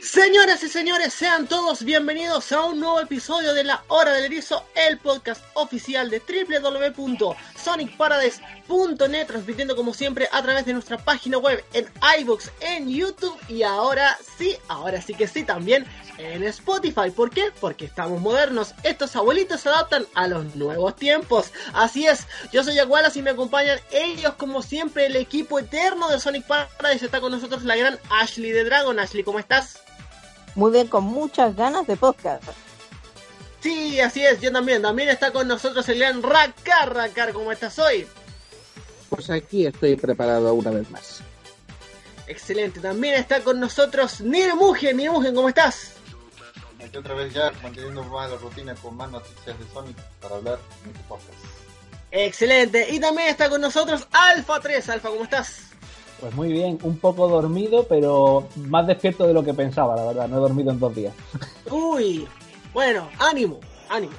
Señoras y señores, sean todos bienvenidos a un nuevo episodio de La Hora del Erizo, el podcast oficial de www.sonicparadise.net, transmitiendo como siempre a través de nuestra página web en iBooks, en YouTube y ahora sí, ahora sí que sí también en Spotify. ¿Por qué? Porque estamos modernos. Estos abuelitos se adaptan a los nuevos tiempos. Así es, yo soy Agualas y me acompañan ellos como siempre, el equipo eterno de Sonic Paradise. Está con nosotros la gran Ashley de Dragon. Ashley, ¿cómo estás? Muy bien, con muchas ganas de podcast. Sí, así es, yo también. También está con nosotros el gran Rakar. Rakar, ¿cómo estás hoy? Pues aquí estoy preparado una vez más. Excelente. También está con nosotros Niremugen. Niremugen, ¿cómo estás? Aquí otra vez ya manteniendo más la rutina con más noticias de Sonic para hablar en este podcast. Excelente. Y también está con nosotros Alfa 3. Alfa, ¿cómo estás? Pues muy bien, un poco dormido, pero más despierto de lo que pensaba, la verdad. No he dormido en dos días. Uy, bueno, ánimo, ánimo.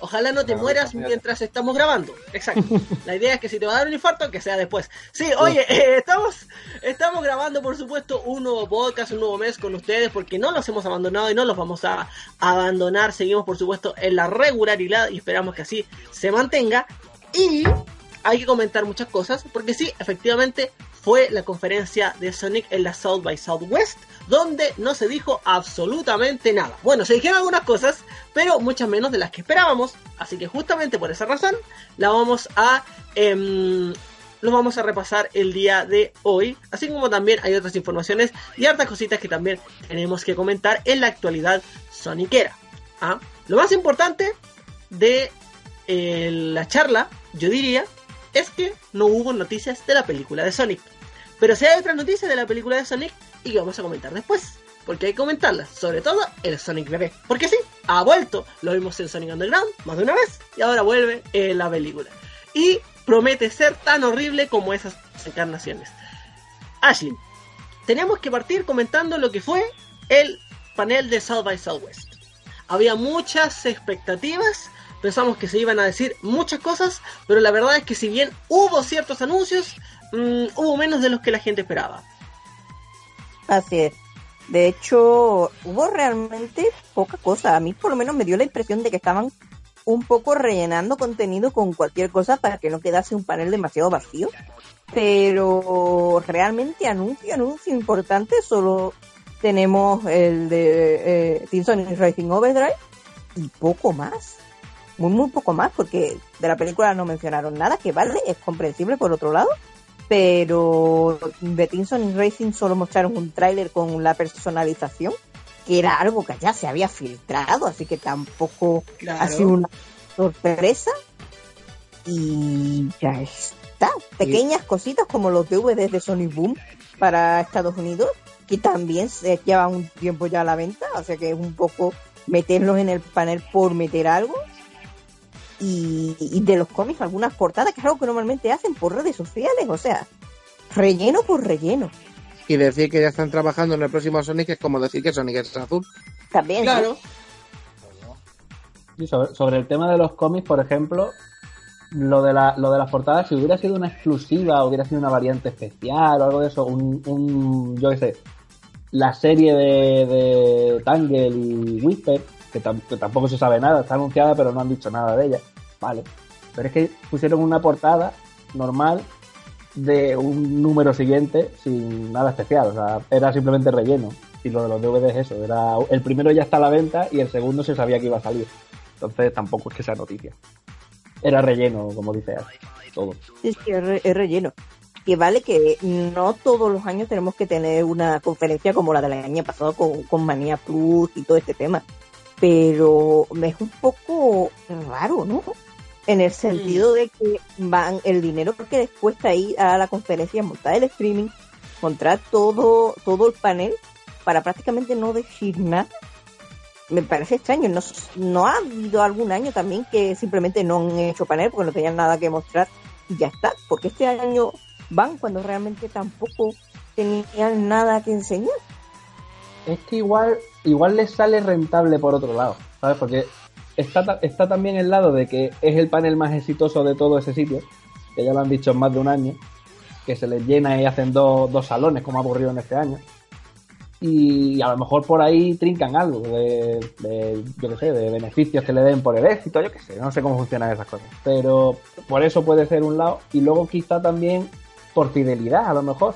Ojalá no te mueras mientras estamos grabando. Exacto. La idea es que si te va a dar un infarto, que sea después. Sí, oye, eh, estamos, estamos grabando, por supuesto, un nuevo podcast, un nuevo mes con ustedes, porque no los hemos abandonado y no los vamos a abandonar. Seguimos, por supuesto, en la regularidad y esperamos que así se mantenga. Y hay que comentar muchas cosas, porque sí, efectivamente, fue la conferencia de Sonic en la South by Southwest, donde no se dijo absolutamente nada. Bueno, se dijeron algunas cosas, pero muchas menos de las que esperábamos, así que justamente por esa razón la vamos a em, los vamos a repasar el día de hoy, así como también hay otras informaciones y hartas cositas que también tenemos que comentar en la actualidad soniquera. ¿ah? Lo más importante de eh, la charla, yo diría, es que no hubo noticias de la película de Sonic. Pero sí hay otras noticias de la película de Sonic y que vamos a comentar después. Porque hay que comentarlas, sobre todo el Sonic bebé. Porque sí, ha vuelto. Lo vimos en Sonic Underground más de una vez y ahora vuelve en la película. Y promete ser tan horrible como esas encarnaciones. Ashley, tenemos que partir comentando lo que fue el panel de South by Southwest. Había muchas expectativas, pensamos que se iban a decir muchas cosas, pero la verdad es que si bien hubo ciertos anuncios, mm, hubo menos de los que la gente esperaba. Así es. De hecho, hubo realmente poca cosa. A mí por lo menos me dio la impresión de que estaban un poco rellenando contenido con cualquier cosa para que no quedase un panel demasiado vacío. Pero realmente anuncio, anuncio importante, solo tenemos el de eh, Sonic Racing Overdrive y poco más. Muy, muy poco más, porque de la película no mencionaron nada, que vale, es comprensible por otro lado. Pero Sonic Racing solo mostraron un tráiler con la personalización, que era algo que ya se había filtrado, así que tampoco ha sido una sorpresa. Y ya está. Pequeñas cositas como los DVDs de Sonic Boom para Estados Unidos, que también se llevan un tiempo ya a la venta, o sea que es un poco meterlos en el panel por meter algo. Y, y de los cómics, algunas portadas, que es algo que normalmente hacen por redes sociales, o sea, relleno por relleno. Y decir que ya están trabajando en el próximo Sonic es como decir que Sonic es azul. También, ¿sí? Claro, Y sobre, sobre el tema de los cómics, por ejemplo, lo de, la, lo de las portadas, si hubiera sido una exclusiva, hubiera sido una variante especial o algo de eso, un, un yo qué sé, la serie de, de Tangle y Whisper, tampoco se sabe nada, está anunciada pero no han dicho nada de ella, vale. Pero es que pusieron una portada normal de un número siguiente sin nada especial, o sea, era simplemente relleno. Y lo de los DVDs es eso, era el primero ya está a la venta y el segundo se sabía que iba a salir. Entonces tampoco es que sea noticia. Era relleno, como dice todo. Sí, es, re- es relleno. Que vale que no todos los años tenemos que tener una conferencia como la del año pasado con, con Manía Plus y todo este tema. Pero me es un poco raro, ¿no? En el sentido de que van el dinero que les cuesta ir a la conferencia, montar el streaming, montar todo, todo el panel para prácticamente no decir nada. Me parece extraño. No, no ha habido algún año también que simplemente no han hecho panel porque no tenían nada que mostrar y ya está. Porque este año van cuando realmente tampoco tenían nada que enseñar. Es que igual, igual les sale rentable por otro lado, ¿sabes? Porque está, está también el lado de que es el panel más exitoso de todo ese sitio, que ya lo han dicho en más de un año, que se les llena y hacen dos, dos salones como ha ocurrido en este año. y a lo mejor por ahí trincan algo de, de, yo qué sé, de beneficios que le den por el éxito, yo qué sé, no sé cómo funcionan esas cosas. Pero por eso puede ser un lado y luego quizá también por fidelidad, a lo mejor.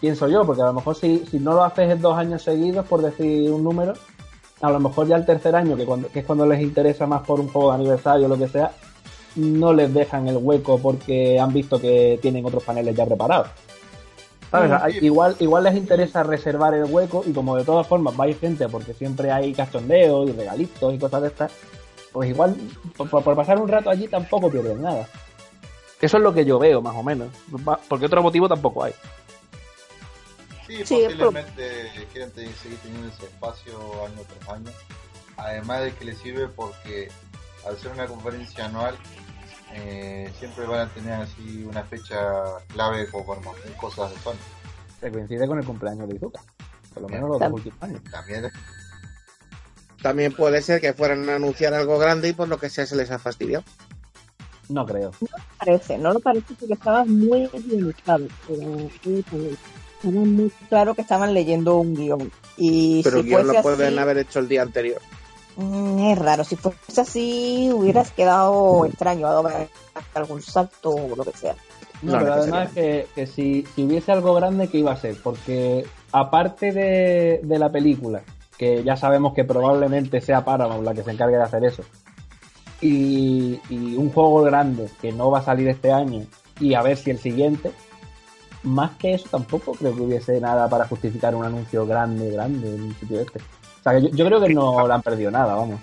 Pienso yo, porque a lo mejor si, si no lo haces en dos años seguidos, por decir un número, a lo mejor ya el tercer año, que, cuando, que es cuando les interesa más por un juego de aniversario o lo que sea, no les dejan el hueco porque han visto que tienen otros paneles ya preparados. ¿Sabes? Igual, igual les interesa reservar el hueco y como de todas formas va a ir gente porque siempre hay cachondeos y regalitos y cosas de estas, pues igual por, por- pasar un rato allí tampoco pierden nada. Eso es lo que yo veo más o menos, porque otro motivo tampoco hay. Sí, posiblemente quieren te- seguir teniendo ese espacio año tras año. Además de que les sirve porque al ser una conferencia anual, eh, siempre van a tener así una fecha clave como para mostrar cosas de Sony. Se coincide con el cumpleaños de Izuka, por lo menos los dos últimos años. También También puede ser que fueran a anunciar algo grande y por lo que sea se les ha fastidiado. No creo. parece, no lo parece porque estaba muy organizado, pero muy bien. Estaba muy claro que estaban leyendo un guion. Y Pero si el guion fuese lo pueden así, haber hecho el día anterior. mm, es raro, si fuese así hubieras quedado extraño, haber algún salto o lo que sea. No, No, pero además que, que si, si hubiese algo grande, ¿qué iba a ser? Porque aparte de, de la película, que ya sabemos que probablemente sea Paramount la que se encargue de hacer eso, y, y un juego grande que no va a salir este año, y a ver si el siguiente, más que eso tampoco creo que hubiese nada para justificar un anuncio grande, grande en un sitio este. O sea, que yo, yo creo que no le han perdido nada, vamos.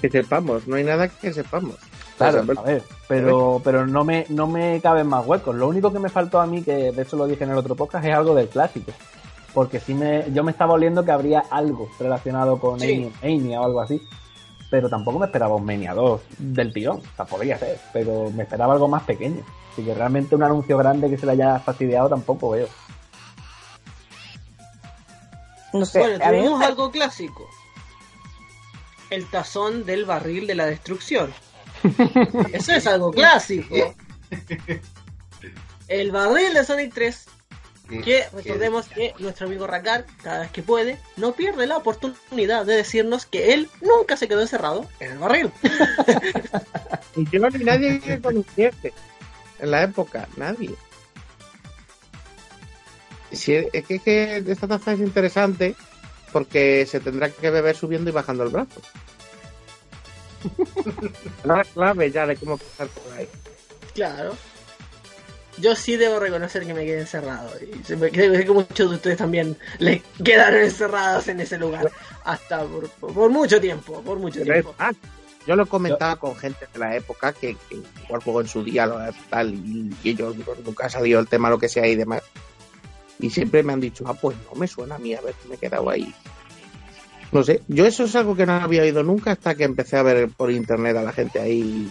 Que sepamos, no hay nada que sepamos. Claro, a ver, pero, pero no me, no me caben más huecos. Lo único que me faltó a mí, que de hecho lo dije en el otro podcast, es algo del clásico. Porque sí me, yo me estaba oliendo que habría algo relacionado con Sí. Amy- Amy o algo así. Pero tampoco me esperaba un Mania 2 del tirón. O sea, podría ser, pero me esperaba algo más pequeño. Así que realmente un anuncio grande que se le haya fastidiado tampoco veo. No sé, Bueno, tuvimos algo clásico. El tazón del barril de la destrucción. Eso es algo clásico. El barril de Sonic 3, que recordemos que nuestro amigo Rakar, cada vez que puede, no pierde la oportunidad de decirnos que él nunca se quedó encerrado en el barril. Y yo ni nadie que conociese en la época, nadie. Si es es que, es que esta taza es interesante porque se tendrá que beber subiendo y bajando el brazo. la clave ya de cómo pasar por ahí. Claro. Yo sí debo reconocer que me quedé encerrado. Y se me- creo que muchos de ustedes también le quedaron encerrados en ese lugar. Hasta por, por mucho tiempo. Por mucho Pero es tiempo. yo lo comentaba con gente de la época que, que igual juego en su día lo tal y, y ellos nunca ha salido el tema lo que sea y demás y siempre me han dicho ah pues no me suena a mí a ver me he quedado ahí no sé yo eso es algo que no había oído nunca hasta que empecé a ver por internet a la gente ahí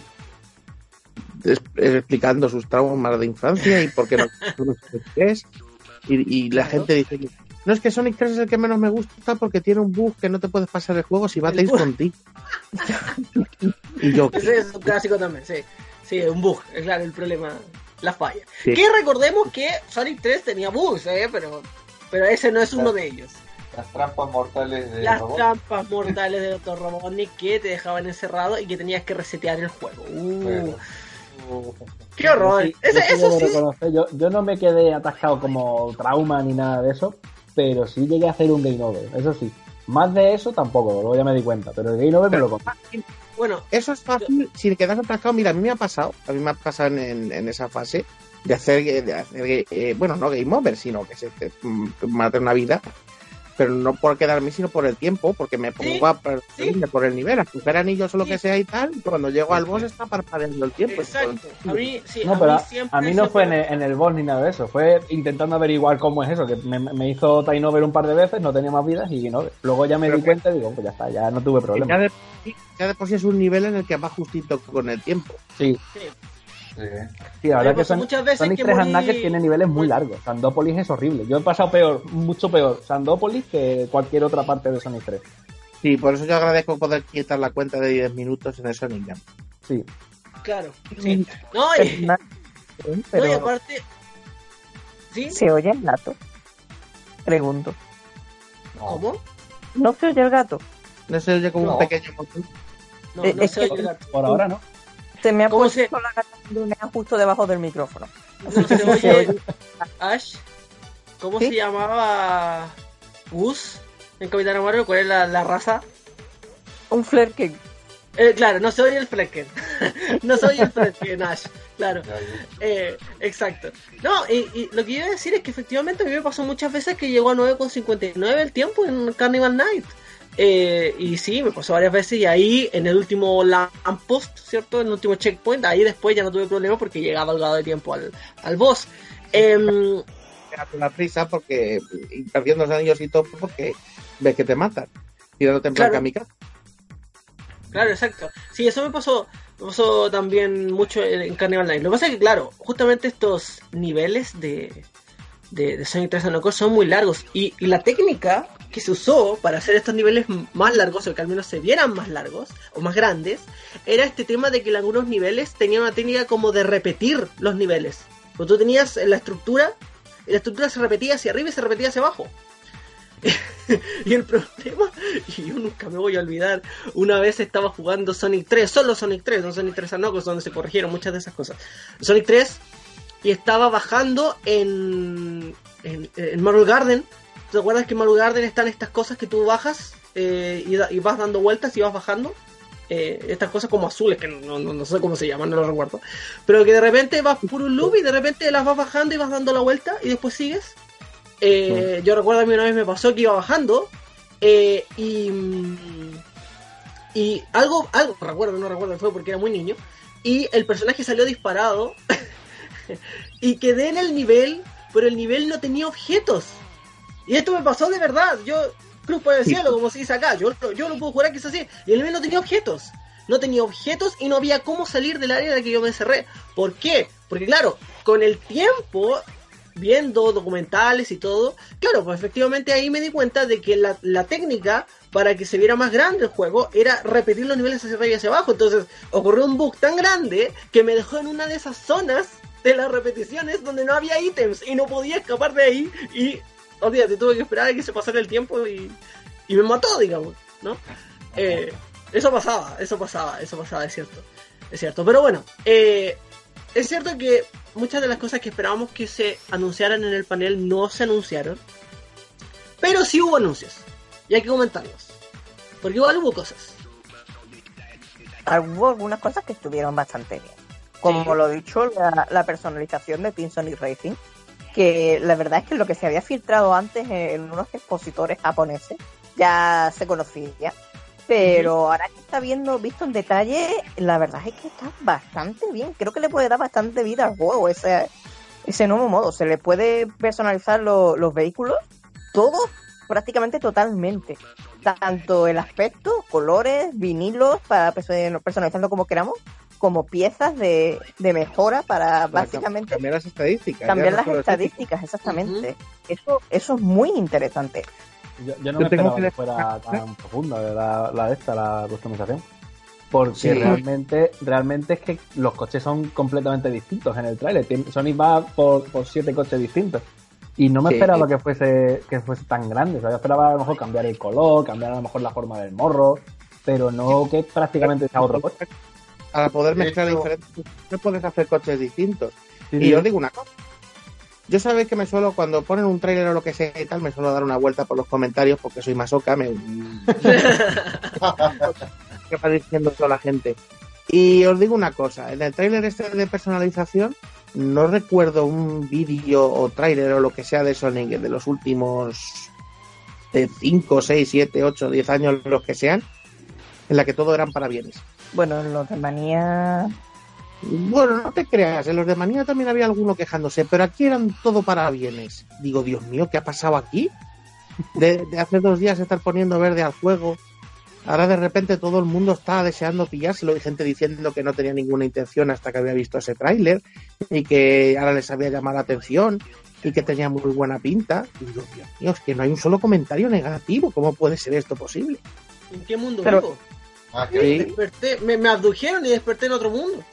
explicando sus traumas de infancia y por qué no 3 y, y la Claro. gente dice que, no es que Sonic 3 es el que menos me gusta porque tiene un bug que no te puedes pasar el juego si batéis contigo y yo Ese es un clásico también, sí. Sí, un bug, es claro, el problema, la falla. Sí. Que recordemos que Sonic 3 tenía bugs, ¿eh? Pero, pero ese no es uno de ellos. las trampas mortales de Las robot. trampas mortales de Dr. Robotnik que te dejaban encerrado y que tenías que resetear el juego. Uh, Uh, ¡Qué horror! Yo sí- Ese- yo sí eso debo sí. reconocer, yo, yo no me quedé atascado como trauma ni nada de eso, pero sí llegué a hacer un game over, eso sí. Más de eso tampoco, luego ya me di cuenta, pero el game over me lo compré. Bueno, Eso es fácil si quedas atascado. Mira, a mí me ha pasado, a mí me ha pasado en, esa fase de hacer, de hacer eh, bueno, no game over, sino que se te mm, mate una vida, pero no por quedarme, sino por el tiempo, porque me pongo Sí, a perseguirme por el nivel, a coger anillos o lo Sí. que sea y tal, y cuando llego al boss está parpadeando el tiempo. exacto. A mí, sí, No, a pero mí a, siempre a mí no fue en el, en el boss ni nada de eso, fue intentando averiguar cómo es eso, que me, me hizo time over un par de veces, no tenía más vidas y no. Luego ya me Pero di que- cuenta y digo, pues ya está, ya no tuve Ya problema. de, ya de por sí es un nivel en el que va justito con el tiempo. Sí, Sí. sí. sí, la verdad que son, muchas veces Sonic que 3 and morí- Knuckles tiene niveles muy largos. Sandópolis es horrible. Yo he pasado peor, mucho peor Sandópolis que cualquier otra parte de Sonic 3. Sí, por eso yo agradezco poder quitar la cuenta de 10 minutos en el Sonic Jam. Sí. Claro. Sí. No, y, Pero, no, y aparte. ¿Sí? ¿Se oye el gato? Pregunto. ¿Cómo? No se oye el gato. No se oye como No. un pequeño motor. No, no es se que- oye el gato. Por ahora no. Se me ha ¿Cómo puesto se- la gata justo debajo del micrófono. No se oye. Ash, ¿cómo ¿Sí? se llamaba Gus en Capitán Marvel? ¿Cuál es la, la raza? Un flerken. Eh, claro, no soy el Flecken. no soy el Flecken, Ash. Claro. Eh, exacto. No, y, y lo que iba a decir es que efectivamente a mí me pasó muchas veces que llegó a 9,59 el tiempo en Carnival Night. Eh, y sí, me pasó varias veces y ahí en el último lamppost, ¿cierto? En el último checkpoint, ahí después ya no tuve problemas porque llegaba al grado de tiempo al, al boss. Em, Pégate una prisa porque. Y perdiendo los anillos y todo porque ves que te matan. Tirándote en Claro. kamikaze. Claro, exacto. Sí, eso me pasó, me pasó también mucho en, Carnival Night. Lo que pasa es que, claro, justamente estos niveles de, de, de Sonic 3 Knuckles son muy largos. Y, y la técnica que se usó para hacer estos niveles más largos, o que al menos se vieran más largos o más grandes, era este tema de que en algunos niveles tenían una técnica como de repetir los niveles. Porque tú tenías la estructura, y la estructura se repetía hacia arriba y se repetía hacia abajo. y el problema, y yo nunca me voy a olvidar, una vez estaba jugando Sonic 3, solo Sonic 3, no Sonic 3 a Knuckles, donde se corrigieron muchas de esas cosas. Sonic 3, y estaba bajando en, en, Marble Garden. ¿Te acuerdas que en Marble Garden están estas cosas que tú bajas eh, y, da- y vas dando vueltas y vas bajando? Eh, estas cosas como azules, que no, no, no sé cómo se llaman, no lo recuerdo. Pero que de repente vas por un loop y de repente las vas bajando y vas dando la vuelta y después sigues. Eh, Yo recuerdo a mí una vez me pasó que iba bajando y, y algo, algo, recuerdo, no recuerdo, fue porque era muy niño. Y el personaje salió disparado y quedé en el nivel, pero el nivel no tenía objetos. Y esto me pasó de verdad. Yo, cruz por el Sí. cielo, como se dice acá. Yo, yo lo puedo jurar que es así. Y el nivel no tenía objetos. No tenía objetos y no había cómo salir del área en la que yo me encerré. ¿Por qué? Porque claro, con el tiempo, viendo documentales y todo, claro, pues efectivamente ahí me di cuenta de que la, la técnica para que se viera más grande el juego era repetir los niveles hacia arriba y hacia abajo. Entonces ocurrió un bug tan grande que me dejó en una de esas zonas de las repeticiones donde no había ítems y no podía escapar de ahí y, olvídate, tuve que esperar a que se pasara el tiempo y, y me mató, digamos, ¿no? Eh, eso pasaba, eso pasaba, eso pasaba, es cierto, es cierto. Pero bueno, eh, es cierto que muchas de las cosas que esperábamos que se anunciaran en el panel no se anunciaron, pero sí hubo anuncios y hay que comentarlos, porque igual hubo cosas. Hubo algunas cosas que estuvieron bastante bien. Como Sí. lo he dicho, la, la personalización de Team Sonic Racing, que la verdad es que lo que se había filtrado antes en unos expositores japoneses ya se conocía. Pero ahora que está viendo, visto en detalle, la verdad es que está bastante bien. Creo que le puede dar bastante vida al juego ese, ese nuevo modo. Se le puede personalizar lo- los vehículos, todo prácticamente totalmente. Tanto el aspecto, colores, vinilos, para perso- personalizarlo como queramos, como piezas de, de mejora para Para básicamente Cambiar las estadísticas. cambiar las estadísticas, exactamente. Eso, eso es muy interesante. Yo, yo no Yo me tengo esperaba que que fuera tan profunda la, la esta, la customización. Porque Sí. realmente, realmente es que los coches son completamente distintos en el tráiler. Tien- Sonic va por, por siete coches distintos. Y no me Sí. esperaba que fuese, que fuese tan grande. O sea, yo esperaba a lo mejor cambiar el color, cambiar a lo mejor la forma del morro, pero no que prácticamente sea otro coche. Para poder De mezclar hecho- diferentes. No puedes hacer coches distintos. Sí, Y sí. os digo una cosa. Yo sabéis que me suelo, cuando ponen un tráiler o lo que sea y tal, me suelo dar una vuelta por los comentarios porque soy masoca, me... que va diciendo toda la gente. Y os digo una cosa, en el tráiler este de personalización, no recuerdo un vídeo o tráiler o lo que sea de Sonic de los últimos de 5, 6, 7, 8, 10 años, los que sean, en la que todo eran para bienes. Bueno, los de manía. Bueno, no te creas, en los de Manía también había alguno quejándose, pero aquí eran todo para bienes. Digo, Dios mío, ¿qué ha pasado aquí? De, de hace dos días estar poniendo verde al juego, ahora de repente todo el mundo está deseando pillárselo y gente diciendo que no tenía ninguna intención hasta que había visto ese tráiler y que ahora les había llamado la atención y que tenía muy buena pinta. Y digo, Dios mío, es que no hay un solo comentario negativo, ¿cómo puede ser esto posible? ¿En qué mundo Pero- vivo? Ah, Sí. Desperté, me, me abdujeron y desperté en otro mundo.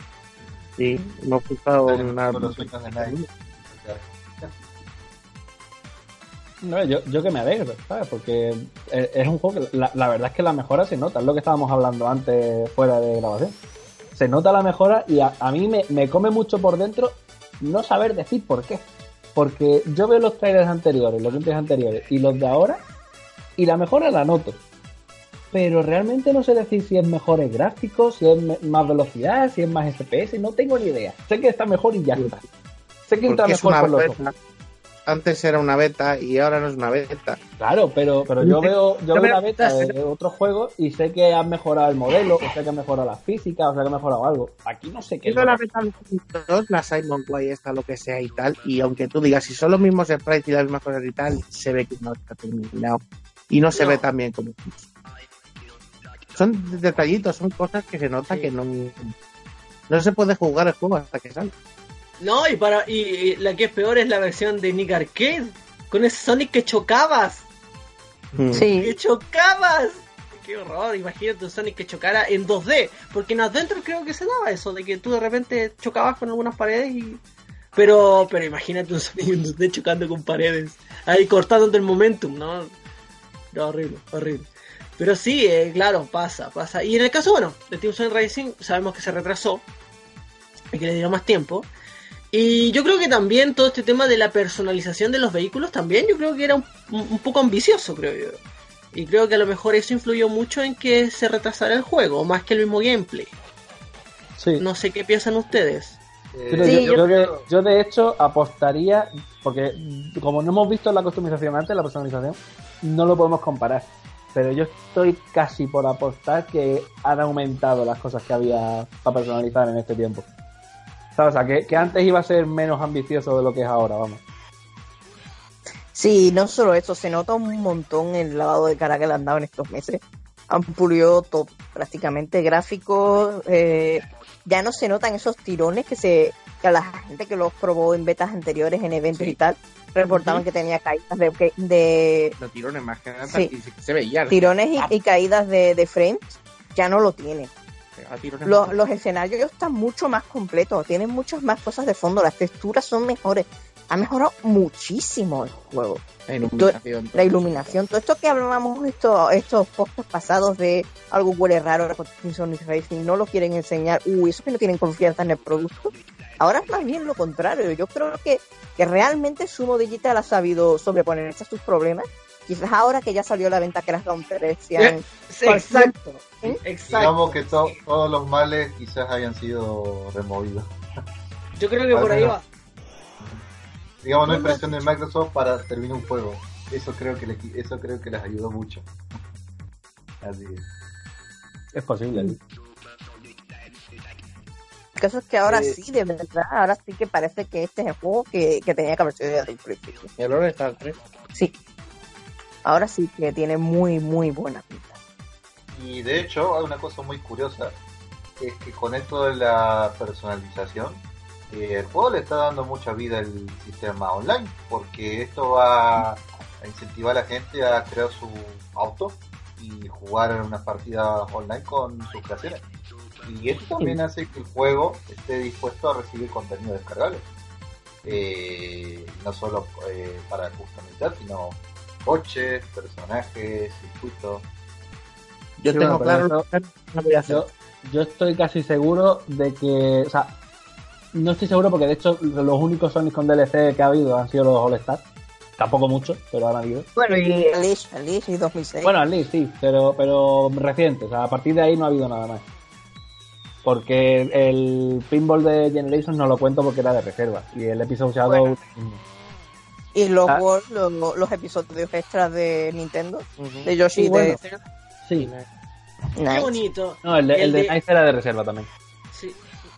Sí, no he nadie. No, yo, yo que me alegro, ¿sabes? Porque es es un juego que la, la verdad es que la mejora se nota, es lo que estábamos hablando antes fuera de grabación. Se nota la mejora y a, a mí me, me come mucho por dentro no saber decir por qué. Porque yo veo los trailers anteriores, los gameplays anteriores y los de ahora y la mejora la noto. Pero realmente no sé decir si es mejores gráficos, si es más velocidad, si es más FPS, no tengo ni idea. Sé que está mejor y ya está. Sé que es mejor una por los ojos. beta. Antes era una beta y ahora no es una beta. Claro, pero, pero yo veo, yo Yo veo la beta de otros juegos y sé que han mejorado el modelo, o sé que han mejorado la física, o sé que han mejorado algo. Aquí no sé qué. lo la beta de 2, la Simon Way, esta, lo que sea y tal. Y aunque tú digas, si son los mismos sprites y las mismas cosas y tal, se ve que no está terminado. Y no se No. ve tan bien como. Son detallitos, son cosas que se nota Sí. que no. No se puede jugar el juego hasta que sale. No, y para y, y la que es peor es la versión de Nick Arcade. Con ese Sonic que chocabas. Mm. Sí, ¡Que chocabas! ¡Qué horror! Imagínate un Sonic que chocara en 2D. Porque en adentro creo que se daba eso, de que tú de repente chocabas con algunas paredes y. Pero, pero imagínate un Sonic en 2D chocando con paredes. Ahí cortándote el momentum, ¿no? No, horrible, horrible. Pero sí, eh, claro, pasa, pasa. Y en el caso, bueno, de Team Sonic Racing, sabemos que se retrasó y que le dio más tiempo. Y yo creo que también todo este tema de la personalización de los vehículos también yo creo que era un, un poco ambicioso, creo yo. Y creo que a lo mejor eso influyó mucho en que se retrasara el juego, más que el mismo gameplay. Sí. No sé qué piensan ustedes. Eh, Pero Sí, yo, yo yo de, yo de hecho apostaría, porque como no hemos visto la customización antes, la personalización, no lo podemos comparar. Pero yo estoy casi por apostar que han aumentado las cosas que había para personalizar en este tiempo. O sea, que, que antes iba a ser menos ambicioso de lo que es ahora, vamos. sí, no solo eso, se nota un montón el lavado de cara que le han dado en estos meses. Han pulido todo, prácticamente gráficos, eh, ya no se notan esos tirones que se que a la gente que los probó en betas anteriores, en eventos Sí. y tal, reportaban que tenía caídas de, de Los tirones más que nada Sí. y se- se veía. tirones y, y caídas de, de frames, ya no lo tiene. Los, los escenarios están mucho más completos, tienen muchas más cosas de fondo, las texturas son mejores. Ha mejorado muchísimo el juego. La iluminación. La iluminación, todo esto que hablábamos esto, estos podcasts pasados de algo huele raro con Sonic Racing, no lo quieren enseñar, uy, eso que no tienen confianza en el producto. Ahora es más bien lo contrario, yo creo que, que realmente Sumo Digital ha sabido sobreponerse a sus problemas. Quizás ahora que ya salió la venta Crackdown 3, se han- Exacto. ¿Eh? Exacto. Digamos que to- todos los males quizás hayan sido removidos. Yo creo que por ahí va. Digamos, no hay presión de Microsoft para terminar un juego. Eso creo que les, eso creo que les ayudó mucho. Así es. Es posible. ¿sí? El caso es que ahora Eh, sí, de verdad, ahora sí que parece que este es el juego que, que tenía que haber sido desde el principio. El All Star 3. Sí. Ahora sí que tiene muy, muy buena pinta. Y de hecho, hay una cosa muy curiosa, es que con esto de la personalización, el juego le está dando mucha vida al sistema online, porque esto va a incentivar a la gente a crear su auto y jugar en una partida online con sus creaciones. Y esto también hace que el juego esté dispuesto a recibir contenido descargable. Eh, no solo eh, para customizar, sino coches, personajes, circuitos. Yo Sí, tengo bueno, claro pero lo que no voy a hacer. Yo, yo estoy casi seguro de que, o sea, no estoy seguro porque de hecho los únicos Sonic con DLC que ha habido han sido los All Stars. Tampoco muchos, pero han habido. Bueno, y Alice, Alice y 2006. Bueno, least sí, pero, pero reciente. O sea, a partir de ahí no ha habido nada más. Porque el pinball de Generations no lo cuento porque era de reserva. Y el episodio Shadow. Bueno. y los, ah. World, los, los episodios extras de Nintendo, de Yoshi Sí, y bueno. de Zelda. Sí. Qué bonito. No, el de, El el de de- Nice era de reserva también. Sí,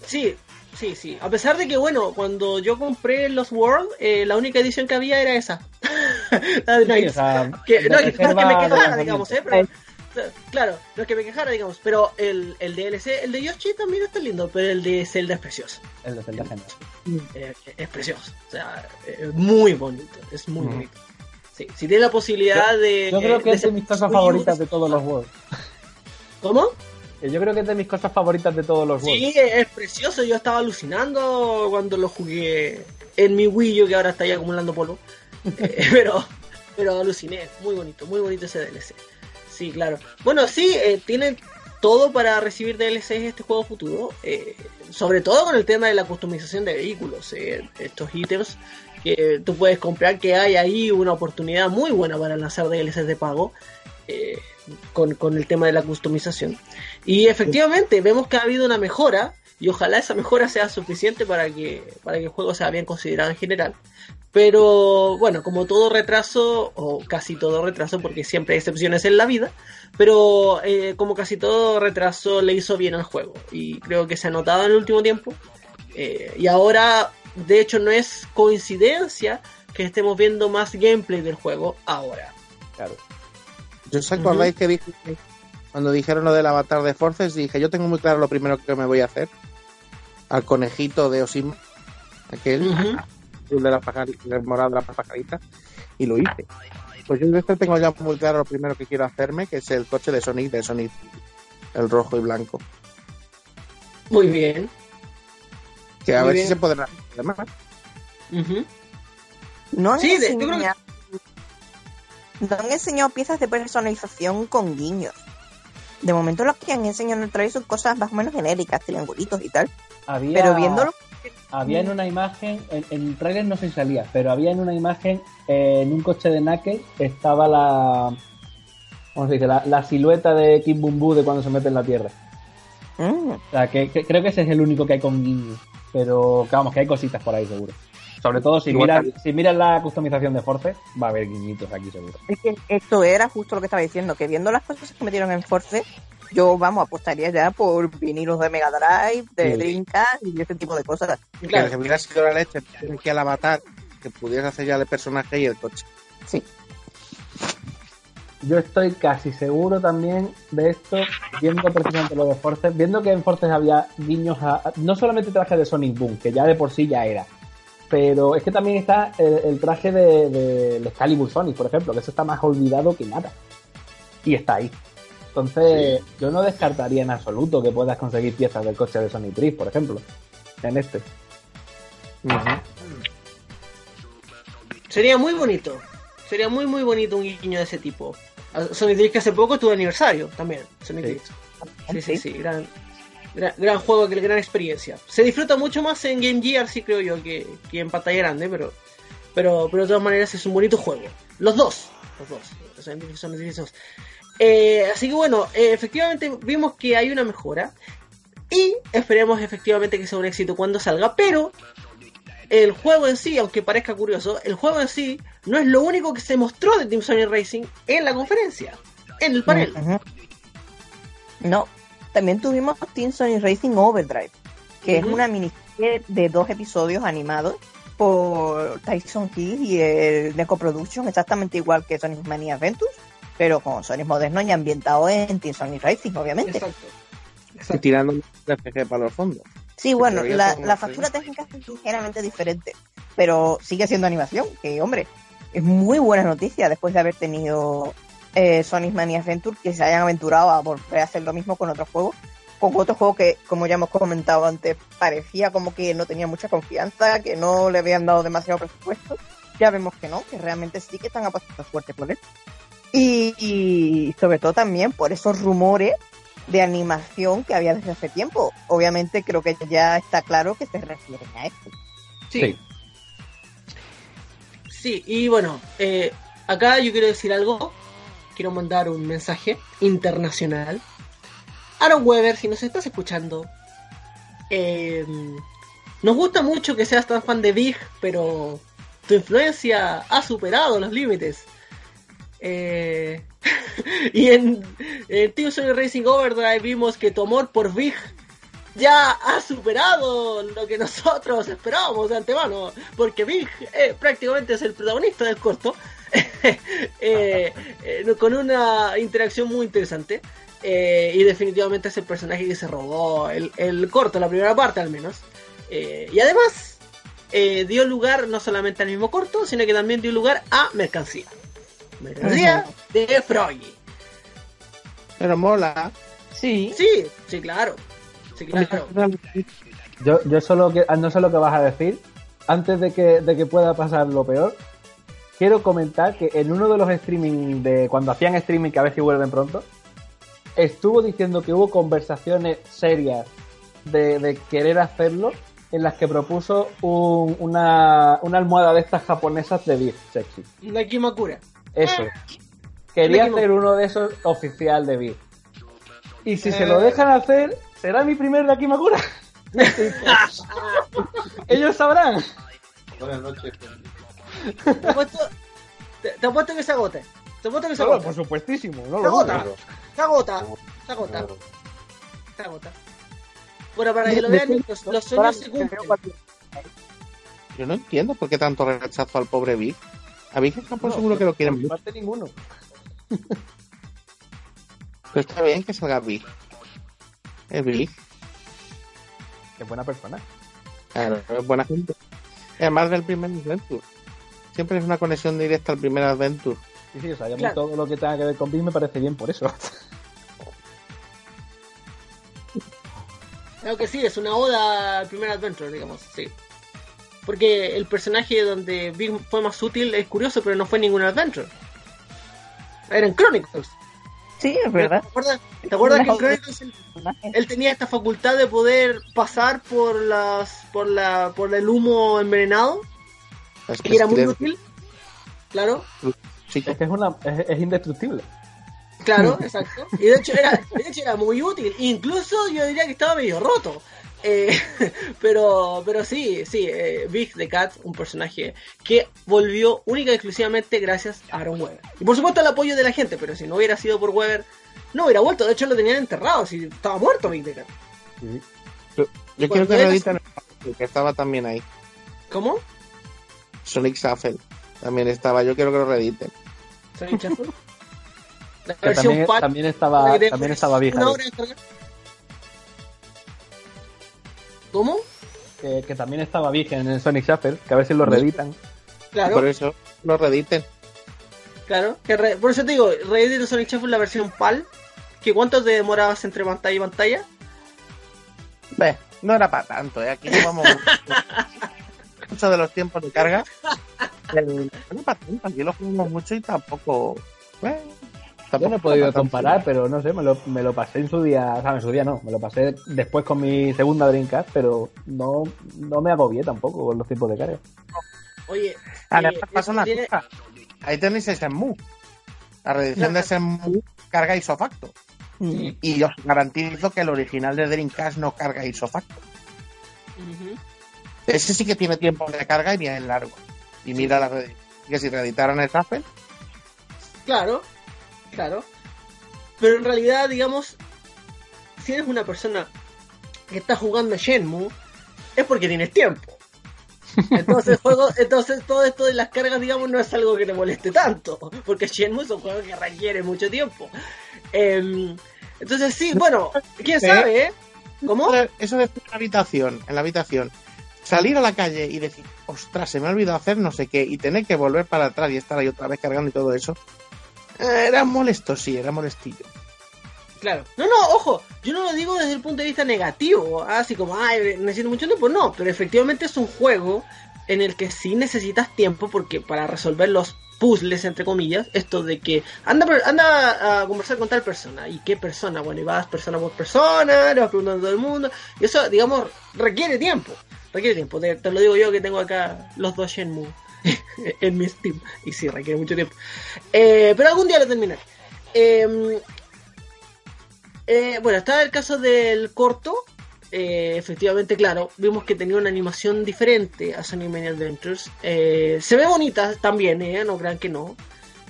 sí, sí, sí. A pesar de que, bueno, cuando yo compré los World, eh, la única edición que había era esa. la de Knights. que, no, que, que me quejara, digamos, ¿eh? Pero, claro, no es que me quejara, digamos, pero el, el DLC, el de Yoshi también está lindo, pero el de Zelda es precioso. El de Zelda genial. Eh, es precioso. O sea, es muy bonito, es muy bonito. Sí, si tiene la posibilidad de... Yo creo que de es de mis cosas favoritas de todos los juegos. ¿Cómo? Yo creo que es de mis cosas favoritas de todos los juegos. Sí, es precioso. Yo estaba alucinando cuando lo jugué en mi Wii U, que ahora está ahí acumulando polvo. Eh, pero, pero aluciné, muy bonito, muy bonito ese DLC. Sí, claro. Bueno, sí, eh, tiene todo para recibir DLCs este juego futuro, eh, sobre todo con el tema de la customización de vehículos, eh, estos ítems que tú puedes comprar, que hay ahí una oportunidad muy buena para lanzar DLCs de pago. Eh, con, el tema de la customización. Y efectivamente vemos que ha habido una mejora y ojalá esa mejora sea suficiente para que, para que el juego sea bien considerado en general. Pero bueno, como todo retraso, o casi todo retraso, porque siempre hay excepciones en la vida, pero eh, como casi todo retraso le hizo bien al juego. Y creo que se ha notado en el último tiempo. Eh, y ahora, de hecho, no es coincidencia que estemos viendo más gameplay del juego ahora. Claro. Yo os acordáis que dije cuando dijeron lo del avatar de Forces, dije, yo tengo muy claro lo primero que me voy a hacer. Al conejito de Osim, aquel, el de la pajarita, el morado de la pajarita, y lo hice. Pues yo de este tengo ya muy claro lo primero que quiero hacerme, que es el coche de Sonic, de Sonic, el rojo y blanco. Muy bien. Que a Muy ver bien. si se podrá hacer más. Ujú. No Sí, de- yo creo que- enseñado, no han enseñado piezas de personalización con guiños. De momento los que han enseñado en el trailer son cosas más o menos genéricas, triangulitos y tal. Había, Pero viéndolo, había en una imagen, en, en el trailer no se salía, pero había en una imagen, eh, en un coche de Knuckles, estaba la. ¿Cómo se dice? La, la silueta de Kim Bum Boo de cuando se mete en la tierra. mm, O sea, que, que- creo que ese es el único que hay con guiños. Pero vamos, que hay cositas por ahí seguro. Sobre todo si miras, si miras la customización de Force, va a haber guiñitos aquí seguro. es que esto era justo lo que estaba diciendo, que viendo las cosas que metieron en Force, yo, vamos, apostaría ya por vinilos de Mega Drive, de Sí. Dreamcast y ese tipo de cosas. Claro. Que hubiera sido la leche, tienes que al avatar, que pudieras hacer ya el personaje y el coche. Sí. Yo estoy casi seguro también de esto, viendo precisamente lo de Force, viendo que en Force había guiños a, a- no solamente traje de Sonic Boom, que ya de por sí ya era, pero es que también está el, el traje de, de Excalibur Sonic, por ejemplo, que eso está más olvidado que nada. Y está ahí. Entonces, yo no descartaría en absoluto que puedas conseguir piezas del coche de Sonic 3, por ejemplo, en este. Sería muy bonito. Sería muy muy bonito un guiño de ese tipo. Sonic Drift que hace poco tuvo aniversario también. Sonic Sí. Drift. Sí, sí, sí. Gran, gran, gran juego, gran experiencia. Se disfruta mucho más en Game Gear, sí creo yo, que, en pantalla grande, pero, pero, pero de todas maneras es un bonito juego. Los dos. Los dos. Drift 2. Eh, así que bueno, eh, efectivamente vimos que hay una mejora. Y esperemos efectivamente que sea un éxito cuando salga. Pero el juego en sí, aunque parezca curioso, el juego en sí no es lo único que se mostró de Team Sonic Racing en la conferencia, en el panel. No, también tuvimos Team Sonic Racing Overdrive, que es una miniserie de dos episodios animados por Tyson Hill y el Neko Production, exactamente igual que Sonic Mania Adventures, pero con Sonic moderno y ambientado en Team Sonic Racing, obviamente. Exacto. Y tirando un RPG para los fondos. Sí, bueno, la, la factura técnica es ligeramente diferente, pero sigue siendo animación, que hombre, es muy buena noticia después de haber tenido eh, Sonic Mania Adventure que se hayan aventurado a volver a hacer lo mismo con otros juegos, con otro juego que, como ya hemos comentado antes, parecía como que no tenía mucha confianza, que no le habían dado demasiado presupuesto. Ya vemos que no, que realmente sí que están apostando fuerte por él. Y, y sobre todo también por esos rumores de animación que había desde hace tiempo. Obviamente creo que ya está claro que se refieren a esto. Sí. Sí, y bueno, eh, acá yo quiero decir algo. Quiero mandar un mensaje internacional. Aaron Weber, si nos estás escuchando, eh, nos gusta mucho que seas tan fan de Big, pero tu influencia ha superado los límites. Eh, y en, en Team Sonic Racing Overdrive vimos que tu amor por Big ya ha superado lo que nosotros esperábamos de antemano, porque Big eh, prácticamente es el protagonista del corto, eh, eh, con una interacción muy interesante. eh, y definitivamente es el personaje que se robó el, el corto, la primera parte al menos. Eh, y además eh, dio lugar no solamente al mismo corto, sino que también dio lugar a mercancía. Mercancía de Froggy. Pero mola. Sí. Sí, sí, claro. Sí, claro. Yo, yo solo que, no sé lo que vas a decir, antes de que, de que pueda pasar lo peor, quiero comentar que en uno de los streaming de cuando hacían streaming que a ver si vuelven pronto, estuvo diciendo que hubo conversaciones serias de, de querer hacerlo en las que propuso un- una, una almohada de estas japonesas de beef sexy. La Kimakura. Eso. Quería Me equivoco. hacer uno de esos oficial de beef. Y si se Eh. lo dejan hacer, será mi primer Dakimakura. Ellos sabrán. Buenas noches. Te apuesto, te, te apuesto que se agota. Te apuesto que se No, agota. por supuestísimo, no Se lo agota. Se agota. Se agota. Claro. Se agota. Bueno, para que lo vean, los, los sueños se cumplen. Yo no entiendo por qué tanto rechazo al pobre Vic. A Vic está por No, seguro que lo quieren mucho. parte ninguno. Pero está bien que salga Vic. Es Vic. Qué buena persona. Claro, es buena gente. Además del primer Adventure. Siempre es una conexión directa al primer Adventure. Sí, sí, o sea, Claro. todo lo que tenga que ver con beef me parece bien por eso. Claro que sí, es una oda al primer Adventure, digamos, sí. Porque el personaje donde Big fue más útil es curioso, pero no fue ningún Adventure. Era en Chronicles. Sí, es verdad. ¿Te acuerdas, ¿te acuerdas que en Chronicles él, él tenía esta facultad de poder pasar por las por la por el humo envenenado? Es Y era muy útil. Claro, sí, es que es, una, es, es indestructible. claro, exacto. Y de hecho era, de hecho era muy útil. Incluso yo diría que estaba medio roto. Eh, pero, pero sí, sí, eh, Big the Cat, un personaje que volvió única y exclusivamente gracias a Aaron Weber. Y por supuesto el apoyo de la gente, pero si no hubiera sido por Weber, no hubiera vuelto. De hecho lo tenían enterrado, si estaba muerto Big the Cat. Yo quiero que el que estaba también ahí. ¿Cómo? Sonic Shuffle. También estaba. Yo quiero que lo reediten. Sonic Shuffle. La Que versión también, PAL, también estaba, también estaba vieja. una hora de descargar. ¿Cómo? Que, que también estaba virgen en el Sonic Shuffle, que a ver si lo reeditan. Claro. Por eso lo reediten. Claro, que re- por eso te digo, Reddit de Sonic Shuffle la versión PAL, que cuánto te demorabas entre pantalla y pantalla. Ve, no era para tanto, ¿eh? Aquí llevamos mucho de los tiempos de carga. El- aquí lo jugamos mucho y tampoco. Bueno, Yo tampoco no he podido comparar, pero no sé, me lo, me lo pasé en su día, o sea, en su día no, me lo pasé después con mi segunda Dreamcast, pero no, no me agobié tampoco con los tiempos de carga. Oye, Además, eh, pasa esto una tiene- cosa. Ahí tenéis ese Shenmue. La reedición de Shenmue carga isofacto. Mm. Y os garantizo que el original de Dreamcast no carga isofacto. Ujú. Ese sí que tiene tiempo de carga y bien largo. Y mira la. Que si reeditaran el Shuffle, Claro, claro. Pero en realidad, digamos, si eres una persona que está jugando Shenmue, es porque tienes tiempo. Entonces, juego, entonces todo esto de las cargas, digamos, no es algo que te moleste tanto, porque Shenmue es un juego que requiere mucho tiempo. Em, entonces, sí, bueno, quién sabe, ¿eh? ¿Cómo? Eso de- Eso de estar en la habitación, en la habitación, salir a la calle y decir, ostras, se me ha olvidado hacer no sé qué, y tener que volver para atrás y estar ahí otra vez cargando y todo eso, eh, era molesto, sí, era molestillo. Claro. No, no, ojo, yo no lo digo desde el punto de vista negativo, así como, ay, necesito mucho tiempo, no, pero efectivamente es un juego en el que sí necesitas tiempo porque para resolver los puzzles, entre comillas, esto de que anda, anda a conversar con tal persona, ¿y qué persona? Bueno, y vas persona por persona, le vas preguntando a todo el mundo, y eso, digamos, requiere tiempo, requiere tiempo, te, te lo digo yo que tengo acá los dos Shenmue en mi Steam, y sí, requiere mucho tiempo. Eh, pero algún día lo terminaré. Eh, eh, bueno, estaba el caso del corto. Eh, efectivamente, claro, vimos que tenía una animación diferente a Sonic Mania Adventures. Eh, se ve bonita también, eh, no crean que no.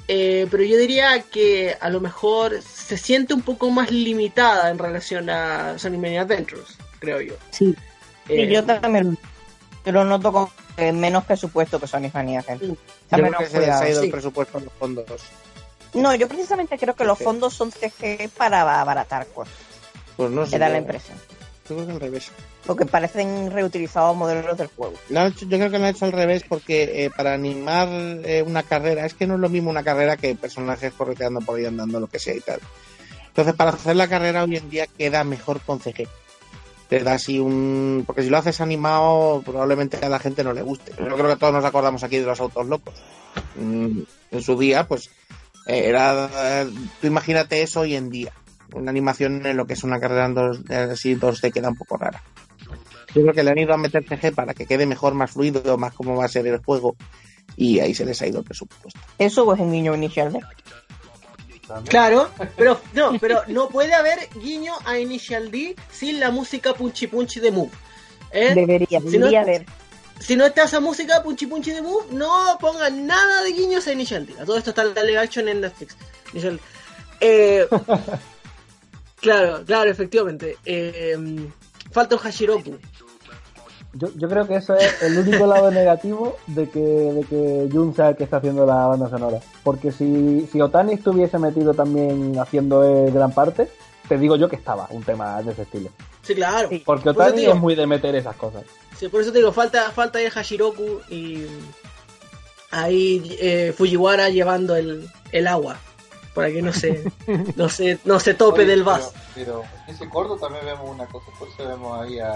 Pero yo diría que a lo mejor se siente un poco más limitada en relación a Sonic Mania Adventures, creo yo. Sí, Eh, y yo también yo lo noto con eh, menos presupuesto que Sonic Mania. gente. Está Yo menos creo que se les ha ido sí. el presupuesto a los fondos. No, yo precisamente creo que los fondos son CG para abaratar cosas. Pues no sé. Me da la impresión. Yo creo que al revés. Porque parecen reutilizados modelos del juego. Yo creo que lo han hecho al revés porque eh, para animar eh, una carrera, es que no es lo mismo una carrera que personajes correteando por ahí andando, lo que sea y tal. Entonces, para hacer la carrera hoy en día queda mejor con CG. Te da así un. Porque si lo haces animado, probablemente a la gente no le guste. Yo creo que todos nos acordamos aquí de los autos locos. Mm, En su día, pues eh, era. Tú imagínate eso hoy en día. Una animación en lo que es una carrera en dos, eh, así 2D queda un poco rara. Yo creo que le han ido a meter CG para que quede mejor, más fluido, más cómo va a ser el juego. Y ahí se les ha ido el presupuesto. Eso es un niño inicial D. También. Claro, pero no, pero no puede haber guiño a Initial D sin la música Punchy Punchy de Move. ¿eh? Debería, Si no- debería haber. Si no está esa música Punchy Punchy de Move, no pongan nada de guiños a Initial D. A todo esto está en la live action en Netflix. Initial- Eh, claro, claro, efectivamente. Eh, falta un Hashiroku. Yo, yo creo que eso es el único lado negativo de que, de que Jun sea el que está haciendo la banda sonora. Porque si, si Otani estuviese metido también haciendo eh, gran parte, te digo yo que estaba un tema de ese estilo. Sí, claro. Sí. Porque Por Otani digo- es muy de meter esas cosas. Sí, por eso te digo, falta, falta el Hashiroku y ahí eh, Fujiwara llevando el, el agua para que no se, no se, no se tope Oye, del pero- vaso. Pero, en ese corto también vemos una cosa, por eso vemos ahí a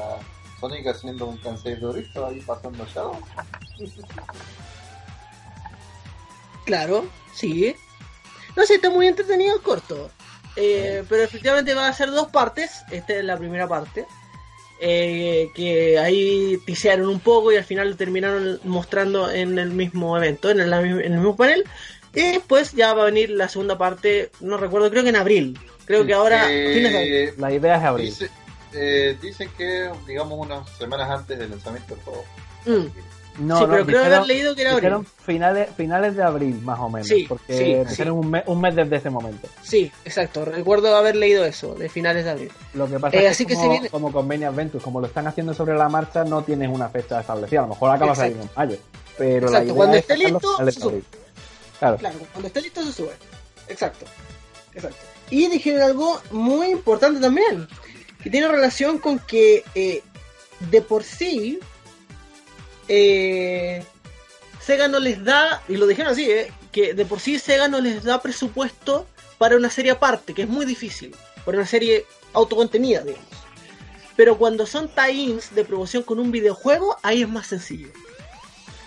Sonic haciendo un cansei dorito ahí pasando Shadow. Claro, sí. No sé, está muy entretenido el corto. Eh, pero efectivamente va a ser dos partes. Esta es la primera parte. eh, que ahí tisearon un poco y al final lo terminaron mostrando en el mismo evento, en el, en el mismo panel. Y después ya va a venir la segunda parte, no recuerdo, creo que en abril. Creo que ahora, fines de abril. La idea es abrir. dice, eh, dicen que, digamos, unas semanas antes del lanzamiento del juego. Mm. No, sí, no, pero creo haber leído que era abril. finales, finales de abril, más o menos. Sí, porque sí, dijeron un, mes, un mes desde ese momento. Sí, exacto. Recuerdo haber leído eso, de finales de abril. Lo que pasa Eh, es así que, que como, se viene- como Convenia Adventures, como lo están haciendo sobre la marcha, no tienes una fecha establecida. A lo mejor acaba Exacto. saliendo en mayo. Pero la Exacto, idea cuando es esté listo, se abril. Claro. Claro, cuando esté listo se sube. Exacto. Exacto. Y dijeron algo muy importante también, que tiene relación con que eh, de por sí eh, Sega no les da, y lo dijeron así, eh, que de por sí Sega no les da presupuesto para una serie aparte, que es muy difícil, para una serie autocontenida, digamos. Pero cuando son tie-ins de promoción con un videojuego, ahí es más sencillo.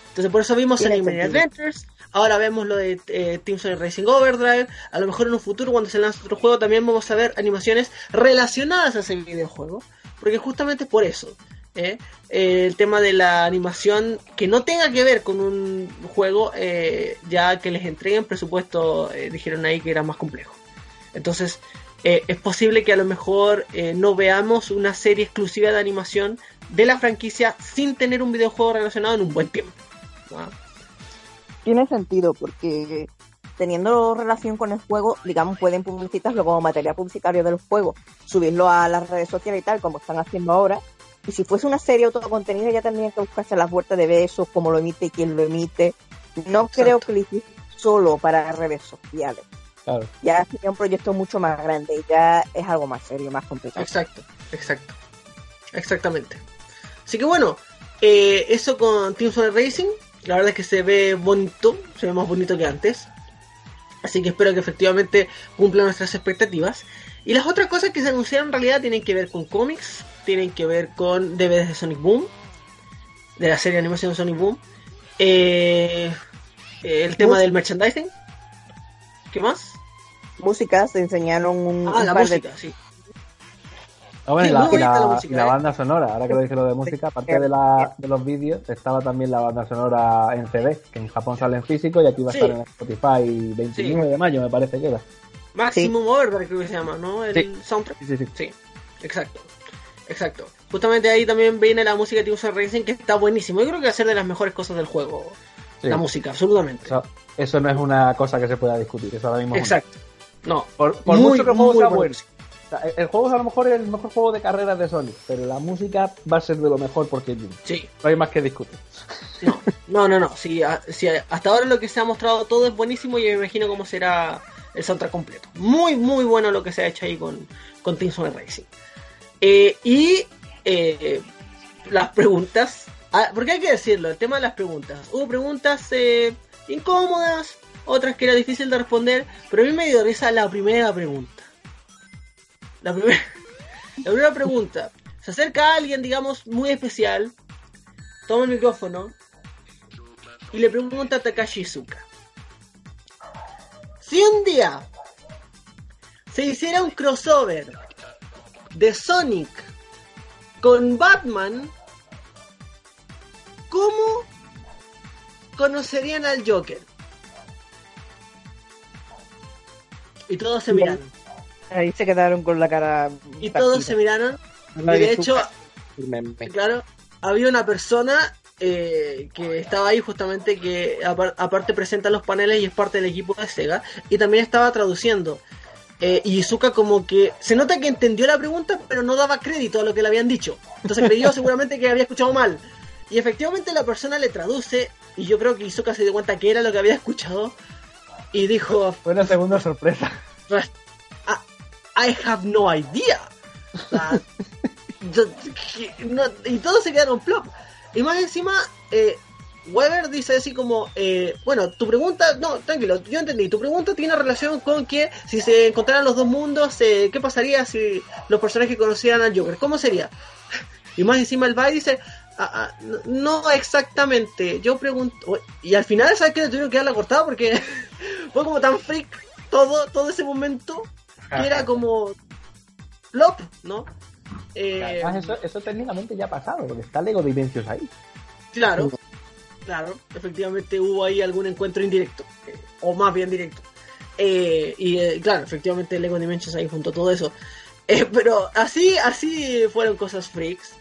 Entonces por eso vimos sentido. Adventures, ahora vemos lo de eh, Team Sonic Racing Overdrive, a lo mejor en un futuro cuando se lance otro juego también vamos a ver animaciones relacionadas a ese videojuego, porque justamente por eso. ¿eh? Eh, el tema de la animación que no tenga que ver con un juego, ya que les entreguen presupuesto, dijeron ahí que era más complejo. Entonces, es posible que a lo mejor no veamos una serie exclusiva de animación de la franquicia sin tener un videojuego relacionado en un buen tiempo. Tiene sentido porque teniendo relación con el juego, digamos, pueden publicitarlo como material publicitario del juego, subirlo a las redes sociales y tal, como están haciendo ahora. Y si fuese una serie autocontenida, ya tendrían que buscarse las vueltas de eso, cómo lo emite y quién lo emite. No creo que lo hiciese solo para redes sociales. Claro. Ya sería un proyecto mucho más grande y ya es algo más serio, más complicado. Exacto, exacto. Exactamente. Así que bueno, eh, eso con Team Sonic Racing. La verdad es que se ve bonito, se ve más bonito que antes. Así que espero que efectivamente cumpla nuestras expectativas. Y las otras cosas que se anunciaron en realidad tienen que ver con cómics, tienen que ver con DVDs de Sonic Boom, de la serie de animación de Sonic Boom. Eh, eh, el tema del merchandising. ¿Qué más? Música, se enseñaron un, Ah, un la par de- música, sí. Ah, bueno, Sí, y la, muy y bonita la- la música, y la ¿eh? banda sonora, ahora que lo dije lo de música, aparte de, la, de los vídeos, estaba también la banda sonora en CD, que en Japón sale en físico y aquí va a Sí. estar en Spotify 29 de mayo, me parece que era. Maximum Overdrive creo que se llama, ¿no? El Sí. soundtrack. Sí, sí, sí. Sí, exacto. Exacto. Justamente ahí también viene la música de Team Racing que está buenísimo. Yo creo que va a ser de las mejores cosas del juego. Sí. La música, absolutamente. Eso, eso no es una cosa que se pueda discutir, eso ahora mismo es Exacto. No. Por, por Muy, mucho que el juego sea bueno. El- juego es a lo mejor el mejor juego de carreras de Sony, pero la música va a ser de lo mejor porque no Sí. hay más que discutir. No, no, no. no. A- sí, hasta ahora lo que se ha mostrado todo es buenísimo y me imagino cómo será el soundtrack completo. Muy, muy bueno lo que se ha hecho ahí con, con Team Racing. Eh, y eh, las preguntas. ah, porque hay que decirlo, el tema de las preguntas. Hubo preguntas eh, incómodas, otras que era difícil de responder, pero a mí me dio risa la primera pregunta. La primera, la primera pregunta. Se acerca a alguien, digamos, muy especial, toma el micrófono y le pregunta a Takashi Izuka. si un día se hiciera un crossover de Sonic con Batman, ¿cómo conocerían al Joker? Y todos se miraron. Ahí se quedaron con la cara. Y todos se miraron. Y de hecho, claro, había una persona eh, que estaba ahí justamente que aparte presenta los paneles y es parte del equipo de Sega y también estaba traduciendo. Eh, y Izuka como que se nota que entendió la pregunta pero no daba crédito a lo que le habían dicho. Entonces creyó seguramente que había escuchado mal. Y efectivamente la persona le traduce y yo creo que Izuka se dio cuenta que era lo que había escuchado y dijo... Fue una segunda sorpresa. I have no idea. y todos se quedaron plop. Y más encima, eh, Weber dice así como, eh, bueno, tu pregunta, no, tranquilo, yo entendí, tu pregunta tiene relación con que si se encontraran los dos mundos, eh, ¿qué pasaría si los personajes conocieran al Joker? ¿Cómo sería? Y más encima el Bay dice, ah, ah, no exactamente, yo pregunto, y al final, ¿sabes qué? Le tuvieron que darla cortada porque fue como tan freak todo, todo ese momento que era como flop, ¿no? Eh, eso, eso técnicamente ya ha pasado, porque está Lego Dimensions ahí. Claro, claro, efectivamente hubo ahí algún encuentro indirecto, eh, o más bien directo. Eh, y claro, efectivamente Lego Dimensions ahí junto a todo eso. pero así, así fueron cosas freaks.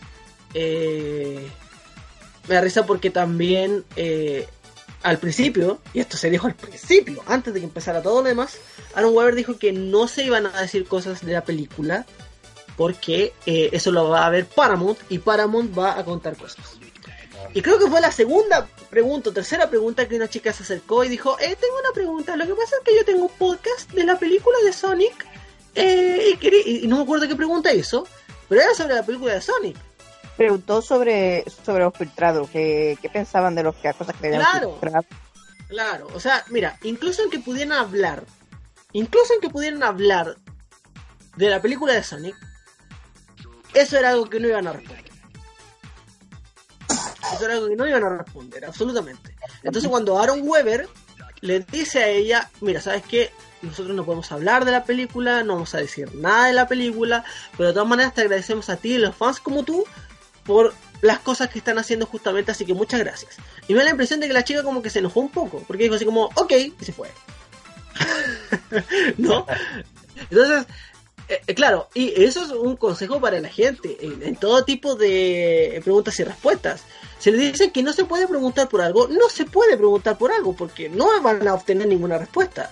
me da risa porque también al principio, y esto se dijo al principio, antes de que empezara todo lo demás, Aaron Weber dijo que no se iban a decir cosas de la película porque eh, eso lo va a ver Paramount y Paramount va a contar cosas. Y creo que fue la segunda pregunta, tercera pregunta que una chica se acercó y dijo, eh, tengo una pregunta, lo que pasa es que yo tengo un podcast de la película de Sonic eh, y, no me acuerdo qué pregunta hizo, pero era sobre la película de Sonic. Preguntó sobre, sobre los filtrados, qué, pensaban de los que cosas que habían claro, Claro, o sea, mira, incluso en que pudieran hablar, incluso en que pudieran hablar de la película de Sonic, eso era algo que no iban a responder. Eso era algo que no iban a responder, absolutamente. Entonces cuando Aaron Weber le dice a ella, mira, ¿sabes qué? Nosotros no podemos hablar de la película, no vamos a decir nada de la película, pero de todas maneras te agradecemos a ti y los fans como tú por las cosas que están haciendo justamente, así que muchas gracias. Y me da la impresión de que la chica como que se enojó un poco, porque dijo así como, ok, y se fue. ¿No? Entonces, eh, eh, claro, y eso es un consejo para la gente en, todo tipo de preguntas y respuestas. Se le dice que no se puede preguntar por algo, no se puede preguntar por algo porque no van a obtener ninguna respuesta.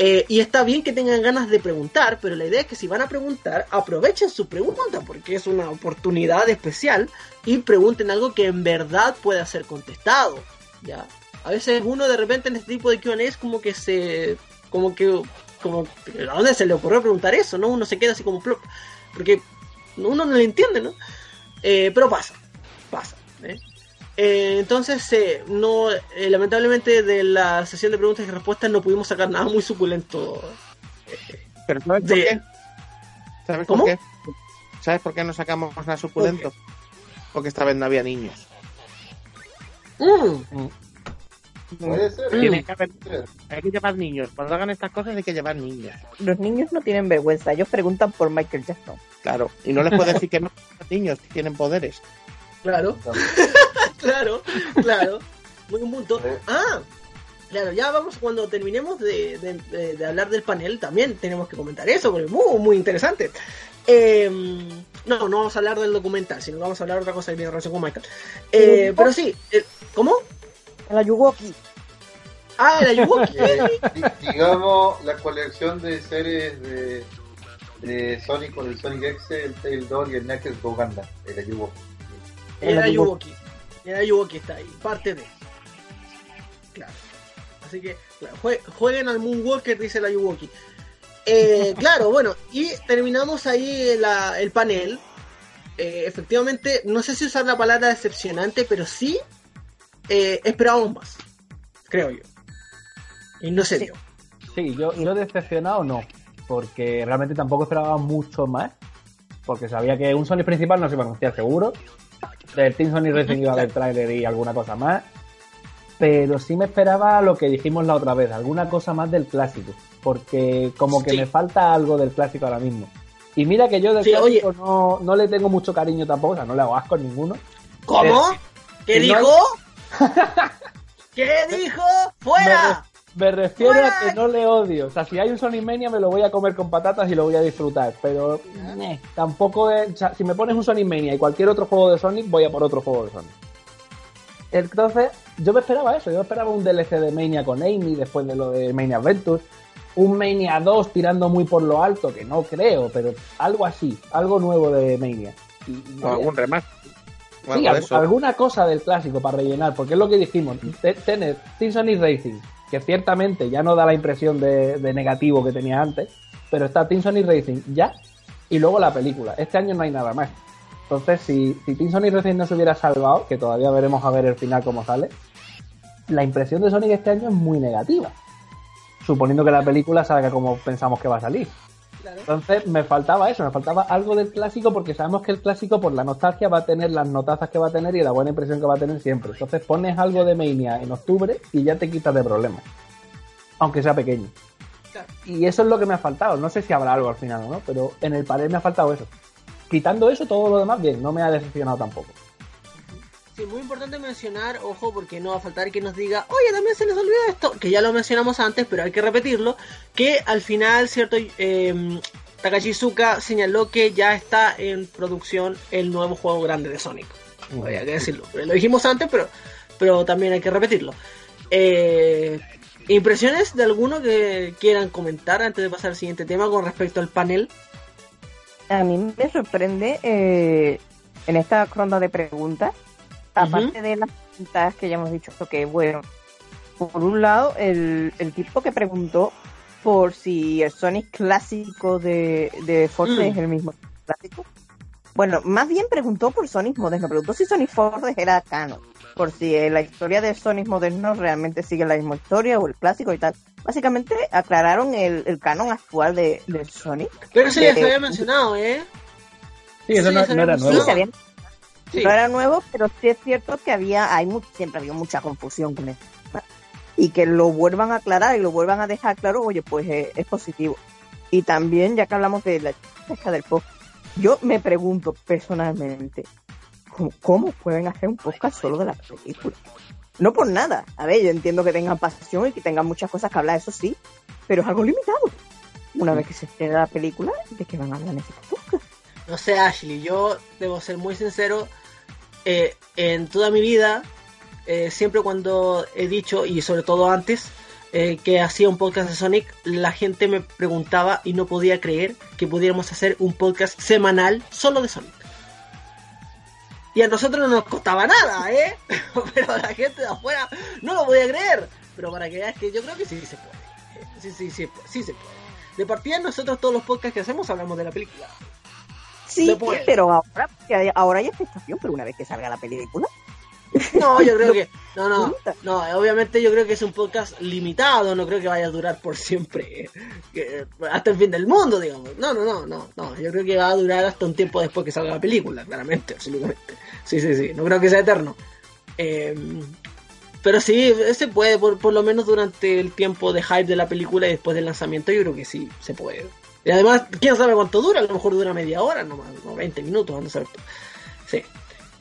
Eh, y está bien que tengan ganas de preguntar, pero la idea es que si van a preguntar, aprovechen su pregunta porque es una oportunidad especial y pregunten algo que en verdad pueda ser contestado. ¿ya? A veces uno de repente en este tipo de Q&A es como que se... como que como, ¿a dónde se le ocurrió preguntar eso? ¿no? Uno se queda así como plop, porque uno no le entiende, ¿no? Eh, pero pasa, pasa. ¿Eh? Eh, entonces, no, lamentablemente de la sesión de preguntas y respuestas no pudimos sacar nada muy suculento. pero ¿sabes por qué? ¿Sabes por qué? ¿Sabes por qué no sacamos nada suculento? Porque esta vez no había niños. Mm. Mm. Puede ser. hay que llevar niños. Cuando hagan estas cosas hay que llevar niños. Los niños no tienen vergüenza. Ellos preguntan por Michael Jackson. Claro. Y no les puedes decir que no. Los niños tienen poderes. Claro. Claro, claro. Muy un punto. Ah, claro, ya vamos, cuando terminemos de, hablar del panel, también tenemos que comentar eso, porque es muy, muy interesante. Em, no, no vamos a hablar del documental, sino vamos a hablar de otra cosa que tiene relación con Michael. Eh, pero sí, eh, ¿cómo? La Ayuwoki. Ah, el Ayuwoki. digamos, la colección de series de, de Sonic con el Sonic X, el Tail Dog y el Naked Goganda, el Ayuwoki. El Ayuwoki. El Ayuwoki está ahí, parte de. Claro. Así que jueguen al Moonwalker, dice el Ayuwoki. Eh, claro, bueno, y terminamos ahí el panel. Eh, efectivamente, no sé si usar la palabra decepcionante, pero sí eh, esperábamos más, creo yo. Y no se dio. Sí, yo, yo decepcionado no, porque realmente tampoco esperaba mucho más, porque sabía que un Sony principal no se iba a anunciar seguro. Del Team Sony Racing iba a haber trailer y alguna cosa más. pero sí me esperaba lo que dijimos la otra vez, alguna cosa más del clásico, porque como que Sí. me falta algo del clásico ahora mismo. Y mira que yo del Sí, clásico no, no le tengo mucho cariño tampoco, o sea, no le hago asco a ninguno. ¿Cómo? ¿Qué no dijo? ¿Qué dijo? ¡Fuera! Me refiero a que no le odio. O sea, si hay un Sonic Mania me lo voy a comer con patatas y lo voy a disfrutar. Pero eh, tampoco es... o sea, si me pones un Sonic Mania y cualquier otro juego de Sonic, voy a por otro juego de Sonic. Entonces, yo me esperaba eso. Yo esperaba un DLC de Mania con Amy después de lo de Mania Adventures. Un Mania 2 tirando muy por lo alto, que no creo, pero algo así. Algo nuevo de Mania. Y- y- O algún remaster. Sí, alguna cosa del clásico para rellenar, porque es lo que dijimos. te- Tener Team Sonic Racing, que ciertamente ya no da la impresión de, negativo que tenía antes, pero está Team Sonic Racing ya, y luego la película. Este año no hay nada más. Entonces, si, si Team Sonic Racing no se hubiera salvado, que todavía veremos a ver el final cómo sale, la impresión de Sonic este año es muy negativa. Suponiendo que la película salga como pensamos que va a salir. Claro. Entonces me faltaba eso, me faltaba algo del clásico porque sabemos que el clásico por la nostalgia va a tener las notazas que va a tener y la buena impresión que va a tener siempre. Entonces pones algo de Mania en octubre y ya te quitas de problemas. Aunque sea pequeño. Claro. Y eso es lo que me ha faltado. No sé si habrá algo al final o no, pero en el panel me ha faltado eso. Quitando eso, todo lo demás bien, no me ha decepcionado tampoco. Sí, muy importante mencionar, ojo, porque no va a faltar que nos diga, oye, también se les olvidó esto, que ya lo mencionamos antes, pero hay que repetirlo, que al final, cierto, eh, Takashi Iizuka señaló que ya está en producción el nuevo juego grande de Sonic. Había que decirlo. Lo dijimos antes, pero, pero también hay que repetirlo. Eh, ¿Impresiones de alguno que quieran comentar antes de pasar al siguiente tema con respecto al panel? A mí me sorprende eh, en esta ronda de preguntas, aparte de las preguntas que ya hemos dicho, que bueno, por un lado, el, el tipo que preguntó por si el Sonic clásico de, de Force Mm. es el mismo clásico. Bueno, más bien preguntó por Sonic moderno, preguntó si Sonic Force era canon, por si eh, la historia de Sonic moderno realmente sigue la misma historia o el clásico y tal. Básicamente aclararon el, el canon actual de, de Sonic. Pero eso ya se había mencionado, ¿eh? Sí, eso Sí, no, era había Sí, nuevo. se habían Sí. no era nuevo, pero sí es cierto que había, hay siempre había mucha confusión con esto. Y que lo vuelvan a aclarar y lo vuelvan a dejar claro, oye, pues eh, es positivo. Y también, ya que hablamos de la pesca del podcast, yo me pregunto personalmente, ¿cómo, cómo pueden hacer un podcast solo de la película? No por nada. A ver, yo entiendo que tengan pasión y que tengan muchas cosas que hablar, eso sí, pero es algo limitado. Una vez que se estrene la película, ¿de qué van a hablar en ese podcast? No sé, Ashley, yo debo ser muy sincero. Eh, en toda mi vida, eh, siempre cuando he dicho, y sobre todo antes, eh, que hacía un podcast de Sonic, la gente me preguntaba y no podía creer que pudiéramos hacer un podcast semanal solo de Sonic. Y a nosotros no nos costaba nada, ¿eh? Pero la gente de afuera no lo podía creer. Pero para que veas que yo creo que sí se puede. Sí, sí, sí, sí se puede. De partida nosotros todos los podcasts que hacemos hablamos de la película. Sí, pero ahora, ahora hay expectación, pero una vez que salga la película. No, yo creo que. No, no. No, obviamente yo creo que es un podcast limitado. No creo que vaya a durar por siempre. eh, que- hasta el fin del mundo, digamos. No, no, no, no. no Yo creo que va a durar hasta un tiempo después que salga la película, claramente, absolutamente. Sí, sí, sí. No creo que sea eterno. Eh, pero sí, se puede, por, por lo menos durante el tiempo de hype de la película y después del lanzamiento, yo creo que sí, se puede. Y además, quién sabe cuánto dura, a lo mejor dura media hora, no más, no 20 minutos, vamos a ver. Sí.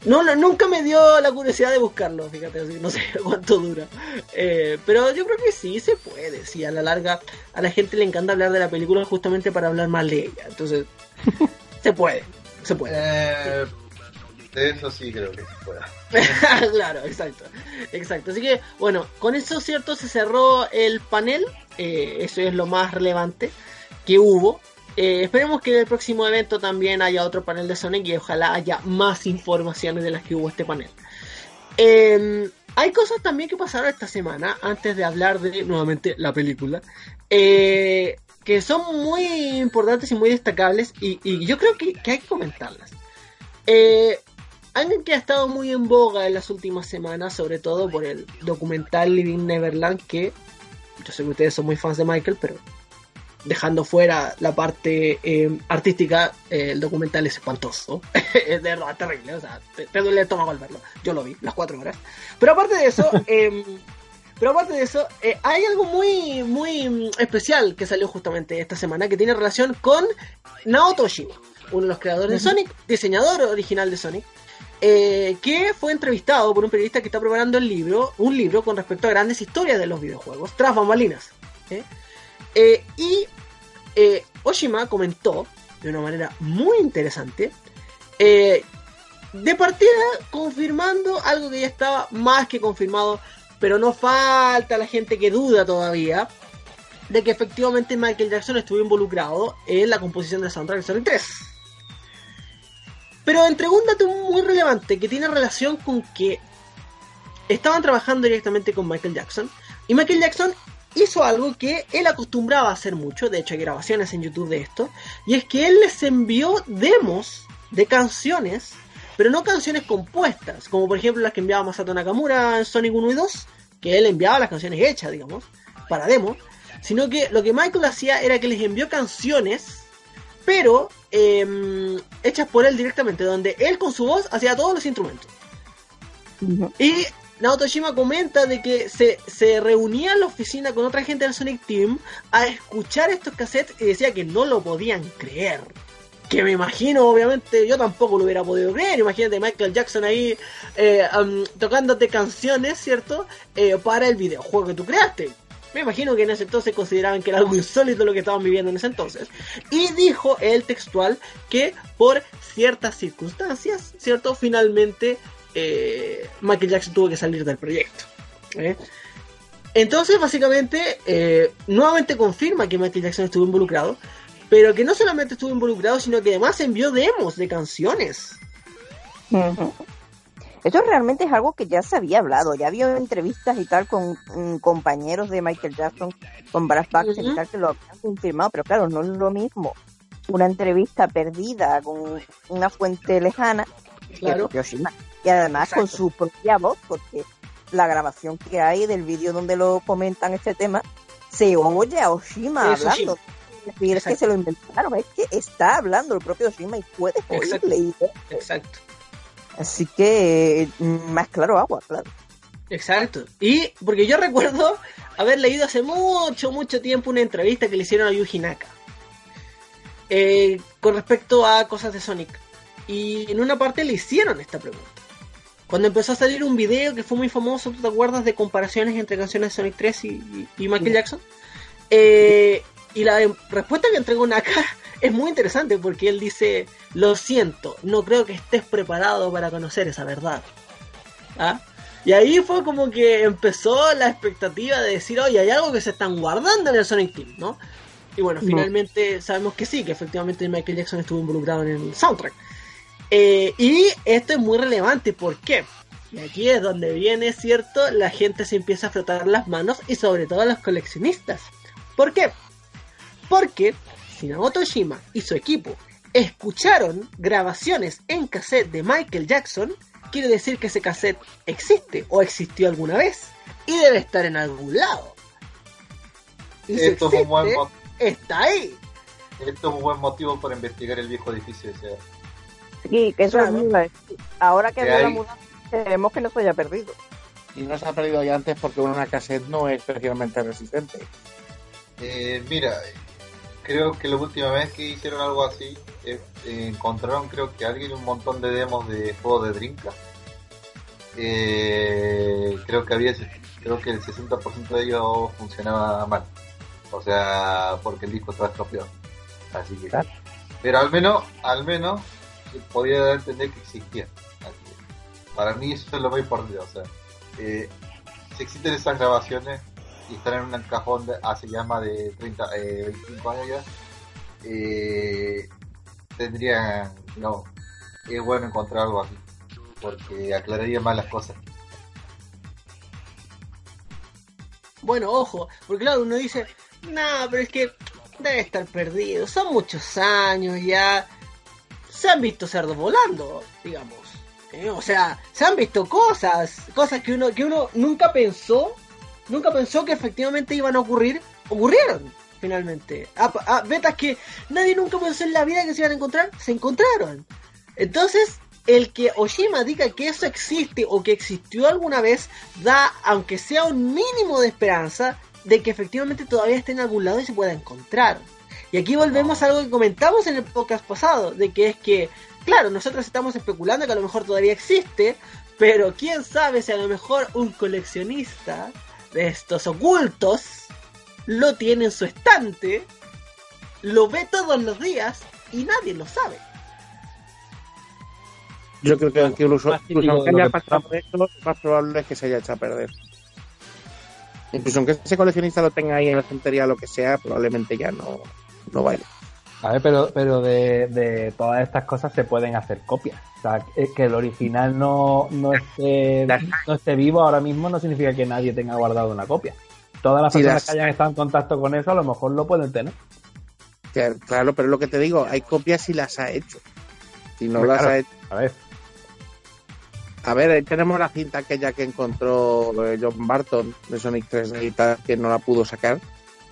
No, no, nunca me dio la curiosidad de buscarlo, fíjate, así, no sé cuánto dura. Eh, pero yo creo que sí se puede, sí, a la larga a la gente le encanta hablar de la película justamente para hablar mal de ella. Entonces, se puede, se puede. Eh, de eso sí creo que se pueda. claro, exacto. Exacto. Así que, bueno, con eso cierto se cerró el panel. eh, eso es lo más relevante que hubo. Eh, esperemos que en el próximo evento también haya otro panel de Sonic y ojalá haya más informaciones de las que hubo este panel. Eh, hay cosas también que pasaron esta semana, antes de hablar de nuevamente la película, eh, que son muy importantes y muy destacables y, y yo creo que, que hay que comentarlas. Eh, alguien que ha estado muy en boga en las últimas semanas, sobre todo por el documental Living Neverland, que yo sé que ustedes son muy fans de Michael, pero dejando fuera la parte eh, artística, eh, el documental es espantoso. es de verdad terrible, o sea, te, te duele el estómago al verlo. Yo lo vi, las cuatro horas. Pero aparte de eso, em, pero aparte de eso, eh, hay algo muy, muy mm, especial que salió justamente esta semana que tiene relación con Naoto Oshima, uno de los creadores de Sonic, diseñador original de Sonic, eh, que fue entrevistado por un periodista que está preparando el libro, un libro con respecto a grandes historias de los videojuegos, tras bambalinas. ¿eh? Eh, y eh, Oshima comentó de una manera muy interesante, eh, de partida confirmando algo que ya estaba más que confirmado, pero no falta la gente que duda todavía de que efectivamente Michael Jackson estuvo involucrado en la composición de soundtrack de Sonic 3. Pero entregó un dato muy relevante que tiene relación con que estaban trabajando directamente con Michael Jackson y Michael Jackson hizo algo que él acostumbraba a hacer mucho, de hecho hay grabaciones en YouTube de esto, y es que él les envió demos de canciones, pero no canciones compuestas, como por ejemplo las que enviaba Masato Nakamura en Sonic 1 y 2, que él enviaba las canciones hechas, digamos, para demo, sino que lo que Michael hacía era que les envió canciones, pero eh, hechas por él directamente, donde él con su voz hacía todos los instrumentos. Y Naoto Shima comenta de que se, se reunía en la oficina con otra gente del Sonic Team a escuchar estos cassettes y decía que no lo podían creer. Que me imagino, obviamente, yo tampoco lo hubiera podido creer. Imagínate Michael Jackson ahí eh, tocándote canciones, ¿cierto? Eh, para el videojuego que tú creaste. Me imagino que en ese entonces consideraban que era algo insólito lo que estaban viviendo en ese entonces. Y dijo el textual que por ciertas circunstancias, ¿cierto? Finalmente eh, Michael Jackson tuvo que salir del proyecto. ¿eh? Entonces, básicamente, eh, nuevamente confirma que Michael Jackson estuvo involucrado, pero que no solamente estuvo involucrado, sino que además envió demos de canciones. Eso realmente es algo que ya se había hablado, ya había entrevistas y tal con mm, compañeros de Michael Jackson, con Baxter Ujú. y tal, que lo habían confirmado, pero claro, no es lo mismo una entrevista perdida con una fuente lejana Claro. Y además con Exacto. su propia voz, porque la grabación que hay del vídeo donde lo comentan este tema, se oye a Oshima Es hablando. Oshima. Es que Exacto. se lo inventaron, es que está hablando el propio Oshima y Exacto. oírle. y- Exacto. Así que mm, más claro agua, claro. Exacto. Y porque yo recuerdo haber leído hace mucho, mucho tiempo una entrevista que le hicieron a Yuji Naka eh, con respecto a cosas de Sonic. Y en una parte le hicieron esta pregunta. Cuando empezó a salir un video que fue muy famoso, ¿tú te acuerdas de comparaciones entre canciones de Sonic 3 y, y- y Michael Jackson? Eh, y la respuesta que entregó Naka es muy interesante porque él dice, lo siento, no creo que estés preparado para conocer esa verdad. ¿Ah? Y ahí fue como que empezó la expectativa de decir, oye, hay algo que se están guardando en el Sonic Team, ¿no? Y bueno, No. finalmente sabemos que sí, que efectivamente Michael Jackson estuvo involucrado en el soundtrack. Eh, y esto es muy relevante, ¿por qué? Y aquí es donde viene, ¿cierto? La gente se empieza a frotar las manos y sobre todo los coleccionistas. ¿Por qué? Porque si Naoto Oshima y su equipo escucharon grabaciones en cassette de Michael Jackson, quiere decir que ese cassette existe o existió alguna vez y debe estar en algún lado. Y si Esto es un buen está ahí. esto es un buen motivo para investigar el viejo edificio ese. Sí, que eso Claro. es muy iba a decir. Ahora que la mudanza, esperemos que no se haya perdido. Y no se ha perdido ya antes porque una cassette no es especialmente resistente. Eh, mira, creo que la última vez que hicieron algo así, eh, eh, encontraron creo que alguien un montón de demos de juegos de Dreamcast. Eh, creo que había, creo que el 60% de ellos funcionaba mal. O sea, porque el disco estaba estropeado. Así que, Claro. pero al menos, al menos podía dar a entender que existía. Así que, para mí eso es lo más importante. O sea, eh, si existen esas grabaciones, y están en un cajón de, hace ya más de 30, eh, 25 años ya, eh, tendrían, no, es bueno encontrar algo así, porque aclararía más las cosas. Bueno, ojo, porque claro, uno dice, no, pero es que debe estar perdido, son muchos años ya, se han visto cerdos volando, digamos. ¿eh? O sea, se han visto cosas, cosas que uno, que uno nunca pensó, nunca pensó que efectivamente iban a ocurrir, ocurrieron. finalmente. Ah, betas que nadie nunca pensó en la vida que se iban a encontrar, se encontraron. Entonces, el que Oshima diga que eso existe o que existió alguna vez, da, aunque sea un mínimo de esperanza, de que efectivamente todavía esté en algún lado y se pueda encontrar. Y aquí volvemos a algo que comentamos en el podcast pasado, de que es que, claro, nosotros estamos especulando que a lo mejor todavía existe, pero quién sabe si a lo mejor un coleccionista de estos ocultos lo tiene en su estante, lo ve todos los días y nadie lo sabe. Yo creo que Bueno, incluso, incluso aunque haya pasado eso, lo más probable es que se haya echado a perder. Incluso aunque ese coleccionista lo tenga ahí en la estantería o lo que sea, probablemente ya no, no vaya. A ver, pero, pero de, de todas estas cosas se pueden hacer copias. O sea, que el original no, no, esté, no esté vivo ahora mismo no significa que nadie tenga guardado una copia. Todas las Sí, personas que hayan estado en contacto con eso a lo mejor lo pueden tener. Claro, pero es lo que te digo, hay copias si las ha hecho. Si no Pues las claro. ha hecho. A ver, A ver, ahí tenemos la cinta aquella que encontró eh, John Barton de Sonic 3D y tal, que no la pudo sacar.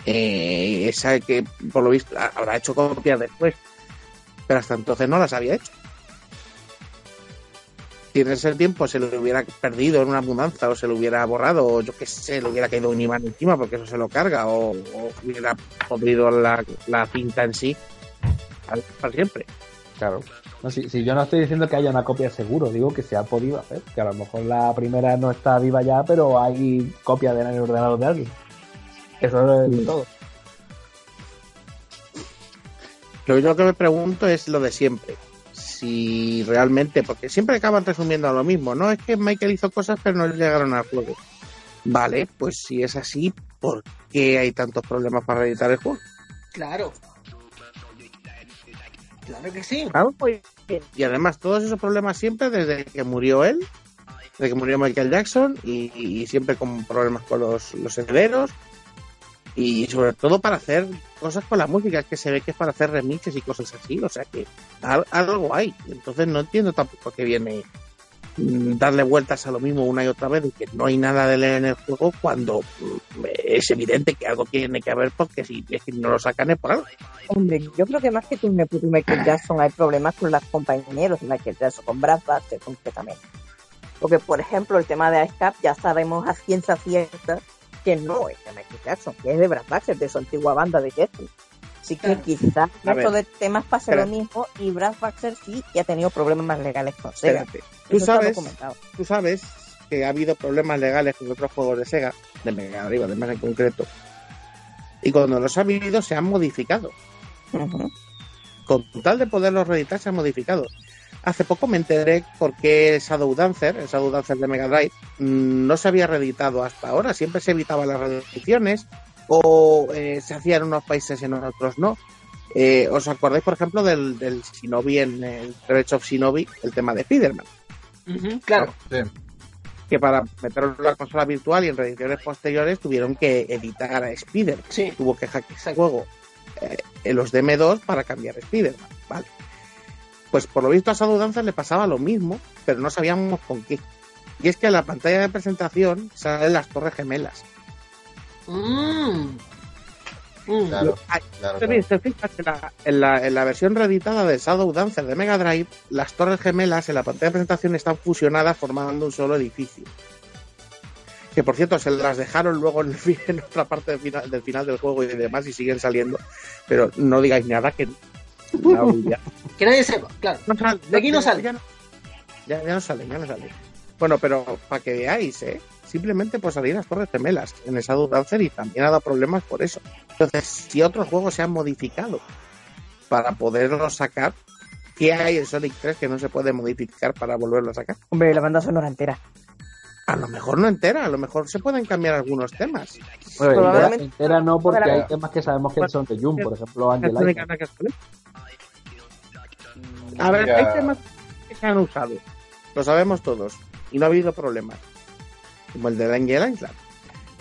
Eh, esa que, por lo visto, ha- habrá hecho copias después. Pero hasta entonces no las había hecho. Si en ese tiempo se lo hubiera perdido en una mudanza o se lo hubiera borrado o yo qué sé, le hubiera caído un imán encima porque eso se lo carga o, o hubiera podrido la, la cinta en sí para siempre. claro. No, si, si yo no estoy diciendo que haya una copia seguro, digo que se ha podido hacer. Que a lo mejor la primera no está viva ya, pero hay copia en el ordenador de alguien. Eso es Sí. todo. Lo yo lo que me pregunto es lo de siempre. Si realmente, porque siempre acaban resumiendo a lo mismo, ¿no? Es que Michael hizo cosas pero no llegaron al juego. Vale, pues si es así, ¿por qué hay tantos problemas para editar el juego? Claro. Claro que sí. Claro, pues, Y además, todos esos problemas siempre desde que murió él, desde que murió Michael Jackson, y, y siempre con problemas con los, los herederos, y sobre todo para hacer cosas con la música, que se ve que es para hacer remixes y cosas así, o sea que al- algo hay. Entonces no entiendo tampoco que viene mm, darle vueltas a lo mismo una y otra vez y que no hay nada de leer en el juego cuando mm, es evidente que algo tiene que haber porque si es que no lo sacan es por algo. Hombre, yo creo que más que con Michael Jackson hay problemas con los compañeros de Michael Jackson, con Brad Baxter concretamente. Porque, por ejemplo, el tema de IceCap ya sabemos a ciencia cierta que no es de Michael Jackson, que es de Brad Baxter, de su antigua banda de Jeffrey. Así que quizás esto de temas pase lo mismo y Brad Baxter sí que ha tenido problemas legales con Sega. Espérate. Tú Eso sabes, tú sabes que ha habido problemas legales con otros juegos de Sega, de Mega Drive además en concreto, y cuando los ha habido se han modificado. Con tal de poderlos reeditar se han modificado. Hace poco me enteré por qué Shadow Dancer, el Shadow Dancer de Mega Drive, mm, no se había reeditado hasta ahora. Siempre se evitaban las reediciones o eh, se hacían en unos países y en otros no. Eh, ¿Os acordáis, por ejemplo, del, del Shinobi en el Revenge of Shinobi, el tema de Spider-Man? Claro. Sí. que para meterlo en la consola virtual y en reediciones posteriores tuvieron que editar a Spider. Sí. Tuvo que hackear ese juego eh, en los DM2 para cambiar a Spider-Man. Vale. Pues por lo visto a Shadow Dancer le pasaba lo mismo, pero no sabíamos con qué. Y es que en la pantalla de presentación salen las torres gemelas. Mm. Mm. Claro, claro, Te claro. la- en, la, en la versión reeditada de Shadow Dancer de Mega Drive, las torres gemelas en la pantalla de presentación están fusionadas formando un solo edificio. Que por cierto, se las dejaron luego en, en otra parte del final, del final del juego y demás y siguen saliendo. Pero no digáis nada que. No, Que nadie sepa, claro. no sale, De aquí no sale. Ya, ya, ya no sale, ya no sale. Bueno, pero para que veáis, ¿eh? Simplemente por salir las torres gemelas en el Shadow Dancer y también ha dado problemas por eso. Entonces, si otros juegos se han modificado para poderlos sacar, ¿qué hay en Sonic 3 que no se puede modificar para volverlo a sacar? Hombre, la banda sonora entera. A lo mejor no entera, a lo mejor se pueden cambiar algunos temas. Bueno, entera, Probablemente- entera no, porque hay temas que sabemos que son de Jun, por ejemplo, Angel A ver, Ya. hay temas que se han usado, lo sabemos todos, y no ha habido problemas, como el de Angel Island.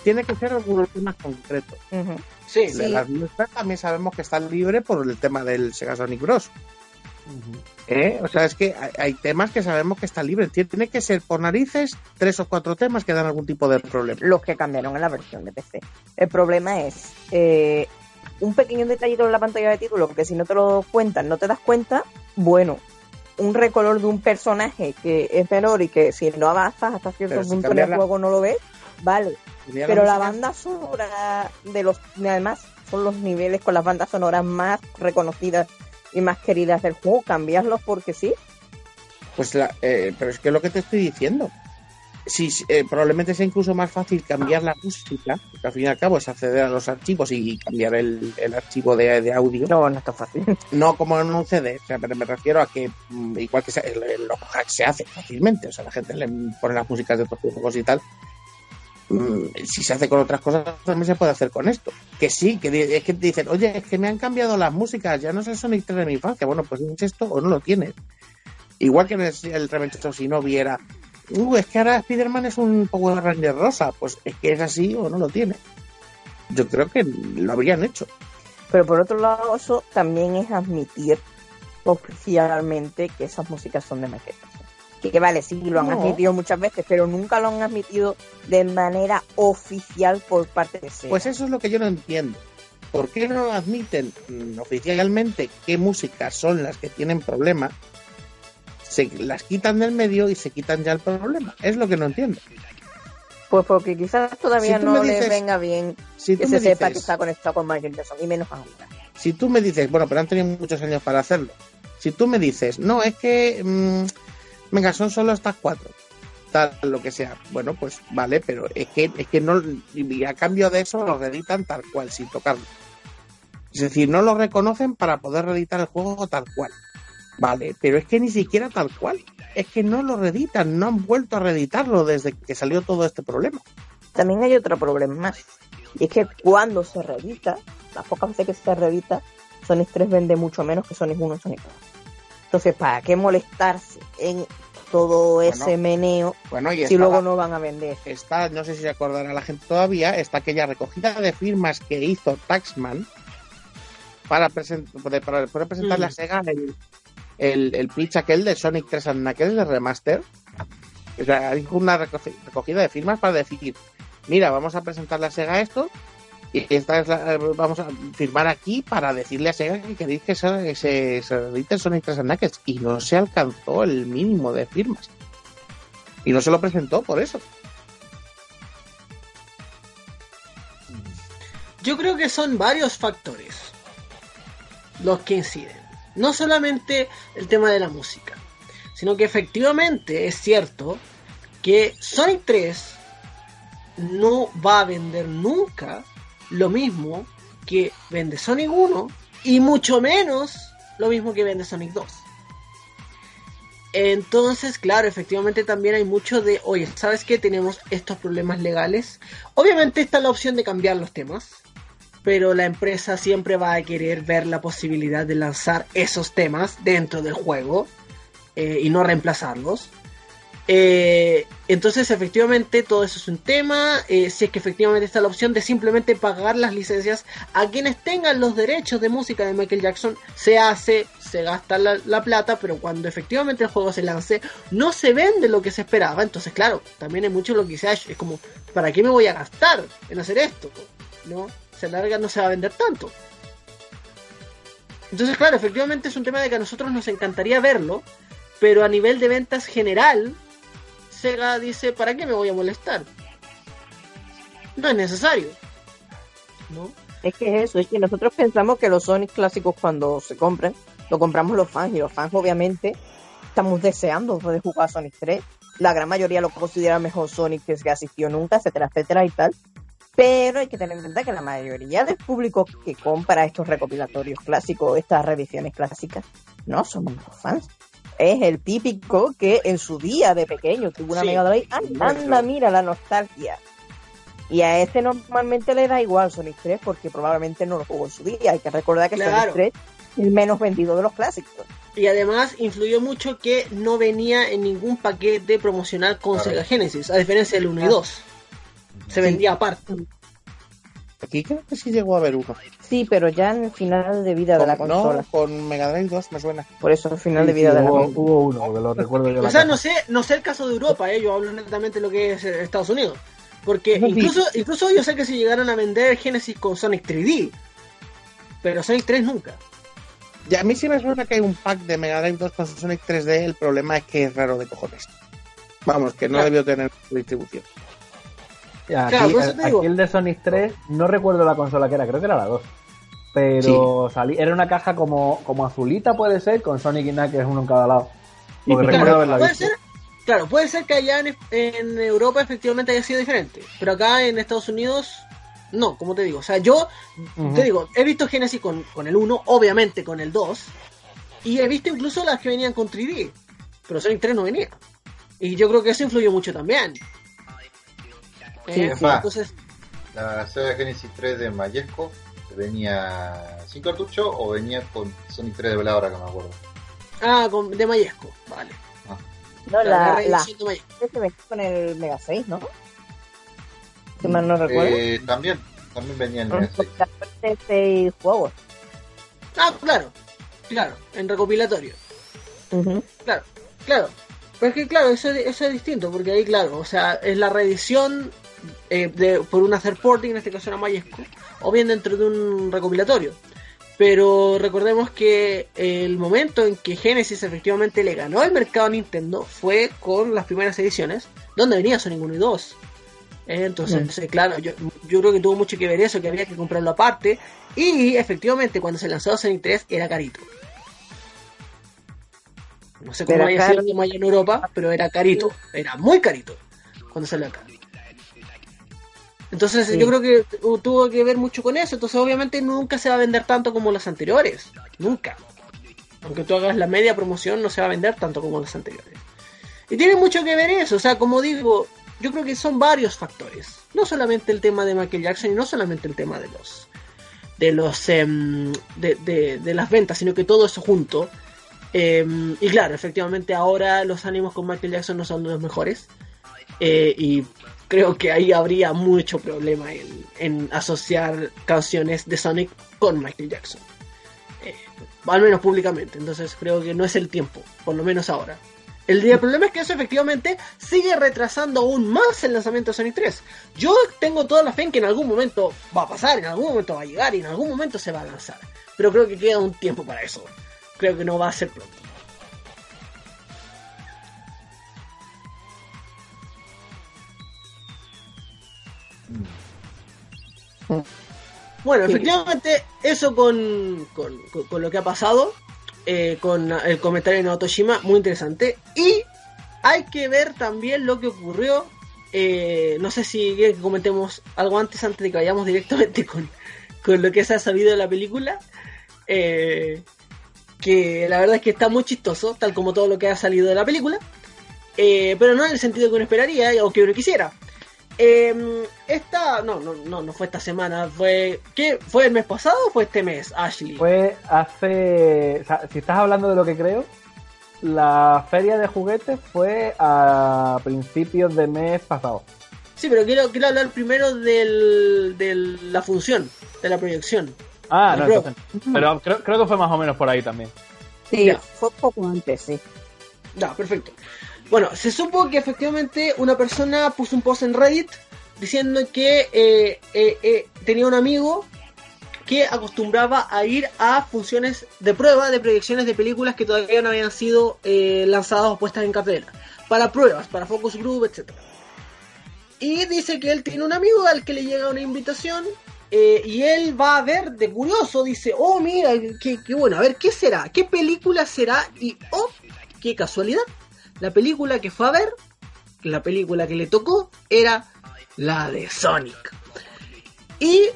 Tiene que ser algunos temas concretos. Ujú. Sí. De Las nuestras también sabemos que están libres por el tema del Sega Sonic Bros. ¿eh? O sea, es que hay, temas que sabemos que están libres. Tiene tiene que ser por narices tres o cuatro temas que dan algún tipo de problema. Los que cambiaron en la versión de PC. El problema es, eh, un pequeño detallito en la pantalla de título, que si no te lo cuentan, no te das cuenta, bueno, un recolor de un personaje que es menor y que si no avanzas hasta cierto Pero si punto en el juego no lo ves, vale. Pero la banda sonora de los, además son los niveles con las bandas sonoras más reconocidas y más queridas del juego, cambiarlos porque sí. Pues la, eh, pero es que es lo que te estoy diciendo. Sí, eh, probablemente sea incluso más fácil cambiar la música, porque al fin y al cabo es acceder a los archivos y cambiar el, el archivo de, de audio. No, no está fácil. No como en un CD, o sea, pero me refiero a que, mm, igual que se, los hacks se hace fácilmente, o sea, la gente le pone las músicas de otros juegos y tal. Mm, Si se hace con otras cosas, también se puede hacer con esto. Que sí, que es que te dicen, oye, es que me han cambiado las músicas, ya no es el Sonic 3 de mi infancia. Bueno, pues tienes esto o no lo tienes. Igual que en el, el Revencho, si no viera, uh, es que ahora Spider-Man es un Power Ranger rosa, pues es que es así o no lo tiene. Yo creo que lo habrían hecho. Pero por otro lado, eso también es admitir oficialmente que esas músicas son de maquetas. Que, que vale, sí, lo han No. admitido muchas veces, pero nunca lo han admitido de manera oficial por parte de Sega. Pues eso es lo que yo no entiendo. ¿Por qué no admiten oficialmente qué músicas son las que tienen problemas? Se las quitan del medio y se quitan ya el problema. Es lo que no entiendo. Pues porque quizás todavía Si no dices- venga bien Si que se sepa que está conectado con Michael Jackson, y menos ahora. si tú me dices, bueno, pero han tenido muchos años para hacerlo. Si tú me dices, no, es que, mm, venga, son solo estas cuatro, tal, lo que sea. Bueno, pues vale, pero es que, es que no, y a cambio de eso lo reeditan tal cual, sin tocarlo. Es decir, no lo reconocen para poder reeditar el juego tal cual. Vale, pero es que ni siquiera tal cual. Es que no lo reeditan, no han vuelto a reeditarlo desde que salió todo este problema. También hay otro problema más. Y es que cuando se reedita, las pocas veces que se reedita, Sonic 3 vende mucho menos que Sonic 1 y Sonic 2. Entonces, ¿para qué molestarse en todo ese meneo Bueno, y si luego no van a vender? está, no sé si se acordará la gente todavía, está aquella recogida de firmas que hizo Taxman para, present- para, para poder presentarle Mm. a Sega el, el pitch aquel de Sonic 3 and Knuckles de remaster. O sea, una recogi- recogida de firmas para decir, mira, vamos a presentarle a Sega esto y esta es la- vamos a firmar aquí para decirle a Sega que queréis que se, que se, se edite Sonic 3 and Knuckles y no se alcanzó el mínimo de firmas. Y no se lo presentó por eso. Yo creo que son varios factores los que inciden. No solamente el tema de la música, sino que efectivamente es cierto que Sonic 3 no va a vender nunca lo mismo que vende Sonic 1 y mucho menos lo mismo que vende Sonic 2. Entonces, claro, efectivamente también hay mucho de, oye, ¿sabes qué? Tenemos estos problemas legales. Obviamente está la opción de cambiar los temas, pero la empresa siempre va a querer ver la posibilidad de lanzar esos temas dentro del juego eh, y no reemplazarlos. Eh, entonces, efectivamente, todo eso es un tema. eh, si es que efectivamente está la opción de simplemente pagar las licencias a quienes tengan los derechos de música de Michael Jackson, se hace, se gasta la, la plata, pero cuando efectivamente el juego se lance, no se vende lo que se esperaba. Entonces, claro, también hay mucho lo que se ha hecho. Es como, ¿para qué me voy a gastar en hacer esto? ¿No? Se larga, no se va a vender tanto. Entonces, claro, efectivamente es un tema de que a nosotros nos encantaría verlo, pero a nivel de ventas general, Sega dice, ¿para qué me voy a molestar? No es necesario. ¿No? Es que es eso, es que nosotros pensamos que los Sonic clásicos cuando se compran, lo compramos los fans y los fans obviamente estamos deseando poder jugar a Sonic 3. La gran mayoría lo considera mejor Sonic que se asistió nunca, etcétera, etcétera y tal. Pero hay que tener en cuenta que la mayoría del público que compra estos recopilatorios clásicos, estas revisiones clásicas, no somos los fans. Es el típico que en su día de pequeño tuvo una Sí. Mega Drive. ¡Anda, anda, mira la nostalgia! Y a este normalmente le da igual Sonic 3 porque probablemente no lo jugó en su día. Hay que recordar que Claro. Sonic 3 es el menos vendido de los clásicos. Y además influyó mucho que no venía en ningún paquete promocional con. Sega Genesis, a diferencia del 1 y 2. Se vendía aparte. Aquí creo que sí llegó a haber uno. Sí, pero ya en el final de vida de la Con- consola. no, con Mega Drive 2 me suena. Por eso el final Sí, de vida sí, de la hubo, consola. hubo uno, que lo recuerdo yo. en O sea, casa. no sé, no sé el caso de Europa, eh, yo hablo netamente de lo que es eh, Estados Unidos. Porque sí. incluso, incluso yo sé que si llegaron a vender Genesis con Sonic 3D, pero Sonic 3 nunca. Y a mí sí me suena que hay un pack de Mega Drive 2 con Sonic 3D, el problema es que es raro de cojones. Vamos, que no Claro. debió tener distribución. Aquí, Claro, aquí el de Sonic 3, no recuerdo la consola que era, creo que era la 2. Pero salí, era una caja como, como azulita, puede ser, con Sonic y Knuckles uno en cada lado. Porque Y recuerdo Claro, haberla puede visto. ser, claro, puede ser que allá en, en Europa efectivamente haya sido diferente, pero acá en Estados Unidos no, como te digo. O sea, yo te digo, he visto Genesis con, con el 1, obviamente con el 2, y he visto incluso las que venían con 3D, pero Sonic 3 no venía. Y yo creo que eso influyó mucho también. Eh, es más. entonces, La Sega Genesis 3 de Mayesco venía sin cartucho o venía con Sonic 3 de Velabra, que me acuerdo. ah, con, de Mayesco, vale. No, la, la, de este venía con el Mega 6, ¿no? Si mal no recuerdo. Eh, también, también venía el Mega 6. de seis juegos. Ah, claro, claro, en recopilatorio. Claro, claro. Pero es que, claro, eso, es- eso es distinto, porque ahí, claro, o sea, es la reedición eh, de, por una third party, en este caso era Mayesco, o bien dentro de un recopilatorio. Pero recordemos que el momento en que Genesis efectivamente le ganó el mercado a Nintendo fue con las primeras ediciones, donde venía Sonic 1 y 2. Eh, Entonces, claro, yo, yo creo que tuvo mucho que ver eso, que había que comprarlo aparte. Y efectivamente, cuando se lanzó Sonic 3 era carito. No sé cómo Era haya sido caro. allá en Europa, pero era carito. Era muy carito cuando salió acá. Entonces Sí. yo creo que tu- tuvo que ver mucho con eso. Entonces obviamente nunca se va a vender tanto como las anteriores. Nunca. Aunque tú hagas la media promoción no se va a vender tanto como las anteriores. Y tiene mucho que ver eso. O sea, como digo, yo creo que son varios factores. No solamente el tema de Michael Jackson y no solamente el tema de los de los em, de, de- de las ventas, sino que todo eso junto. Em, y claro, efectivamente ahora los ánimos con Michael Jackson no son los mejores. Eh, y creo que ahí habría mucho problema en, asociar canciones de Sonic con Michael Jackson. Eh, al menos públicamente. Entonces creo que no es el tiempo, por lo menos ahora. El, el problema es que eso efectivamente sigue retrasando aún más el lanzamiento de Sonic 3. Yo tengo toda la fe en que en algún momento va a pasar, en algún momento va a llegar y en algún momento se va a lanzar. Pero creo que queda un tiempo para eso. Creo que no va a ser pronto. Bueno, efectivamente, eso con, con, con- con lo que ha pasado, eh, con el comentario de Naotoshima, muy interesante. Y hay que ver también lo que ocurrió. eh, no sé si quieren que comentemos algo antes, antes de que vayamos directamente con, con lo que se ha sabido de la película. Eh, que la verdad es que está muy chistoso, tal como todo lo que ha salido de la película. Eh, pero no en el sentido que uno esperaría o que uno quisiera. Eh, esta, no, no, no, no fue esta semana, fue, ¿qué? ¿Fue el mes pasado o fue este mes, Ashley? Fue hace. o sea, si estás hablando de lo que creo, la feria de juguetes fue a principios de mes pasado. Sí, pero quiero, quiero hablar primero del, de la función, de la proyección. Ah, no, entonces. Pero creo, creo que fue más o menos por ahí también. Sí, Ya. fue poco antes, sí. Ya, perfecto. Bueno, se supo que efectivamente una persona puso un post en Reddit diciendo que eh, eh, eh, tenía un amigo que acostumbraba a ir a funciones de prueba de proyecciones de películas que todavía no habían sido lanzadas o puestas en cartelera. Para pruebas, para focus group, etc. Y dice que él tiene un amigo al que le llega una invitación y él va a ver de curioso, dice, oh mira, qué bueno, a ver, ¿qué será? ¿Qué película será? Y oh, qué casualidad, la película que fue a ver, la película que le tocó, era la de Sonic. Y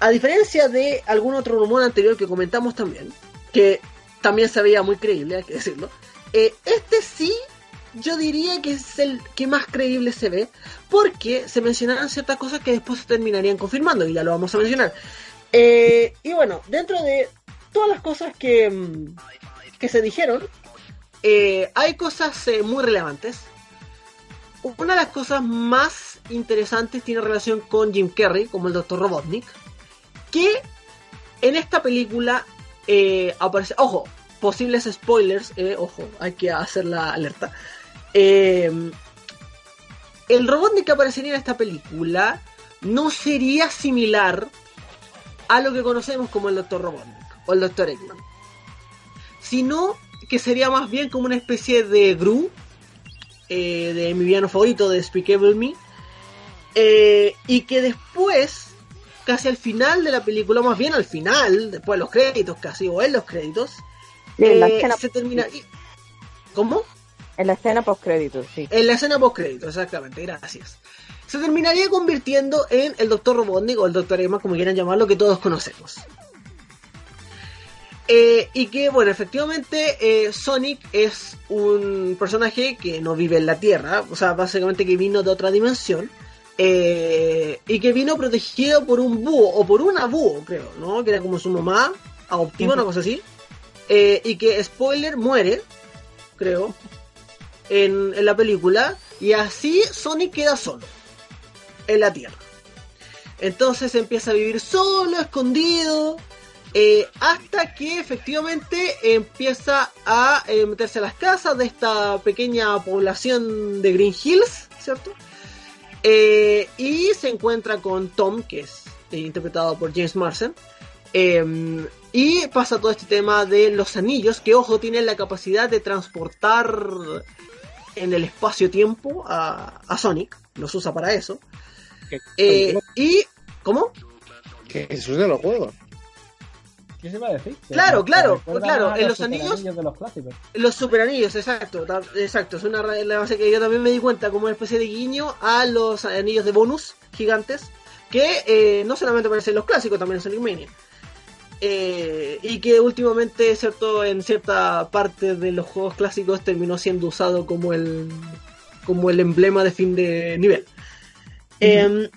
a diferencia de algún otro rumor anterior que comentamos también, que también se veía muy creíble, hay que decirlo, eh, este sí yo diría que es el que más creíble se ve, porque se mencionaron ciertas cosas que después se terminarían confirmando, y ya lo vamos a mencionar. Eh, y bueno, dentro de todas las cosas que, mm, que se dijeron, eh, hay cosas eh, muy relevantes. Una de las cosas más interesantes tiene relación con Jim Carrey, como el Dr. Robotnik, que en esta película eh, aparece, ojo, posibles spoilers, ojo, hay que hacer la alerta. El Robotnik que aparecería en esta película no sería similar a lo que conocemos como el Dr. Robotnik o el Dr. Eggman. Sino que sería más bien como una especie de Gru eh, de mi villano favorito de Speakable Me. eh, y que después, casi al final de la película, más bien al final, después de los créditos casi, o en los créditos, En la eh, escena- se termina... y- ¿Cómo? En la escena post créditos, sí. En la escena post crédito, exactamente, gracias. Se terminaría convirtiendo en el Dr. Robotnik o el Dr. Eggman, como quieran llamarlo, que todos conocemos. Eh, y que, bueno, efectivamente, eh, Sonic es un personaje que no vive en la Tierra, o sea, básicamente que vino de otra dimensión. eh, y que vino protegido por un búho, o por una búho, creo, ¿no? Que era como su mamá, adoptiva, una cosa así. Y que, spoiler, muere, creo, en, en la película. Y así Sonic queda solo en la Tierra. Entonces empieza a vivir solo, escondido, eh, hasta que efectivamente empieza a eh, meterse a las casas de esta pequeña población de Green Hills, ¿cierto? Eh, y se encuentra con Tom, que es interpretado por James Marsden. y pasa todo este tema de los anillos, que ojo, tienen la capacidad de transportar en el espacio-tiempo a, a Sonic. Los usa para eso. Y. ¿Cómo? que eso es de los juegos. ¿Qué se va a decir? Claro, claro, recuerda claro, en los superanillos anillos- de los clásicos. Los super anillos, exacto, exacto. Es una la base que yo también me di cuenta como una especie de guiño a los anillos de bonus gigantes que eh, no solamente aparecen en los clásicos, también en Sonic Mania. Eh, y que últimamente, cierto, en cierta parte de los juegos clásicos terminó siendo usado como el como el emblema de fin de nivel. Eh,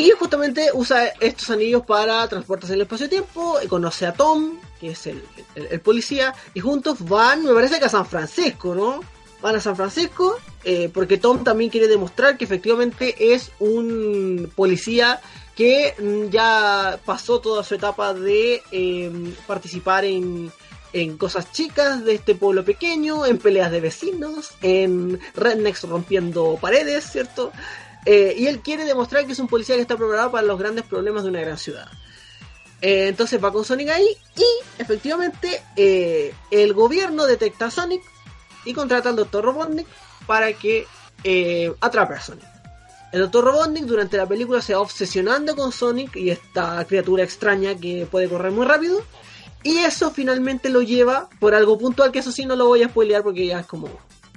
y justamente usa estos anillos para transportarse en el espacio-tiempo, conoce a Tom, que es el, el- policía, y juntos van, me parece que a San Francisco, ¿no? Van a San Francisco, eh, porque Tom también quiere demostrar que efectivamente es un policía que mm, ya pasó toda su etapa de eh, participar en, en cosas chicas de este pueblo pequeño, en peleas de vecinos, en rednecks rompiendo paredes, ¿cierto? Eh, y él quiere demostrar que es un policía que está preparado para los grandes problemas de una gran ciudad. Eh, entonces va con Sonic ahí y efectivamente eh, el gobierno detecta a Sonic y contrata al Dr. Robotnik para que atrape a Sonic. El Dr. Robotnik durante la película se va obsesionando con Sonic y esta criatura extraña que puede correr muy rápido. Y eso finalmente lo lleva por algo puntual, que eso sí no lo voy a spoilear porque ya es como,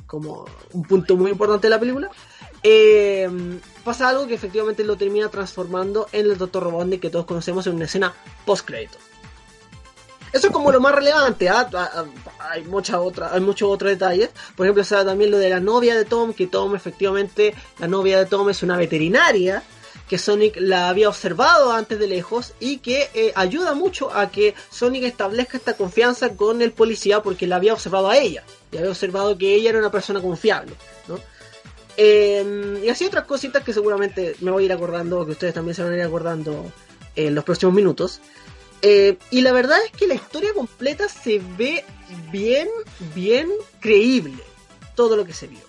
como un punto muy importante de la película. Eh, pasa algo que efectivamente lo termina transformando en el Dr. Robotnik que todos conocemos en una escena post-crédito. Eso es como lo más relevante, ¿ah? Ah, ah, hay muchas otras, hay muchos otros detalles. Por ejemplo, está también lo de la novia de Tom, que Tom efectivamente, la novia de Tom es una veterinaria, que Sonic la había observado antes de lejos y que eh, ayuda mucho a que Sonic establezca esta confianza con el policía porque la había observado a ella. Y había observado que ella era una persona confiable, ¿no? Eh, y así otras cositas que seguramente me voy a ir acordando, que ustedes también se van a ir acordando en los próximos minutos. Eh, y la verdad es que la historia completa se ve bien, bien creíble. Todo lo que se vio.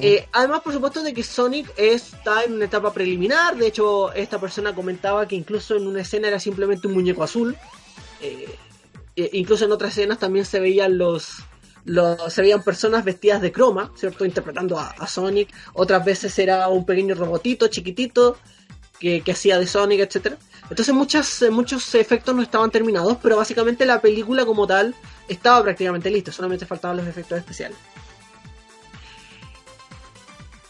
Eh, además, por supuesto, de que Sonic está en una etapa preliminar. De hecho, esta persona comentaba que incluso en una escena era simplemente un muñeco azul. Eh, incluso en otras escenas también se veían los, los- se veían personas vestidas de croma, ¿cierto? Interpretando a, Sonic. Otras veces era un pequeño robotito chiquitito que, que hacía de Sonic, etcétera. Entonces muchas, muchos efectos no estaban terminados, pero básicamente la película como tal estaba prácticamente lista, solamente faltaban los efectos especiales.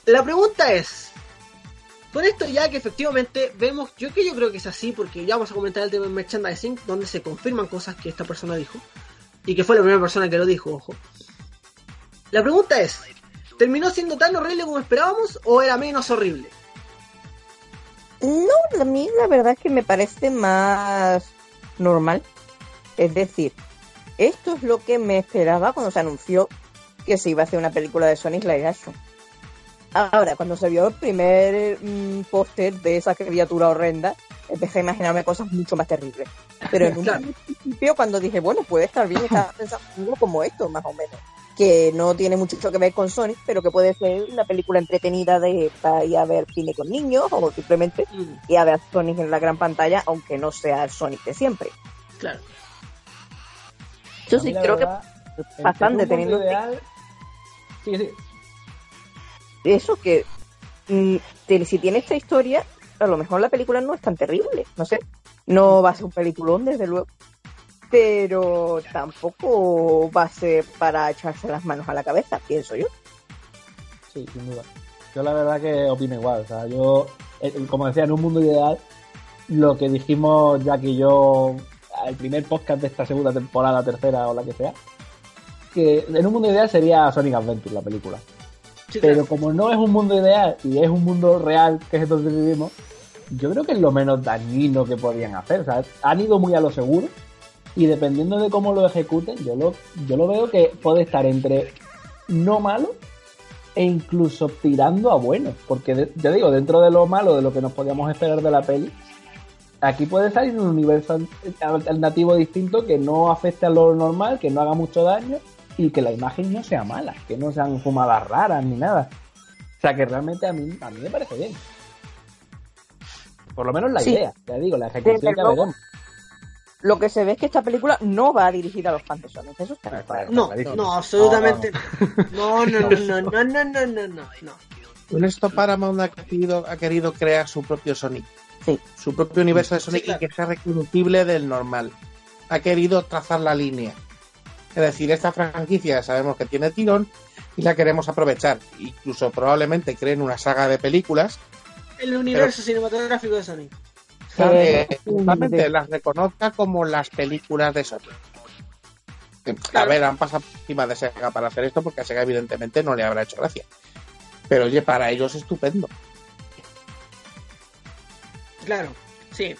La pregunta es, con esto ya que efectivamente vemos, yo que yo creo que es así, porque ya vamos a comentar el tema de merchandising, donde se confirman cosas que esta persona dijo, y que fue la primera persona que lo dijo, ojo. La pregunta es, ¿terminó siendo tan horrible como esperábamos o era menos horrible? No, a mí la verdad es que me parece más normal. Es decir, esto es lo que me esperaba cuando se anunció que se iba a hacer una película de Sonic Live Action. Ahora, cuando se vio el primer mm, póster de esa criatura horrenda, empecé a imaginarme cosas mucho más terribles. Pero en un Claro. principio, cuando dije, bueno, puede estar bien, estaba pensando en algo como esto, más o menos. que no tiene mucho que ver con Sonic, pero que puede ser una película entretenida de para ir a ver cine con niños o simplemente Mm, ir a ver Sonic en la gran pantalla, aunque no sea el Sonic de siempre. claro. Yo sí creo verdad, que bastante teniendo ideal... Sí, sí. eso que mm, si tiene esta historia, a lo mejor la película no es tan terrible, no sé. No va a ser un peliculón, desde luego. Pero tampoco va a ser para echarse las manos a la cabeza, pienso yo. Sí, sin duda. Yo la verdad que opino igual. O sea, yo, eh, como decía, en un mundo ideal, lo que dijimos Jack y yo al primer podcast de esta segunda temporada, tercera o la que sea, que en un mundo ideal sería Sonic Adventure, la película. Sí, Pero claro. como no es un mundo ideal y es un mundo real, que es donde vivimos, yo creo que es lo menos dañino que podían hacer. O sea, han ido muy a lo seguro y dependiendo de cómo lo ejecuten, yo lo, yo lo veo que puede estar entre no malo e incluso tirando a bueno. Porque de- ya digo, dentro de lo malo, de lo que nos podíamos esperar de la peli, aquí puede salir un universo al- alternativo distinto que no afecte a lo normal, que no haga mucho daño y que la imagen no sea mala, que no sean fumadas raras ni nada. O sea que realmente a mí, a mí me parece bien. Por lo menos la idea, ya digo, la ejecución ya veremos lo que se ve es que esta película no va dirigida a los pantesones. Eso está claro. No, no, absolutamente no. No, no, no, no, no, no, no, no. Con esto Paramount ha querido, ha querido crear su propio Sonic. Sí. Su propio universo de Sonic y que sea reconocible del normal. Ha querido trazar la línea. Es decir, esta franquicia sabemos que tiene tirón y la queremos aprovechar. Incluso probablemente creen una saga de películas El universo cinematográfico de Sonic. que Eh, justamente las reconozca como las películas de Sonic. A Claro. ver, han pasado por encima de Sega para hacer esto porque a Sega evidentemente no le habrá hecho gracia. Pero oye, para ellos es estupendo. Claro, sí.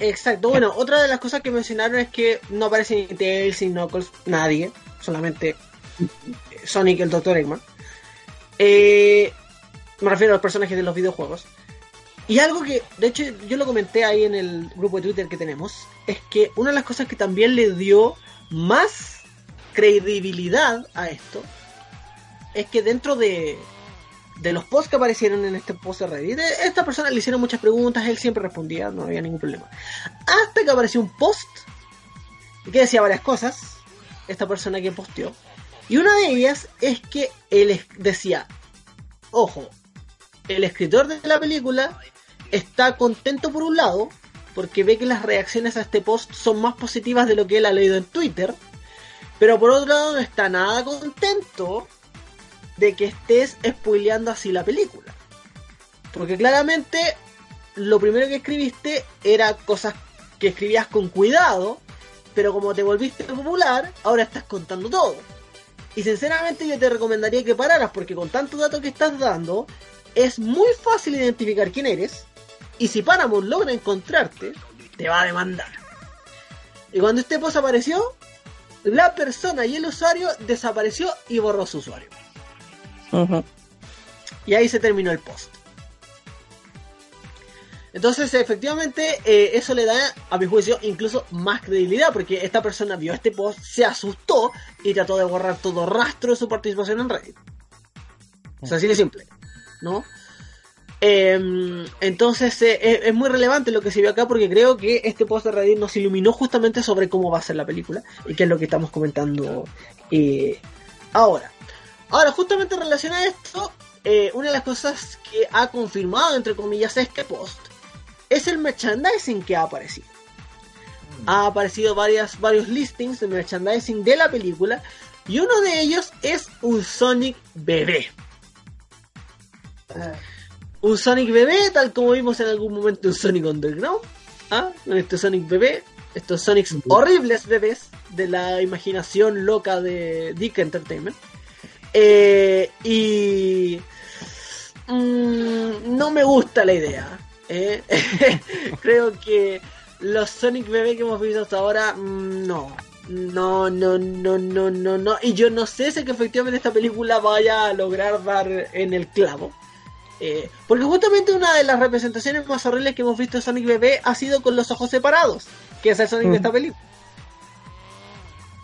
Exacto. Bueno, otra de las cosas que mencionaron es que no aparece ni Tails ni Knuckles, nadie, solamente Sonic, el Dr. Eggman. Eh, me refiero a los personajes de los videojuegos. Y algo que, de hecho, yo lo comenté ahí en el grupo de Twitter que tenemos, es que una de las cosas que también le dio más credibilidad a esto es que dentro de, de los posts que aparecieron en este post de Reddit, eh, esta persona le hicieron muchas preguntas, él siempre respondía, no había ningún problema. Hasta que apareció un post que decía varias cosas, esta persona que posteó. Y una de ellas es que él decía, ojo, el escritor de la película está contento por un lado, porque ve que las reacciones a este post son más positivas de lo que él ha leído en Twitter, pero por otro lado no está nada contento de que estés spoileando así la película. Porque claramente lo primero que escribiste era cosas que escribías con cuidado, pero como te volviste popular, ahora estás contando todo. Y sinceramente yo te recomendaría que pararas, porque con tanto dato que estás dando, es muy fácil identificar quién eres, y si Paramount logra encontrarte, te va a demandar. Y cuando este post apareció, la persona y el usuario desapareció y borró su usuario. Y ahí se terminó el post. Entonces, efectivamente, eh, eso le da, a mi juicio, incluso más credibilidad, porque esta persona vio este post, se asustó y trató de borrar todo rastro de su participación en Reddit. O sea, así de simple, ¿no? Em, entonces, eh, es, es muy relevante lo que se vio acá, porque creo que este post de Reddit nos iluminó justamente sobre cómo va a ser la película, y que es lo que estamos comentando eh, ahora. Ahora, justamente en relación a esto, eh, una de las cosas que ha confirmado, entre comillas, este post es el merchandising que ha aparecido. Ha aparecido varias, varios listings de merchandising de la película y uno de ellos es un Sonic bebé. Un Sonic bebé, tal como vimos en algún momento en Sonic Underground. ¿Ah? Este Sonic bebé, estos Sonics horribles bebés de la imaginación loca de Dick Entertainment. Eh, y mm, no me gusta la idea. ¿eh? Creo que los Sonic bebé que hemos visto hasta ahora, mm, no. No, no, no, no, no, no. Y yo no sé si que efectivamente esta película vaya a lograr dar en el clavo. Eh, porque justamente una de las representaciones más horribles que hemos visto de Sonic bebé ha sido con los ojos separados, que es el Sonic de esta película.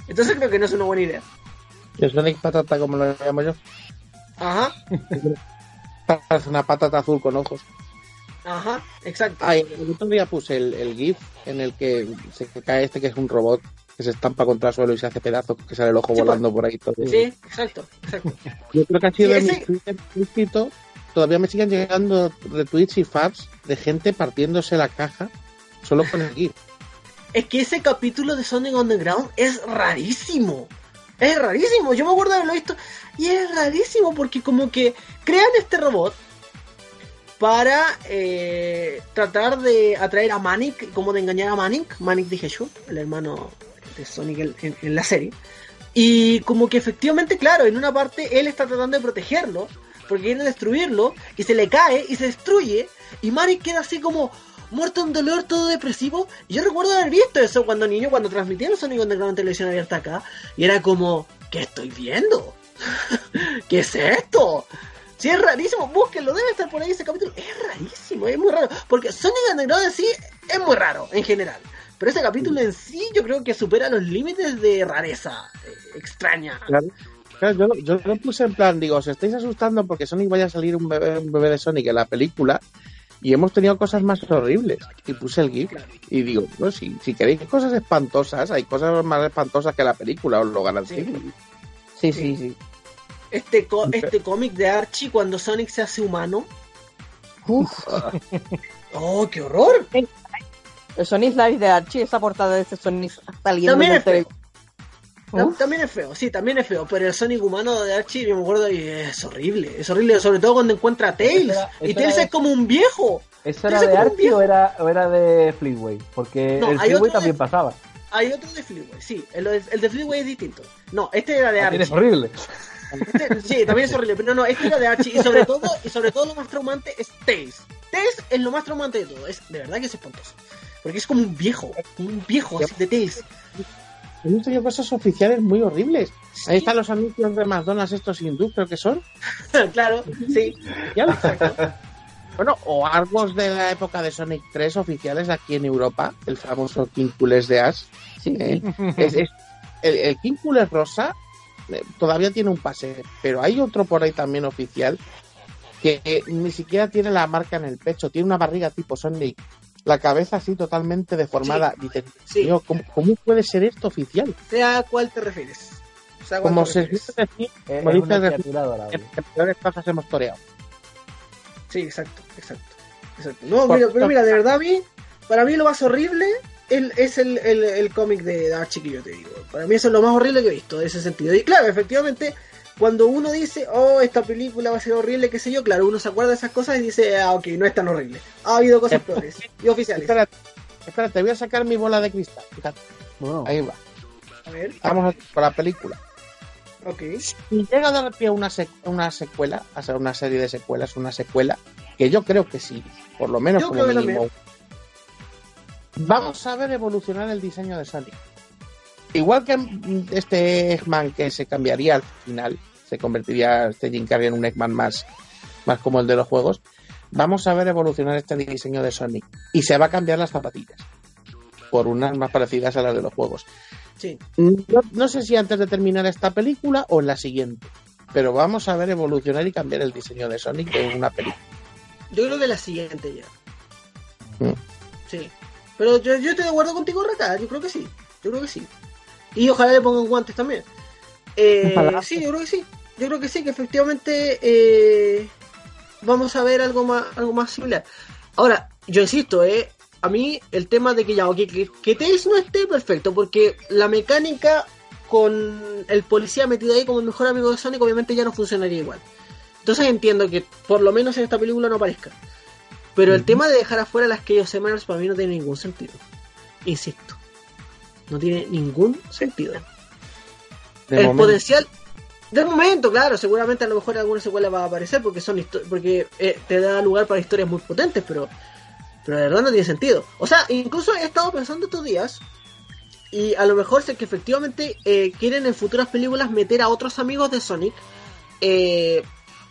Entonces creo que no es una buena idea. El Sonic Patata, como lo llamo yo. Ajá, Parece una patata azul con ojos. ajá, exacto. Ay, el otro día puse el, el GIF en el que se cae este que es un robot que se estampa contra el suelo y se hace pedazos, que sale el ojo Sí, volando por ahí todo. Sí, exacto, exacto. Yo creo que ha sido ese- mis Twitter todavía me siguen llegando retweets y faps de gente partiéndose la caja solo con el GIF. Es que ese capítulo de Sonic Underground es rarísimo. Es rarísimo. Yo me acuerdo de haberlo visto. Y es rarísimo porque como que crean este robot para eh, tratar de atraer a Manic, como de engañar a Manic, Manic the Hedgehog, el hermano de Sonic en, en- en la serie. Y como que efectivamente, claro, en una parte él está tratando de protegerlo, porque quiere destruirlo, y se le cae y se destruye, y Manic queda así como muerto en dolor, todo depresivo. Y yo recuerdo haber visto eso cuando niño, cuando transmitieron Sonic Underground en televisión abierta acá, y era como, ¿qué estoy viendo? ¿Qué es esto? Sí, es rarísimo, búsquenlo, debe estar por ahí ese capítulo. Es rarísimo, es muy raro. Porque Sonic Underground en sí es muy raro, en general. Pero ese capítulo en sí yo creo que supera los límites de rareza eh, extraña. Claro. Yo, yo lo puse en plan, digo, os estáis asustando porque Sonic vaya a salir un bebé, un bebé de Sonic en la película y hemos tenido cosas más horribles. Y puse el GIF y digo, no, si, si queréis cosas espantosas, hay cosas más espantosas que la película, os lo garantizo. Sí, sí, sí. Este, co- este cómic de Archie cuando Sonic se hace humano. Uf. ¡Oh, qué horror! El Sonic Live de Archie, esa portada de ese Sonic saliendo También del es feo. También es feo, sí, también es feo, pero el Sonic humano de Archie, yo me acuerdo, y es horrible, es horrible, sobre todo cuando encuentra a Tails, era- y Tails es como un viejo. ¿Eso era de Archie o era, o era de Fleetway? Porque No, el Fleetway también de- pasaba. Hay otro de Fleetway, sí, el, el de Fleetway es distinto. No, este era de También es Archie. horrible. Este- sí, también es horrible, pero no, este era de Archie, y sobre todo, y sobre todo lo más traumante es Tails. Tails es lo más traumante de todo, es de verdad que es espantoso. Porque es como un viejo, como un viejo así de Tails. Hemos tenido cosas oficiales muy horribles. Sí. Ahí están los anuncios de McDonald's estos hindús, creo que son. claro, sí. Ya lo- Bueno, o arbos de la época de Sonic 3 oficiales aquí en Europa, el famoso Quíncules de Ash. Sí, ¿eh? Es- es- el, el rosa eh, todavía tiene un pase, pero hay otro por ahí también oficial que ni siquiera tiene la marca en el pecho, tiene una barriga tipo Sonic, la cabeza así totalmente deformada. Dices, Sí. "Tío, ¿cómo, cómo puede ser esto oficial? Sea a cuál te refieres. Sea a cuál Como te se suele decir, Es, como es dice una el refrán, criatura adorable. en en peores cosas hemos toreado. Sí, exacto, exacto. exacto. No, mira, pero mira, de verdad a mí, para mí lo más horrible el- es el, el, el cómic de Archie que yo te digo. Para mí eso es lo más horrible que he visto, en ese sentido. Y claro, efectivamente, cuando uno dice, oh, esta película va a ser horrible, qué sé yo, claro, uno se acuerda de esas cosas y dice, ah, ok, no es tan horrible. Ha habido cosas peores y oficiales. Espérate, espérate, voy a sacar mi bola de cristal. Fíjate, Bueno, ahí va. A ver, Vamos a- con la película. ok. Si llega a dar pie a una, sec- una secuela, a ser una serie de secuelas, una secuela, que yo creo que sí, por lo menos Yo como creo que mínimo. Vamos a ver evolucionar el diseño de Sonic. Igual que este Eggman que se cambiaría al final, se convertiría este Jim Carrey en un Eggman más, más como el de los juegos, vamos a ver evolucionar este diseño de Sonic. Y se va a cambiar las zapatillas por unas más parecidas a las de los juegos. Sí, No, no sé si antes de terminar esta película o en la siguiente, pero vamos a ver evolucionar y cambiar el diseño de Sonic en una película. yo creo que la siguiente ya. Mm. Sí. Pero yo, yo estoy de acuerdo contigo, Rata, yo creo que sí. Yo creo que sí. Y ojalá le pongan guantes también. Eh, sí, yo creo que sí. Yo creo que sí, que efectivamente eh, vamos a ver algo más, algo más similar. Ahora, yo insisto, eh, a mí el tema de que ya, ok, que, que Tails no esté perfecto, porque la mecánica con el policía metido ahí como el mejor amigo de Sonic obviamente ya no funcionaría igual. Entonces entiendo que por lo menos en esta película no aparezca. Pero el tema de dejar afuera las Chaos Emeralds para mí no tiene ningún sentido. Insisto. No tiene ningún sentido. De el momento. potencial. De momento, claro, seguramente a lo mejor alguna secuela va a aparecer porque son porque eh, te da lugar para historias muy potentes, pero pero de verdad no tiene sentido. O sea, incluso he estado pensando estos días y a lo mejor sé que efectivamente eh, quieren en futuras películas meter a otros amigos de Sonic. Eh,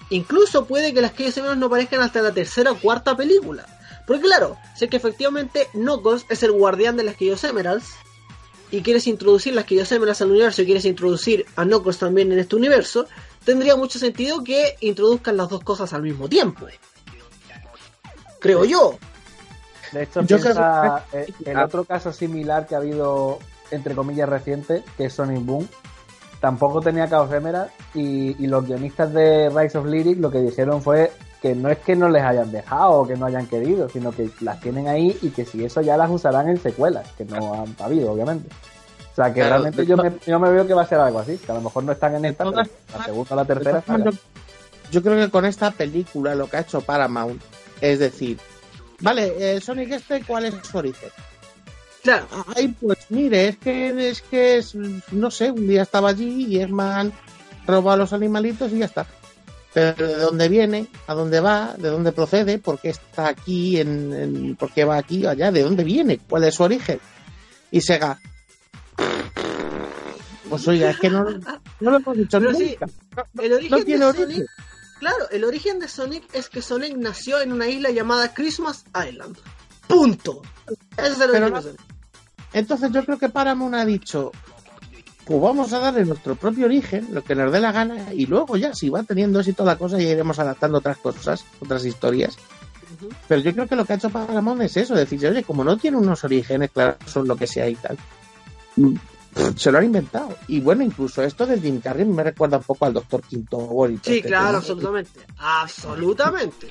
incluso puede que las que ellos no aparezcan hasta la tercera o cuarta película. Porque claro, sé que efectivamente Knuckles es el guardián de las Chaos Emeralds. Y quieres introducir las que ya semelas al universo y quieres introducir a Knuckles también en este universo, tendría mucho sentido que introduzcan las dos cosas al mismo tiempo. Creo yo. De hecho, Yo piensa, creo el otro caso similar que ha habido, entre comillas, reciente, que es Sonic Boom, tampoco tenía caos Emerald y, y los guionistas de Rise of Lyric lo que dijeron fue que no es que no les hayan dejado o que no hayan querido, sino que las tienen ahí y que si eso ya las usarán en secuelas, que no han habido, obviamente. O sea, que Claro, realmente yo to- me, yo me veo que va a ser algo así, que a lo mejor no están en esta, pero todas la segunda o la tercera. yo, yo creo que con esta película lo que ha hecho Paramount es decir, vale, eh, Sonic este, ¿cuál es su origen? Claro, Ay, pues mire, es que es que es, no sé, un día estaba allí y Esman roba a los animalitos y ya está. Pero de dónde viene, a dónde va, de dónde procede, por qué está aquí, en, en- por qué va aquí o allá, de dónde viene, cuál es su origen. Y Sega, pues oiga, es que no, no lo hemos dicho Pero sí, nunca. el origen No tiene de origen. Sonic, claro, el origen de Sonic es que Sonic nació en una isla llamada Christmas Island. Punto. Ese es el origen no- de Sonic. Entonces yo creo que Paramount ha dicho, pues vamos a darle nuestro propio origen, lo que nos dé la gana, y luego ya, si va teniendo éxito la cosa, ya iremos adaptando otras cosas, otras historias. Pero yo creo que lo que ha hecho Paramount es eso, decir, oye, como no tiene unos orígenes claros, son lo que sea y tal, mm, se lo han inventado. Y bueno, incluso esto del Jim Carrey me recuerda un poco al Doctor Quinto y todo Sí, este claro, absolutamente. Absolutamente.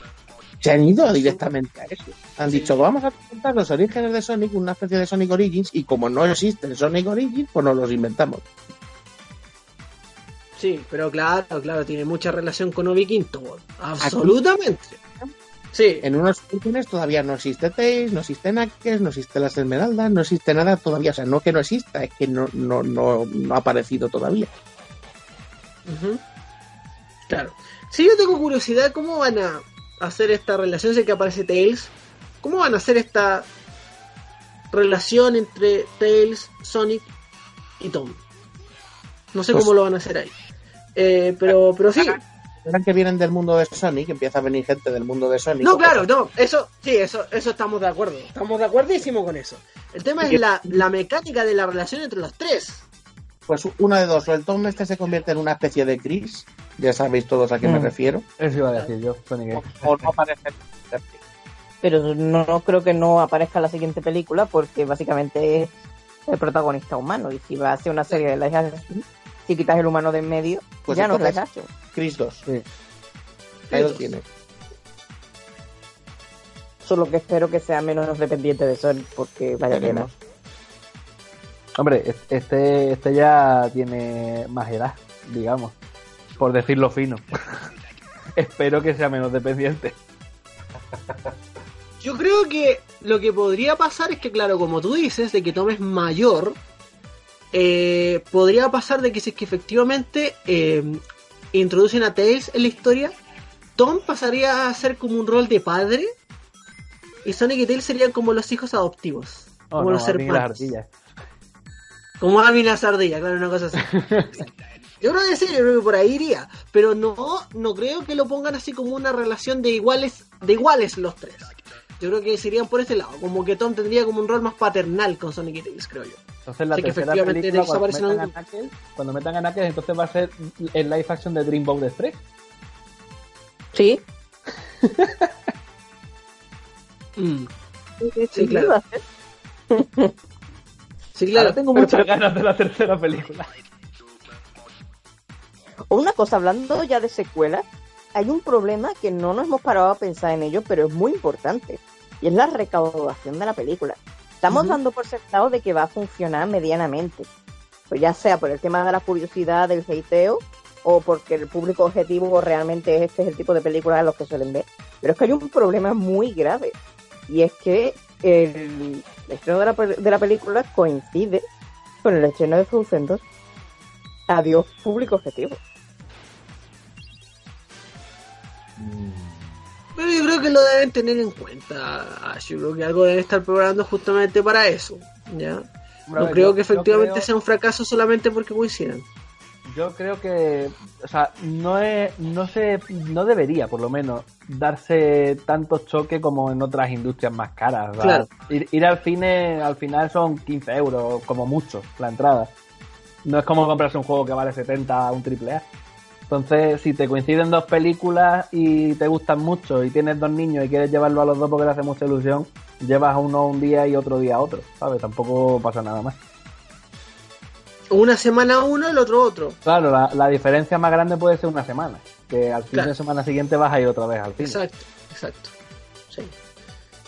Se han ido directamente a eso. Han dicho, vamos a contar los orígenes de Sonic, una especie de Sonic Origins, y como no existe Sonic Origins, pues nos los inventamos. Sí, pero claro, claro, tiene mucha relación con Obi Quinto. Absolutamente. Sí, En unos orígenes todavía no existe Tails, no existe Knuckles, no existe las Esmeraldas, no existe nada todavía. O sea, no que no exista, es que no, no, no, no ha aparecido todavía. Claro. Si yo tengo curiosidad, ¿cómo van a hacer esta relación? Sé que aparece Tails. ¿Cómo van a hacer esta relación entre Tails, Sonic y Tom? No sé Pues- cómo lo van a hacer ahí. Eh, pero, pero sí. Verán que vienen del mundo de Sonic, empieza a venir gente del mundo de Sonic. No, claro, no. Eso, sí, eso, eso estamos de acuerdo. Estamos de acuerdísimo con eso. El tema es la, la mecánica de la relación entre los tres. Pues una de dos, o el Tom este se convierte en una especie de Chris, ya sabéis todos a qué me Mm. refiero, Eso iba a decir yo, Sonic o, o no aparece. Pero no, no creo que no aparezca en la siguiente película porque básicamente es el protagonista humano. Y si va a ser una serie de live action, si quitas el humano de en medio, Pues ya no es live action. Chris 2, Sí. ahí lo tiene. Solo que espero que sea menos dependiente de Sonic porque vaya que. Hombre, es- este, este ya tiene más edad, digamos, por decirlo fino. Espero que sea menos dependiente. Yo creo que lo que podría pasar es que, claro, como tú dices, de que Tom es mayor, eh, podría pasar de que si es que efectivamente eh, introducen a Tails en la historia, Tom pasaría a ser como un rol de padre y Sonic y Tails serían como los hijos adoptivos, Oh, como no, los hermanos. Ardillas. Como Abby y la sardilla, claro, una cosa así. Yo creo que sí, yo creo que por ahí iría. Pero no, no creo que lo pongan así como una relación de iguales, de iguales los tres. Yo creo que serían por ese lado, como que Tom tendría como un rol más paternal con Sonic y Tails, creo yo. Entonces la tercera efectivamente película, cuando metan, a algún- Knuckles, cuando metan a Knuckles, entonces va a ser el live action de Dreamboat Express. Sí, Mm. sí, Sí, claro. Sí, claro. Ahora tengo muchas ganas de la tercera película. O Una cosa, hablando ya de secuelas, hay un problema que no nos hemos parado a pensar en ello, pero es muy importante. Y es la recaudación de la película. Estamos dando por sentado de que va a funcionar medianamente. Pues ya sea por el tema de la curiosidad, del hateo, o porque el público objetivo realmente este es el tipo de películas a los que suelen ver. Pero es que hay un problema muy grave. Y es que el, el estreno de la, de la película coincide con el estreno de Frozen 2. Adiós, público objetivo. Pero yo creo que lo deben tener en cuenta. Ash. Yo creo que algo deben estar preparando justamente para eso. ¿ya? No creo que efectivamente sea un fracaso solamente porque coincidan. Yo creo que, o sea, no es, no se, no debería, por lo menos, darse tanto choque como en otras industrias más caras. Claro. Ir, ir al cine al final son 15 euros, como mucho, la entrada. No es como comprarse un juego que vale 70 a un triple A. Entonces, si te coinciden dos películas y te gustan mucho y tienes dos niños y quieres llevarlo a los dos porque te hace mucha ilusión, llevas a uno un día y otro día a otro, ¿sabes? Tampoco pasa nada más. Una semana uno, el otro otro. Claro, la, la diferencia más grande puede ser una semana, que al fin Claro. de semana siguiente vas a ir otra vez al cine. Exacto, exacto. Sí.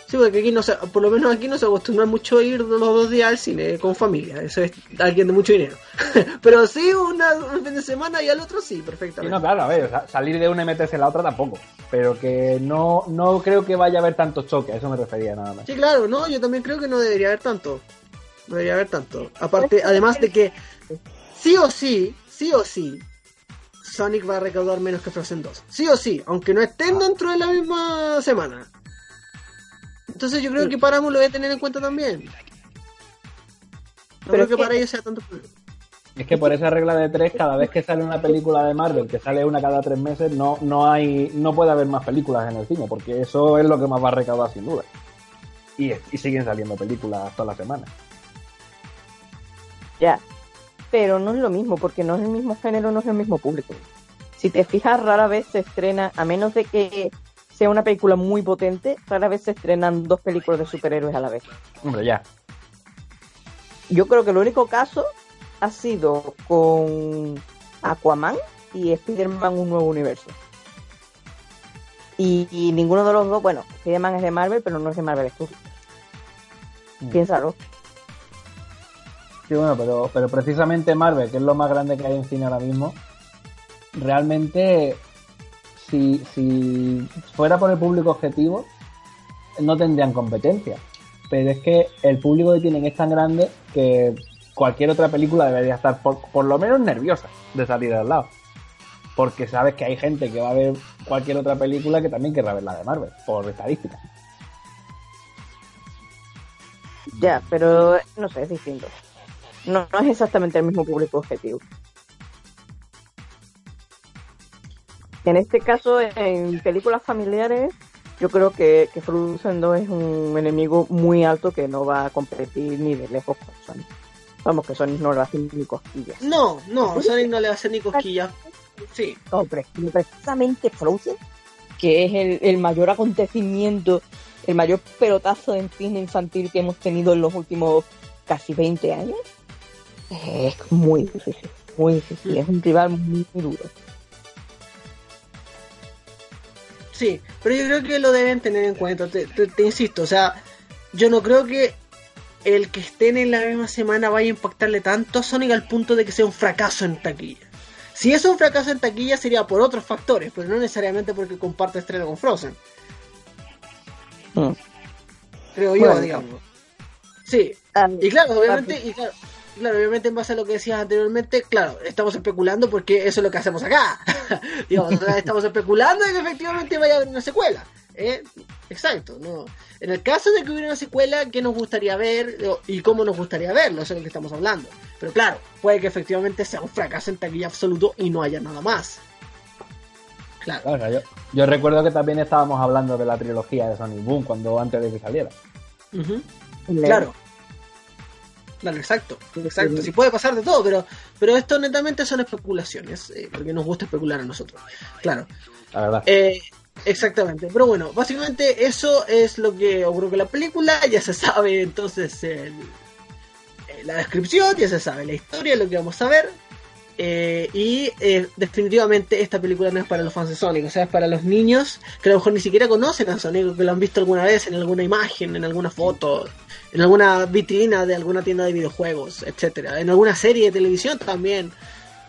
Sí, porque aquí no se, por lo menos aquí no se acostumbra mucho a ir los dos días al cine con familia. Eso es alguien de mucho dinero. Pero sí, una, un fin de semana y al otro sí, Sí, perfectamente. no, claro, a ver, salir de una y meterse en la otra tampoco. Pero que no, no creo que vaya a haber tanto choque, a eso me refería nada más. Sí, claro, no, yo también creo que no debería haber tanto. No debería haber tanto. Aparte, además de que sí o sí, sí o sí, Sonic va a recaudar menos que Frozen 2. Sí o sí, aunque no estén dentro de la misma semana. Entonces yo creo que Paramount lo debe tener en cuenta también. No Pero creo que- para ellos sea tanto problema. Es que por esa regla de tres, cada vez que sale una película de Marvel, que sale una cada tres meses, no, no hay, no puede haber más películas en el cine, porque eso es lo que más va a recaudar sin duda. Y, y siguen saliendo películas todas las semanas. Ya. Pero no es lo mismo, porque no es el mismo género, no es el mismo público. Si te fijas, rara vez se estrena, a menos de que sea una película muy potente, rara vez se estrenan dos películas de superhéroes a la vez. Hombre, ya. Yo creo que el único caso ha sido con Aquaman y Spider-Man Un Nuevo Universo. Y, y ninguno de los dos, bueno, Spider-Man es de Marvel, pero no es de Marvel Studios. Mm. Piénsalo. Sí, bueno, pero, pero precisamente Marvel, que es lo más grande que hay en cine ahora mismo, realmente, si, si fuera por el público objetivo, no tendrían competencia. Pero es que el público que tienen es tan grande que cualquier otra película debería estar por, por lo menos nerviosa de salir al lado. Porque sabes que hay gente que va a ver cualquier otra película que también querrá ver la de Marvel, por estadística. Ya, pero no sé, es distinto. No, no es exactamente el mismo público objetivo. En este caso, en películas familiares, yo creo que, que Frozen 2 es un enemigo muy alto que no va a competir ni de lejos con Sonic. Vamos, que Sonic no le va a hacer ni cosquillas. No, no, Sonic no le va a hacer ni cosquillas. Sí, No, pero precisamente Frozen, que es el, el mayor acontecimiento, el mayor pelotazo en cine infantil que hemos tenido en los últimos casi 20 años, es muy difícil, muy difícil. Es un rival muy duro. Sí, pero yo creo que lo deben tener en cuenta, te, te- te insisto, o sea, yo no creo que el que estén en la misma semana vaya a impactarle tanto a Sonic al punto de que sea un fracaso en taquilla. Si es un fracaso en taquilla sería por otros factores, pero no necesariamente porque comparte estreno con Frozen, Mm. creo yo, digamos. Sí, Ah, y claro, obviamente, y claro, claro, obviamente en base a lo que decías anteriormente, claro, estamos especulando porque eso es lo que hacemos acá. Digamos, estamos especulando de que efectivamente vaya a haber una secuela. ¿eh? Exacto, no. En el caso de que hubiera una secuela, ¿qué nos gustaría ver y cómo nos gustaría verlo? Eso es lo que estamos hablando. Pero claro, puede que efectivamente sea un fracaso en taquilla absoluto y no haya nada más. Claro. Claro, o sea, yo, yo recuerdo que también estábamos hablando de la trilogía de Sonic Boom cuando antes de que saliera. Le- Claro. Claro, exacto, exacto. Sí puede pasar de todo, pero, pero esto netamente son especulaciones, eh, porque nos gusta especular a nosotros. Claro. La verdad. Eh, exactamente. Pero bueno, básicamente eso es lo que ocurrió con la película. Ya se sabe entonces el- eh, la descripción, ya se sabe la historia, lo que vamos a ver. Eh, y eh, definitivamente esta película no es para los fans de Sonic, o sea, es para los niños que a lo mejor ni siquiera conocen a Sonic, que lo han visto alguna vez en alguna imagen, en alguna foto, en alguna vitrina de alguna tienda de videojuegos, etcétera, en alguna serie de televisión también.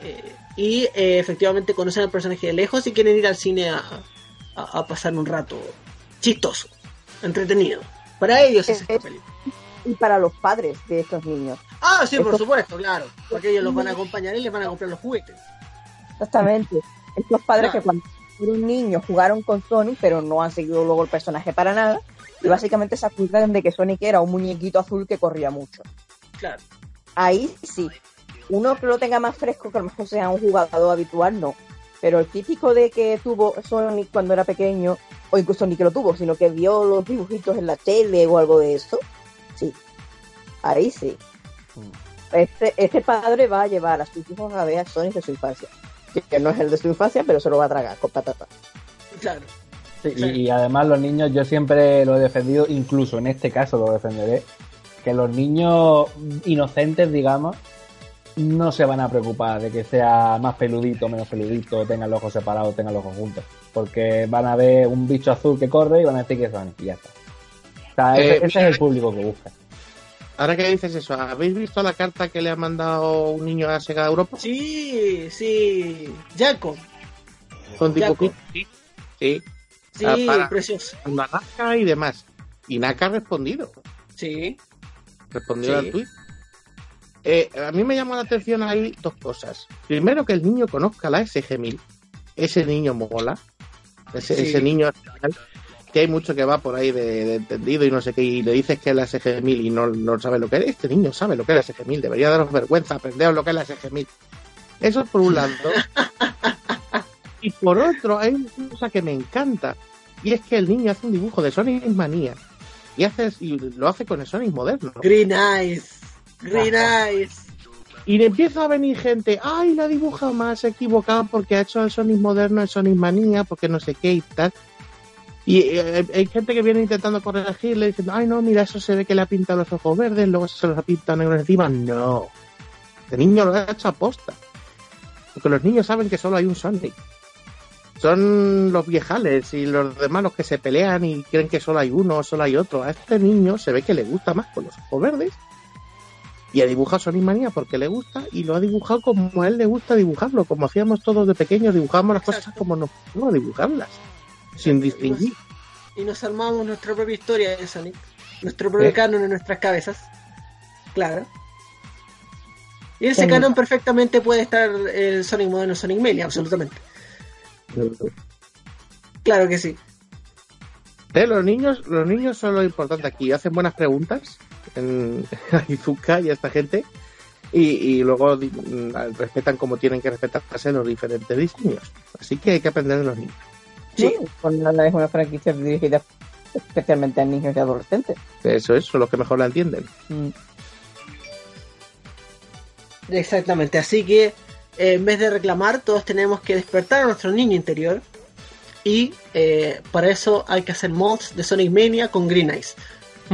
Eh, y eh, efectivamente conocen al personaje de lejos y quieren ir al cine a, a- a pasar un rato chistoso, entretenido. Para ellos es esta película. Y para los padres de estos niños. Ah, sí, por Esto- supuesto, claro. Porque ellos los van a acompañar y les van a comprar los juguetes. Exactamente. Estos padres Claro. que cuando fueron niños jugaron con Sonic, pero no han seguido luego el personaje para nada. Y básicamente se acuerdan de que Sonic era un muñequito azul que corría mucho. Claro. Ahí sí. uno que lo tenga más fresco, que a lo mejor sea un jugador habitual, no. Pero el típico de que tuvo Sonic cuando era pequeño, o incluso ni que lo tuvo, sino que vio los dibujitos en la tele o algo de eso. Ahí sí. Este, este padre va a llevar a sus hijos a ver a Sonic de su infancia. Que no es el de su infancia, pero se lo va a tragar con patata. Claro. Sí, y, y además los niños, yo siempre lo he defendido, incluso en este caso lo defenderé, que los niños inocentes, digamos, no se van a preocupar de que sea más peludito, menos peludito, tengan los ojos separados, tengan los ojos juntos. Porque van a ver un bicho azul que corre y van a decir que es Sonic y ya está. O sea, ese, Eh, ese es el público que busca. Ahora que dices eso, ¿habéis visto la carta que le ha mandado un niño a Sega Europa? Sí, sí. Jacob. Con dibujito. Sí, sí. Sí, Ah, para. precioso. Naka y demás. Y Naka ha respondido. Sí. Respondió Sí. al tweet. Eh, a mí me llama la atención ahí dos cosas. Primero, que el niño conozca la SG-1000. Ese niño mola. Ese, Sí. ese niño que hay mucho que va por ahí de, de entendido y no sé qué, y le dices que es la SG-1000 y no, no sabe lo que es. Este niño sabe lo que es la SG-1000. Debería daros vergüenza, aprenderos lo que es la SG-1000. Eso por un lado. y por otro, hay una cosa que me encanta. Y es que el niño hace un dibujo de Sonic Manía. Y, hace, y lo hace con el Sonic moderno. Green Eyes. Green Eyes. Y le empieza a venir gente, ay, la dibuja más equivocado porque ha hecho el Sonic moderno, el Sonic Manía, porque no sé qué y tal. Y eh, hay gente que viene intentando corregirle diciendo, ay, no, mira, eso se ve que le ha pintado los ojos verdes, luego se los ha pintado negros encima. No. Este niño lo ha hecho a posta. Porque los niños saben que solo hay un Sonic. Son los viejales y los demás los que se pelean y creen que solo hay uno o solo hay otro. A este niño se ve que le gusta más con los ojos verdes y ha dibujado Sonic Manía porque le gusta y lo ha dibujado como a él le gusta dibujarlo, como hacíamos todos de pequeños, dibujamos las cosas como nos gusta dibujarlas, sin distinguir. Y nos armamos nuestra propia historia de Sonic. Nuestro propio ¿Eh? canon en nuestras cabezas. Claro. Y ese canon perfectamente puede estar el Sonic moderno Sonic Mania, absolutamente. Claro que sí. Eh, los niños, los niños son lo importante aquí, hacen buenas preguntas en, a Izuka y a esta gente y, y luego mm, respetan como tienen que respetarse los diferentes diseños. Así que hay que aprender de los niños. Sí. Nada, es una franquicia dirigida especialmente a niños y adolescentes. Eso es, son los que mejor la entienden. Mm. Exactamente. Así que eh, en vez de reclamar, todos tenemos que despertar a nuestro niño interior. Y eh, para eso hay que hacer mods de Sonic Mania con Green Eyes.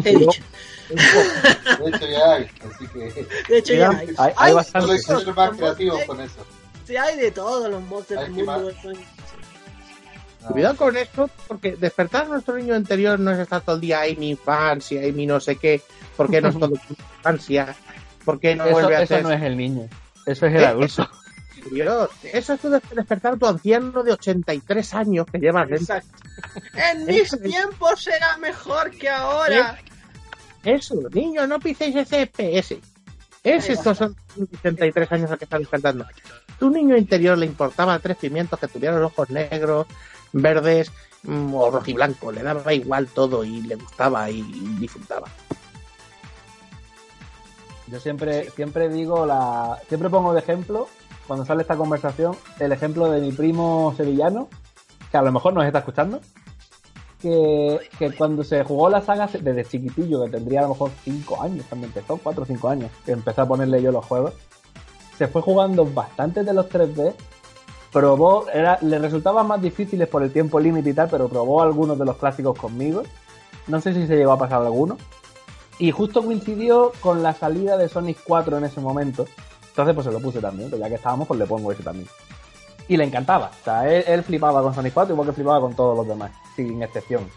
He dicho. De hecho ya hay, así que De hecho, ya hay. Hay, hay Hay- bastante. solo hay ser más creativos con eso. Sí, hay de todos los mods del mundo más- de Sonic. No. Cuidado con esto, porque despertar a nuestro niño interior no es estar todo el día, ay, mi infancia, ay, mi no sé qué, ¿por qué no es todo infancia? ¿Por qué no Eso, vuelve a eso ser no es el niño. Eso es el Eh, adulto. Dios, Eso es tu des- despertar a tu anciano de 83 años que llevas dentro. En mis tiempos era mejor que ahora. Eso, niños, no piséis ese FPS. Es estos son 83 años a que están despertando. Tu niño interior le importaba tres pimientos que tuvieran ojos negros, verdes mm, o rojiblanco. Le daba igual todo y le gustaba y, y disfrutaba. Yo siempre, siempre digo la. Siempre pongo de ejemplo, cuando sale esta conversación, el ejemplo de mi primo sevillano, que a lo mejor nos está escuchando. Que, que cuando se jugó la saga desde chiquitillo, que tendría a lo mejor 5 años, cuando empezó, 4 o 5 años, que empecé a ponerle yo los juegos, se fue jugando bastantes de los 3D, probó, era, le resultaban más difíciles por el tiempo límite y tal, pero probó algunos de los clásicos conmigo. No sé si se llegó a pasar alguno. Y justo coincidió con la salida de Sonic 4 en ese momento. Entonces pues se lo puse también, pues ya que estábamos pues le pongo ese también. Y le encantaba. O sea, él, él flipaba con Sonic 4 igual que flipaba con todos los demás, sin excepción.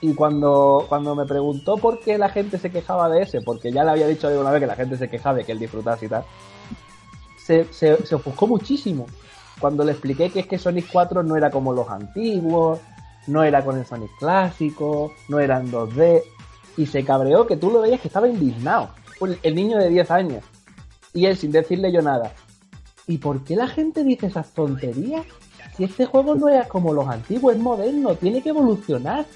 Y cuando, cuando me preguntó por qué la gente se quejaba de ese, porque ya le había dicho alguna vez que la gente se quejaba de que él disfrutase y tal, se, se, se ofuscó muchísimo. Cuando le expliqué que es que Sonic 4 no era como los antiguos, no era con el Sonic clásico, no era en 2D, y se cabreó que tú lo veías que estaba indignado. El- niño de 10 años. Y él sin decirle yo nada. ¿Y por qué la gente dice esas tonterías? Si este juego no era como los antiguos, es moderno, tiene que evolucionar.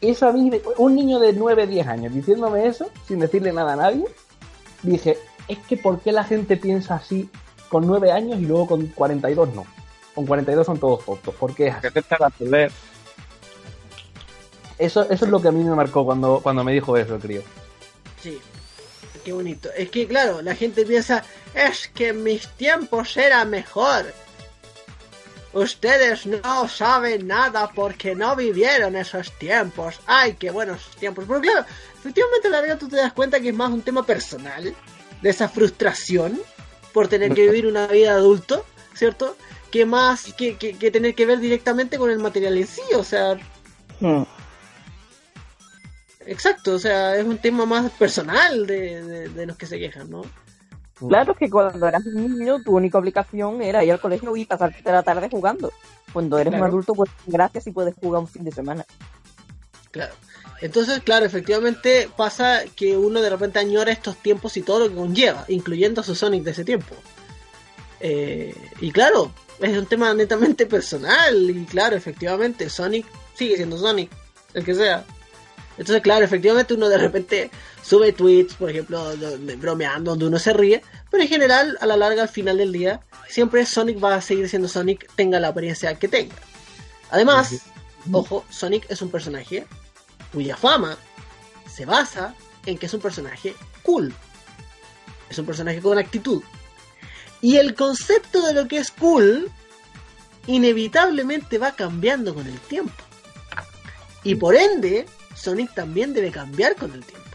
Eso a mí, un niño de 9, 10 años diciéndome eso, sin decirle nada a nadie, dije, es que ¿por qué la gente piensa así con 9 años y luego con 42 no? Con 42 son todos fotos. ¿Por qué es. Eso, eso es lo que a mí me marcó cuando, cuando me dijo eso, crío. Sí, qué bonito. Es que, claro, la gente piensa, es que en mis tiempos era mejor. Ustedes no saben nada porque no vivieron esos tiempos. Ay, qué buenos tiempos. Pero claro, efectivamente, la verdad, tú te das cuenta que es más un tema personal, de esa frustración por tener que vivir una vida de adulto, ¿cierto? Que más que, que, que tener que ver directamente con el material en sí. O sea, Hmm. exacto, o sea, es un tema más personal de, de, de los que se quejan, ¿no? Claro que cuando eras un niño tu única obligación era ir al colegio y pasarte la tarde jugando. Cuando eres Claro. un adulto, pues gracias si puedes jugar un fin de semana. Claro. Entonces, claro, efectivamente pasa que uno de repente añora estos tiempos y todo lo que conlleva, incluyendo a su Sonic de ese tiempo. Eh, y claro, es un tema netamente personal. Y claro, efectivamente, Sonic sigue siendo Sonic, el que sea. Entonces, claro, efectivamente uno de repente sube tweets, por ejemplo, donde- bromeando, donde uno se ríe. Pero en general, a la larga, al final del día, siempre Sonic va a seguir siendo Sonic, tenga la apariencia que tenga. Además, ojo, Sonic es un personaje cuya fama se basa en que es un personaje cool. Es un personaje con actitud. Y el concepto de lo que es cool inevitablemente va cambiando con el tiempo. Y por ende, Sonic también debe cambiar con el tiempo.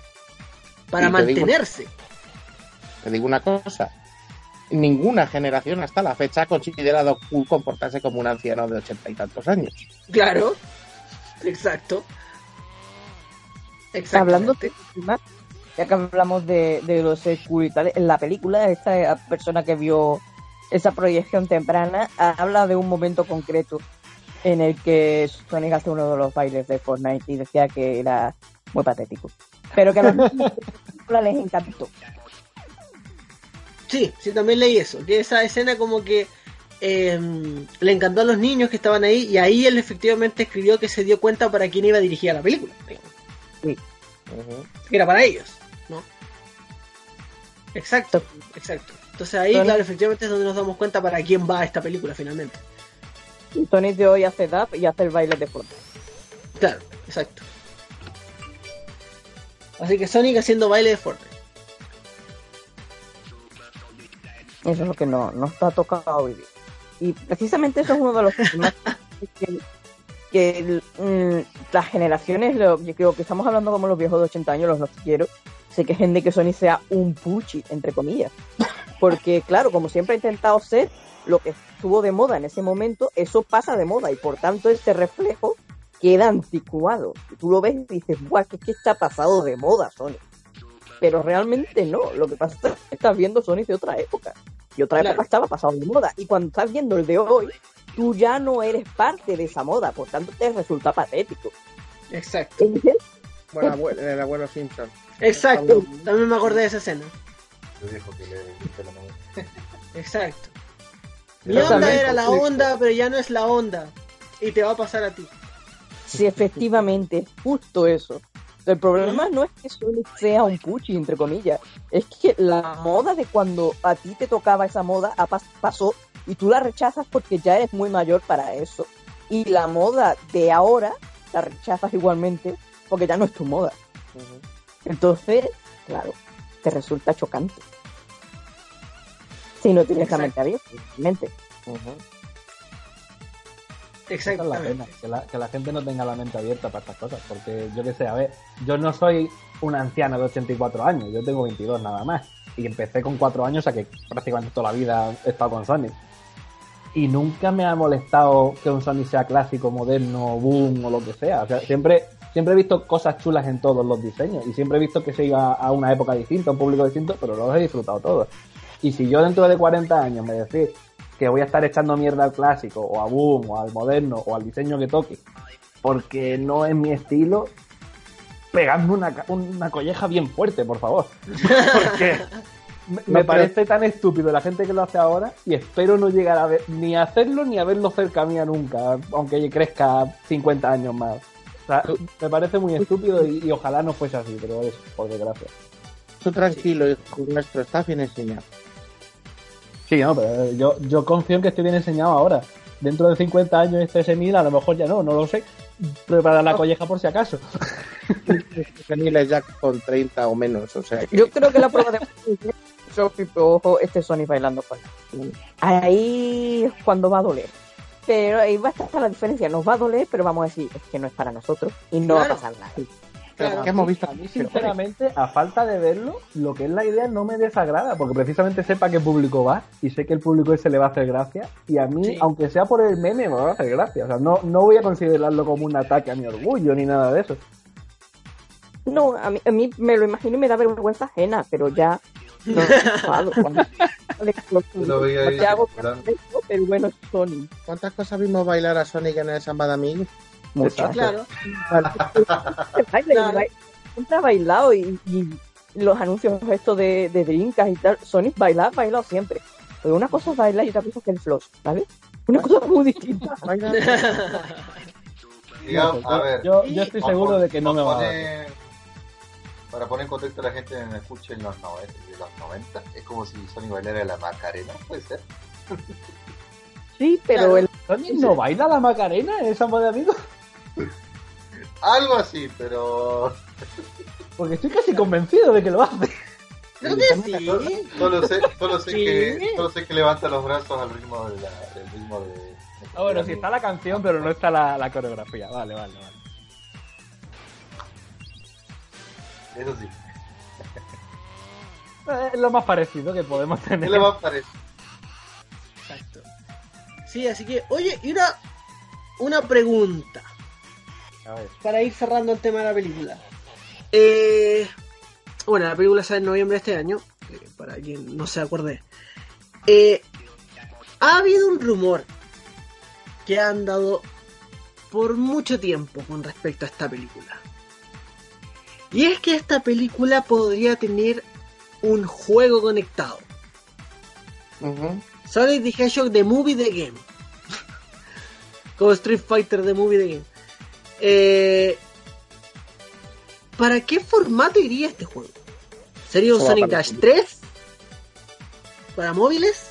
Para digo- mantenerse. Te digo una cosa. Ninguna generación hasta la fecha ha considerado cool comportarse como un anciano de ochenta y tantos años. Claro. Exacto. Hablando de tema, ya que hablamos de, de los tal, en la película, esta persona que vio esa proyección temprana habla de un momento concreto en el que Sonic hace uno de los bailes de Fortnite y decía que era muy patético. Pero que a la película les encantó. Sí, sí, también leí eso, que esa escena como que eh, le encantó a los niños que estaban ahí y ahí él efectivamente escribió que se dio cuenta para quién iba dirigida la película, digamos, Ujú. que era para ellos, ¿no? Exacto, exacto. Entonces ahí, claro, efectivamente es donde nos damos cuenta para quién va esta película finalmente. Y Sonic de hoy hace dab y hace el baile de Fortnite. Claro, exacto. Así que Sonic haciendo baile de Fortnite. Eso es lo que no, nos ha tocado vivir. Y precisamente eso es uno de los temas que, que mm, las generaciones, lo- yo creo que estamos hablando como los viejos de 80 años, los no quiero, se quejen de que Sony sea un puchi, entre comillas. Porque, claro, como siempre ha intentado ser lo que estuvo de moda en ese momento, eso pasa de moda y por tanto ese reflejo queda anticuado. Y tú lo ves y dices, guau, que es que está pasado de moda Sony. Pero realmente no, lo que pasa es que estás viendo Sony de otra época. Y otra Claro. época estaba pasado de moda. Y cuando estás viendo el de hoy, tú ya no eres parte de esa moda, por tanto te resulta patético. Exacto. Bueno, abue- el abuelo Simpson. Exacto. También me acordé de esa escena. El viejo que le la novela. Exacto. Mi onda era la onda, pero ya no es la onda. Y te va a pasar a ti. Sí, efectivamente, es justo eso. El problema no es que Sonic sea un puchi, entre comillas. Es que la moda de cuando a ti te tocaba esa moda pasó y tú la rechazas porque ya eres muy mayor para eso. Y la moda de ahora la rechazas igualmente porque ya no es tu moda. Entonces, claro, te resulta chocante. Si no tienes la mente abierta, es la pena, Exactamente. que la, que la gente no tenga la mente abierta para estas cosas, porque yo que sé, a ver, yo no soy un anciano de 84 años, yo tengo 22 nada más, y empecé con 4 años, o sea que prácticamente toda la vida he estado con Sonic. Y nunca me ha molestado que un Sonic sea clásico, moderno, boom o lo que sea. O sea, siempre, siempre he visto cosas chulas en todos los diseños y siempre he visto que se iba a una época distinta, un público distinto, pero los he disfrutado todos. Y si yo dentro de 40 años me decís que voy a estar echando mierda al clásico, o a Boom, o al moderno, o al diseño que toque, porque no es mi estilo, pegadme una, una colleja bien fuerte, por favor. Porque me, parece tan estúpido la gente que lo hace ahora y espero no llegar a ver ni a hacerlo ni a verlo cerca mía nunca, aunque crezca 50 años más. O sea, me parece muy estúpido y, y ojalá no fuese así, pero es por desgracia. Tú tranquilo, hijo nuestro, estás bien enseñado. Sí, no, pero yo, yo confío en que estoy bien enseñado ahora. Dentro de 50 años este senil, a lo mejor ya no, no lo sé. Prepara la colleja por si acaso. Senil es ya con 30 o menos, o sea que... Yo creo que la prueba de Sophie ojo, este Sony bailando con Ahí es cuando va a doler. Pero ahí va a estar la diferencia. Nos va a doler, pero vamos a decir, es que no es para nosotros y no va a pasar nada. Pero que hemos visto A mí, sinceramente, a falta de verlo, lo que es la idea no me desagrada, porque precisamente sepa qué público va y sé que el público ese le va a hacer gracia. Y a mí, Sí. aunque sea por el meme, me va a hacer gracia. O sea, no, no voy a considerarlo como un ataque a mi orgullo ni nada de eso. No, a mí, a mí me lo imagino y me da vergüenza ajena, pero ya no cuando- Lo veía ahí hago pero bueno, Sony. ¿Cuántas cosas vimos bailar a Sonic en el Samba de Amigos? Muchas. Claro. Siempre ha bailado y, y los anuncios estos de, de drinkas y tal. Sonic baila, ha bailado siempre. Pero una cosa es bailar y otra cosa es que el floss, ¿sabes? Una cosa muy distinta. Digamos, a ver, Yo, yo estoy seguro pon- de que no me va a dar. Para poner en contexto a la gente que me escuche en los 90, de los 90, es como si Sony bailara la Macarena, puede ser. Sí, pero Claro. el ¿Sonic no baila la Macarena en Samba de Amigos? Algo así, pero Porque estoy casi convencido de que lo hace. Creo que sí. solo sé, solo sé Sí. que solo sé que levanta los brazos al ritmo de la, del ritmo de, de- Ah, bueno, sí está la canción, pero no está la, la coreografía. Vale, vale, vale. Eso sí. Eh, Es lo más parecido que podemos ¿Qué tener. le va a parecer? Exacto. Sí, así que, oye, y una, una pregunta A ver. para ir cerrando el tema de la película. Eh, bueno, la película sale en noviembre de este año, eh, para quien no se acuerde. Eh, ha habido un rumor que ha andado por mucho tiempo con respecto a esta película. Y es que esta película podría tener un juego conectado. Ujú. Sonic the Hedgehog The Movie The Game. Como Street Fighter The Movie The Game. Eh, ¿Para qué formato iría este juego? ¿Sería un Sonic para Dash 3? ¿Para móviles?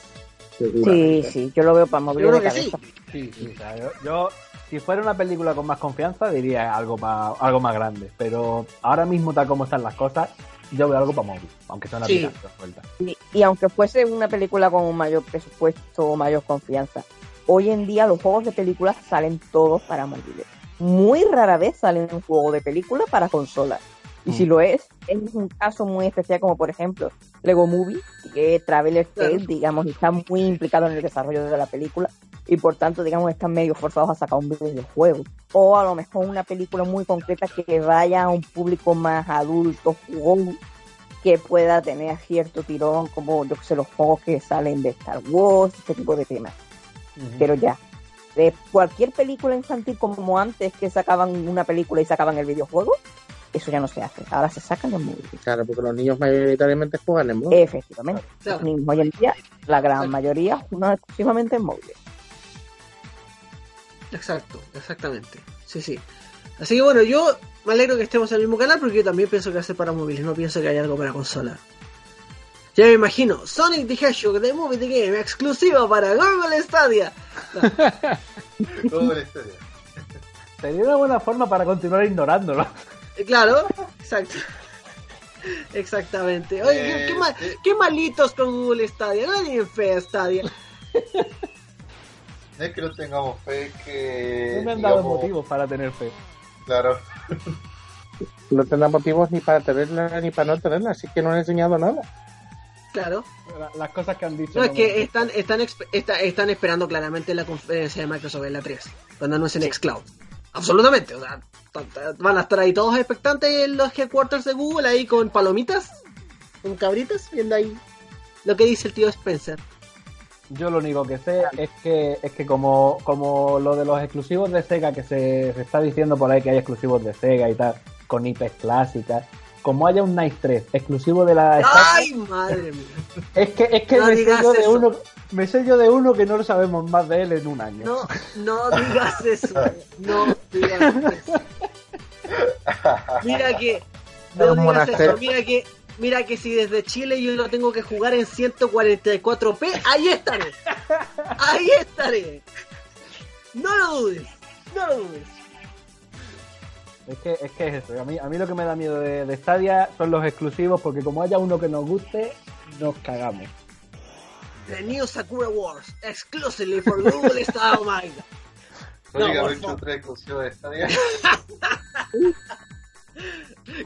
Sí, sí, yo lo veo para móvil Yo de creo que cabeza. Sí, sí, o sea, yo, yo, si fuera una película con más confianza, diría algo más, algo más grande. Pero ahora mismo, tal como están las cosas, yo veo algo para móvil, aunque sea una Sí. suelta. Y, y aunque fuese una película con un mayor presupuesto o mayor confianza, hoy en día los juegos de películas salen todos para móviles. Muy rara vez salen un juego de película para consolas. Y Mm. si lo es, es un caso muy especial como por ejemplo Lego Movie, que Traveler Claro. Tales, digamos, está muy implicado en el desarrollo de la película y por tanto, digamos, están medio forzados a sacar un videojuego. O a lo mejor una película muy concreta que vaya a un público más adulto, jugón, que pueda tener cierto tirón, como yo que sé, los juegos que salen de Star Wars, este tipo de temas. Pero ya, de cualquier película infantil como antes que sacaban una película y sacaban el videojuego, eso ya no se hace. Ahora se sacan los móviles. Claro, porque los niños mayoritariamente juegan en móvil. Efectivamente. Claro. Los niños hoy en día, la gran Exacto. mayoría juegan exclusivamente en móviles. Exacto, exactamente. Sí, sí. Así que bueno, yo me alegro que estemos en el mismo canal porque yo también pienso que ser para móviles, no pienso que haya algo para consola. Ya me imagino, Sonic the Hedgehog The Movie The Game, exclusiva para Google Stadia. La historia. Sería una buena forma para continuar ignorándolo. Eh, Claro, exacto. Exactamente. Oye, ¿qué- Eh, ¿qué, ma- sí. qué malitos con Google Stadia? No tienen fe a Stadia. No es que no tengamos fe, es que. No me han dado motivos para tener fe. Claro. No tendrá motivos ni para tenerla ni para no tenerla, así que no han enseñado nada. Claro. La- Las cosas que han dicho. No, es que están, están, está- están esperando claramente la conferencia de Microsoft en la 3, cuando anuncien Xcloud. Absolutamente, o sea, van a estar ahí todos expectantes en los headquarters de Google, ahí con palomitas, con cabritas, viendo ahí lo que dice el tío Spencer. Yo lo único que sé es que es que como, como lo de los exclusivos de Sega que se, se está diciendo por ahí que hay exclusivos de Sega y tal, con IPs clásicas, como haya un Nice 3 exclusivo de la ¡Ay, madre mía! es que es que No me yo de uno me sé yo de uno que no lo sabemos más de él en un año. No, no digas eso, no digas eso. Mira que, no digas eso, mira que mira que si desde Chile yo lo tengo que jugar en 144p, ahí estaré. Ahí estaré. No lo dudes, no lo dudes. Es que, es que es eso. A mí, a mí lo que me da miedo de, de Stadia son los exclusivos, porque como haya uno que nos guste, nos cagamos. The New Sakura Wars, exclusively for Google Stadia Online. 3 exclusivo de Stadia.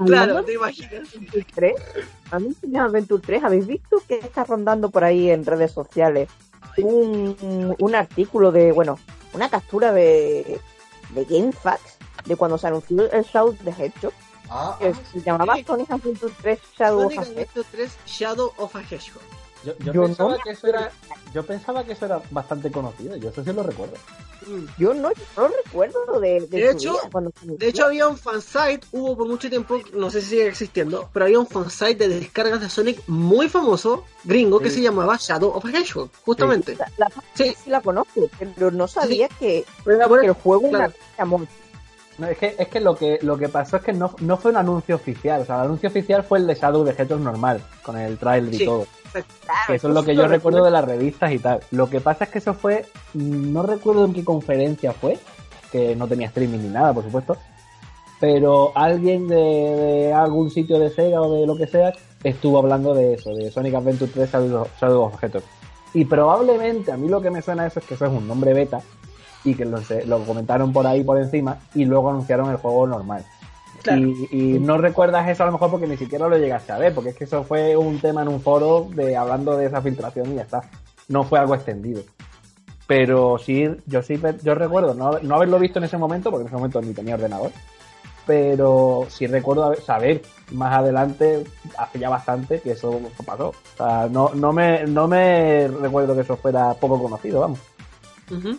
Claro, te imaginas. Adventure 3, a mí Sonic Adventure 3, ¿habéis visto que está rondando por ahí en redes sociales un, un artículo de, bueno, una captura de, de GameFAQs de cuando se anunció el Shadow the Hedgehog, Ah, que ah, se llamaba sí. Sonic Adventure 3 Shadow Sonic of a Hedgehog. Adventure 3 Shadow of a Hedgehog. Yo, yo Yo pensaba no- que eso era, yo pensaba que eso era bastante conocido, yo eso sí lo recuerdo. Mm. Yo no, no lo recuerdo de, de, De hecho- cuando. De hecho había un fansite, hubo por mucho tiempo, no sé si sigue existiendo, pero había un fansite de descargas de Sonic muy famoso, gringo, que Sí. se llamaba Shadow of a Hedgehog, justamente. la, la Sí, sí la conozco, pero no sabía que, que el juego claro. era. No, es que, es que lo que lo que pasó es que no, no fue un anuncio oficial, o sea, el anuncio oficial fue el de Shadow Hedgehog normal, con el trailer y Sí. todo. exacto. Claro, Que eso es lo que yo recuerdo de las revistas y tal. Lo que pasa es que eso fue, no recuerdo en qué conferencia fue, que no tenía streaming ni nada, por supuesto, pero alguien de, de algún sitio de Sega o de lo que sea estuvo hablando de eso, de Sonic Adventure 3 Shadow, Shadow of Hedgehog. Y probablemente a mí lo que me suena a eso es que eso es un nombre beta y que lo, se- lo comentaron por ahí por encima y luego anunciaron el juego normal. Claro. Y, y no recuerdas eso a lo mejor porque ni siquiera lo llegaste a ver, porque es que eso fue un tema en un foro de hablando de esa filtración y ya está. No fue algo extendido. Pero sí, yo sí, yo recuerdo no, no haberlo visto en ese momento, porque en ese momento ni tenía ordenador. Pero sí recuerdo saber más adelante, hace ya bastante, que eso pasó. O sea, no, no, me, no me recuerdo que eso fuera poco conocido, vamos. Ujú.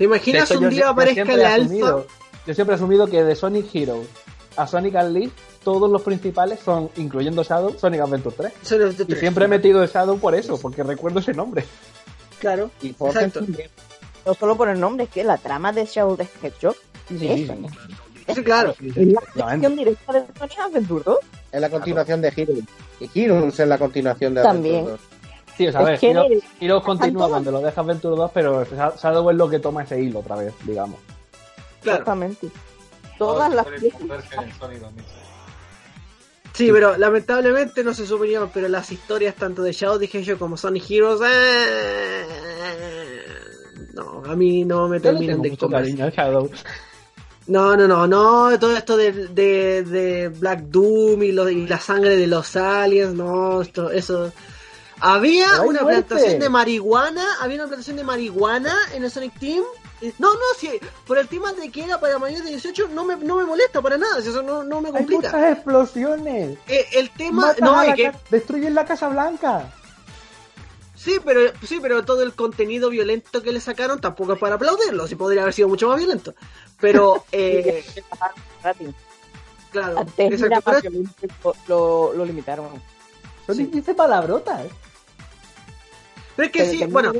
¿Te imaginas hecho, un yo- día yo aparezca la alfa? Yo siempre he asumido que de Sonic Heroes a Sonic Unleashed, todos los principales son, incluyendo Shadow, Sonic Adventure 3. Sonic Adventure Y 3. siempre he metido el Shadow por eso, porque recuerdo ese nombre. Claro, Y exacto. No solo por el nombre, es que la trama de Shadow the Hedgehog es Sonic. Sí, claro. Es la versión directa de Sonic Adventure 2. Es la continuación de Heroes. Y Heroes es la continuación de También. Adventure 2. Sí, o sea, a ver, Heroes continúa todos. cuando lo deja Adventure 2, pero Shadow es lo que toma ese hilo otra vez, digamos. Claro. Exactamente. Todas las Sonic piezas. Convergen en Sonic 2006. Sí, pero lamentablemente no se supieron, pero las historias tanto de Shadow the Hedgehog como Sonic Heroes, eh, no, a mí no me Yo terminan tengo de mucho convencer. cariño a Shadow. No, no, no, no, todo esto de, de, de Black Doom y, lo- y la sangre de los aliens, no, esto, eso. Había hay una muerte. plantación de marihuana, había una plantación de marihuana en el Sonic Team. No, no, si por el tema de que era para mayores de 18 no me, no me molesta para nada, si eso no, no me Hay complica. muchas explosiones. Eh, el tema, Matan no, es que, Destruyen la Casa Blanca. sí, pero, sí, pero todo el contenido violento que le sacaron tampoco es para aplaudirlo, si podría haber sido mucho más violento. Pero, eh, claro, Antes era más violento, lo, lo, lo limitaron. Sonic Sí. dice palabrotas. Pero es que Pero sí, bueno,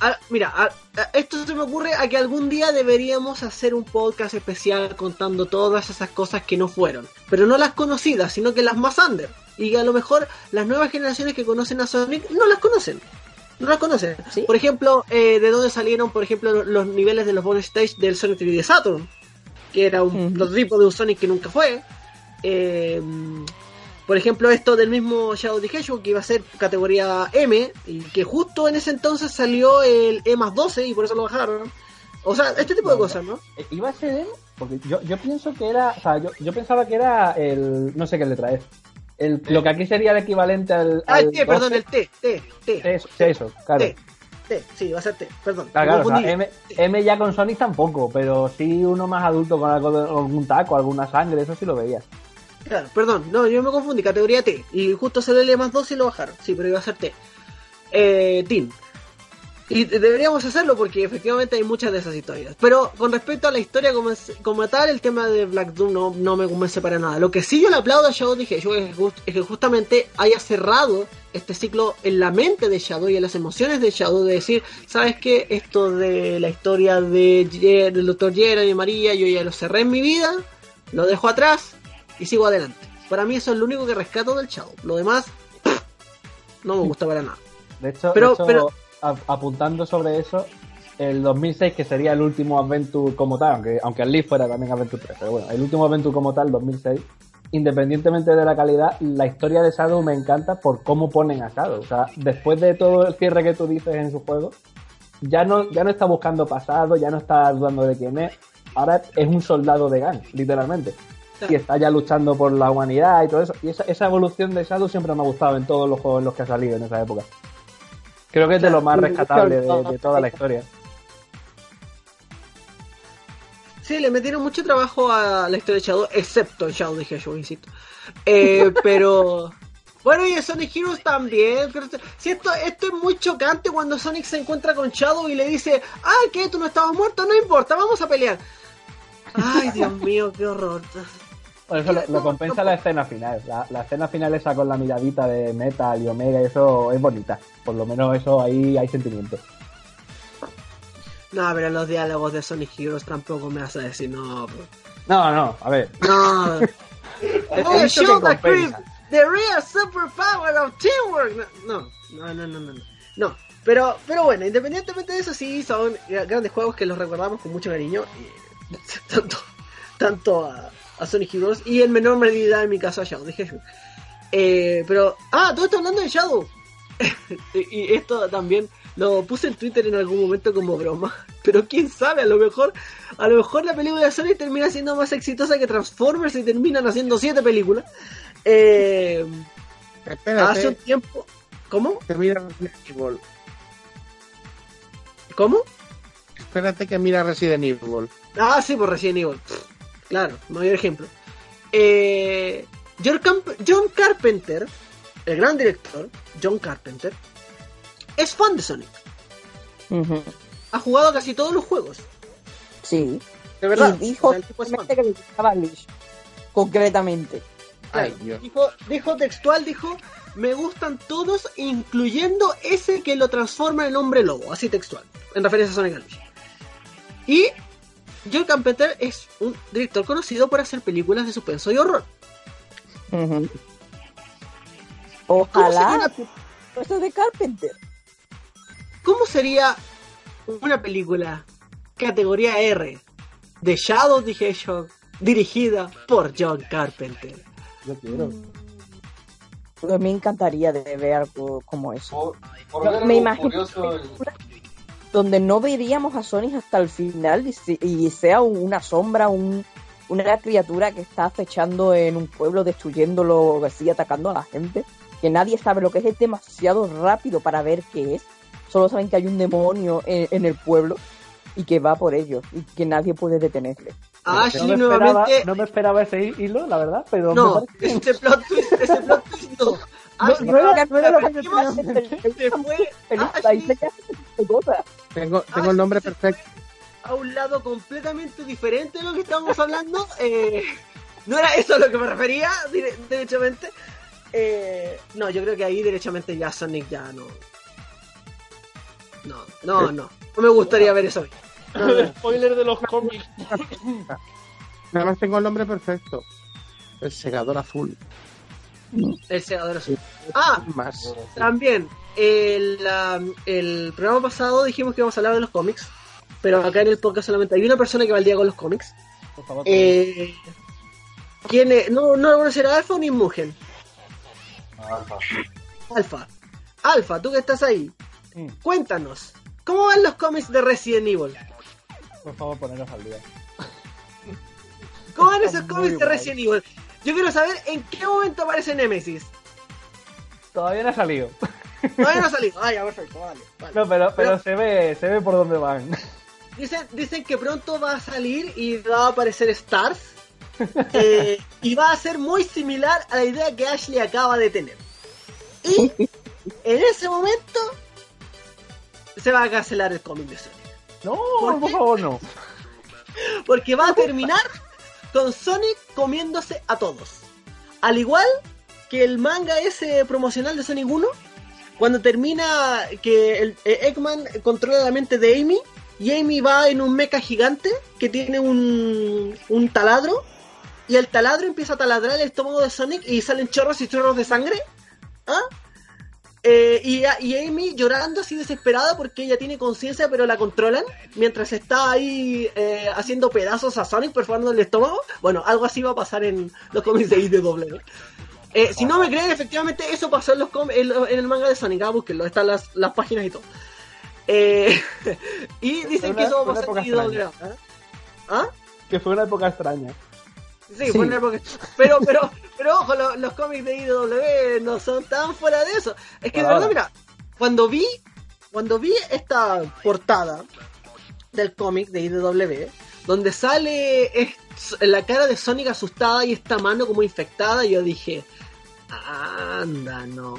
Ah, mira, ah, ah, esto se me ocurre a que algún día deberíamos hacer un podcast especial contando todas esas cosas que no fueron, pero no las conocidas, sino que las más under. Y a lo mejor las nuevas generaciones que conocen a Sonic no las conocen. No las conocen. Sí. Por ejemplo, eh, de dónde salieron, por ejemplo, lo- los niveles de los bonus stage del Sonic 3D Saturn, que era un prototipo de un Sonic que nunca fue. Eh, por ejemplo, esto del mismo Shadow the Hedgehog que iba a ser categoría M y que justo en ese entonces salió el E más 12 y por eso lo bajaron. O sea, este tipo de cosas, ¿no? Eh, ¿Iba a ser él? Porque yo, yo pienso que era. O sea, yo, yo pensaba que era el. No sé qué letra es. El, lo que aquí sería el equivalente al. Ah, el T, perdón, 12. el T, T, T. Eso, eso, claro. T, T, sí, va a ser T, perdón. Claro, me claro, o sea, confundí. M, M ya con Sonic tampoco, pero sí uno más adulto con algo de- algún taco, alguna sangre, eso sí lo veía. Claro, perdón, no, yo me confundí, categoría T. Y justo salió el E más 12 y lo bajaron. Sí, pero iba a ser T. Eh, Team. Y deberíamos hacerlo porque efectivamente hay muchas de esas historias. Pero con respecto a la historia como, tal, el tema de Black Doom no, no me convence para nada. Lo que sí yo le aplaudo a Shadow the Hedgehog es, que justamente haya cerrado este ciclo en la mente de Shadow y en las emociones de Shadow de decir, ¿sabes qué? Esto de la historia de del Dr. Jeremy y María, yo ya lo cerré en mi vida, lo dejo atrás y sigo adelante. Para mí eso es lo único que rescato del Shadow. Lo demás, no me gusta para nada. De hecho, Pero- de hecho, pero- a- apuntando sobre eso, el 2006, que sería el último Adventure como tal, aunque, aunque el Leaf fuera también Adventure 3, pero bueno, el último Adventure como tal, 2006, independientemente de la calidad, la historia de Shadow me encanta por cómo ponen a Shadow. O sea, después de todo el cierre que tú dices en su juego, ya no, ya no está buscando pasado, ya no está dudando de quién es, ahora es un soldado de Gang, literalmente. Y está ya luchando por la humanidad y todo eso. Y esa, esa evolución de Shadow siempre me ha gustado en todos los juegos en los que ha salido en esa época. Creo que es de lo más rescatable de, toda la historia. Sí, le metieron mucho trabajo a la historia de Shadow, excepto el Shadow de Hedgehog, insisto. Eh, pero... Bueno, y de Sonic Heroes también. Si esto, esto es muy chocante cuando Sonic se encuentra con Shadow y le dice, ah, ¿qué? ¿Tú no estabas muerto? No importa, vamos a pelear. Ay, Dios mío, qué horror. Por eso lo, lo compensa la escena final. La, la escena final esa con la miradita de Metal y Omega, eso es bonita. Por lo menos eso ahí hay sentimiento. No, pero los diálogos de Sonic Heroes tampoco me vas a decir, no, bro. No, no, a ver. No. Oh, show the creep, the real superpower of teamwork. No, no, no, no, no, no. No, pero, pero bueno, independientemente de eso, sí son grandes juegos que los recordamos con mucho cariño. y tanto tanto a, a Sonic Heroes y en menor medida en mi caso a Shadow, dije yo. Eh, pero, ah, todo esto hablando de Shadow. y esto también lo puse en Twitter en algún momento como broma. Pero quién sabe, a lo mejor, a lo mejor la película de Sonic termina siendo más exitosa que Transformers y terminan haciendo siete películas. Eh, Espérate, hace un tiempo. ¿Cómo? mira Resident Evil. ¿Cómo? Espérate que mira Resident Evil. Ah, sí, por Resident Evil. Claro, mayor ejemplo. Eh, John, Carpenter, el gran director, John Carpenter, es fan de Sonic. Ha jugado casi todos los juegos. Sí. De verdad. Y dijo O sea, el tipo es fan. simplemente que le gustaba Lish. Concretamente. Claro, Ay, Dios. dijo, dijo textual, dijo, me gustan todos, incluyendo ese que lo transforma en hombre lobo, así textual, en referencia a Sonic Unleashed. Y John Carpenter es un director conocido por hacer películas de suspenso y horror. ¿Cómo sería, Ojalá una, eso de Carpenter. cómo sería una película categoría R de Shadow the Hedgehog dirigida por John Carpenter? Yo quiero. Pues me encantaría de ver algo como eso. Por, por No, ver me algo imagino curioso, Donde no veríamos a Sonic hasta el final y, y sea una sombra, un, una criatura que está acechando en un pueblo, destruyéndolo, así atacando a la gente. Que nadie sabe lo que es, es demasiado rápido para ver qué es. Solo saben que hay un demonio en, en el pueblo y que va por ellos y que nadie puede detenerle. no, Ashley me esperaba, no me esperaba ese hilo, la verdad, pero No, parece- ese plot twist, ese plot twist no. Ashley no era- no era lo que yo repetimos, se fue Ahí se Ashley queda cosa. Tengo, tengo el nombre perfecto. a un lado completamente diferente de lo que estábamos hablando. Eh, no era eso a lo que me refería, dire- derechamente. Eh, no, yo creo que ahí derechamente ya Sonic ya no. No, no, no. No me gustaría ver eso. no, no. Spoiler de los cómics. Nada más tengo el nombre perfecto. El segador azul. El segador azul. Ah, Más. También, el, um, el programa pasado dijimos que íbamos a hablar de los cómics, pero acá en el podcast solamente hay una persona que va al día con los cómics. Por favor, Eh, ¿Quién es? No, no lo será Alfa ni Mugen. Alfa. Alfa. Alfa, tú que estás ahí, Mm, cuéntanos, ¿cómo van los cómics de Resident Evil? por favor, poneros al día. ¿Cómo van esos cómics de. Resident Evil? Yo quiero saber en qué momento aparece Nemesis. Todavía no ha salido. Todavía no ha salido. Ah, ya, perfecto, vale. vale. No, pero, pero Pero- se ve, se ve por dónde van. Dicen, dicen que pronto va a salir y va a aparecer Stars. eh, y va a ser muy similar a la idea que Ashley acaba de tener. Y en ese momento se va a cancelar el cómic de Sonic. No, ¿Por por favor, no. Porque va a terminar con Sonic comiéndose a todos. Al igual que el manga ese promocional de Sonic 1, cuando termina que el eh, Eggman controla la mente de Amy y Amy va en un mecha gigante que tiene un, un taladro y el taladro empieza a taladrar el estómago de Sonic y salen chorros y chorros de sangre. ¿Ah? Eh, y, y, Amy llorando así desesperada porque ella tiene conciencia pero la controlan mientras está ahí eh, haciendo pedazos a Sonic perforando el estómago. Bueno, algo así va a pasar en los cómics de IDW. Eh, si no me creen, efectivamente eso pasó en, los en, en el manga de Sonic. Ah, búsquenlo, están las, las páginas y todo. Eh, y dicen Una- que eso va a pasar época en extraña. ¿ah? Que fue una época extraña. Sí, Sí. fue una época- Pero, pero, pero ojo, lo- los cómics de IDW no son tan fuera de eso. Es que de verdad, mira, cuando vi, cuando vi esta portada del cómic de IDW, donde sale es- la cara de Sonic asustada y esta mano como infectada, yo dije, anda, no.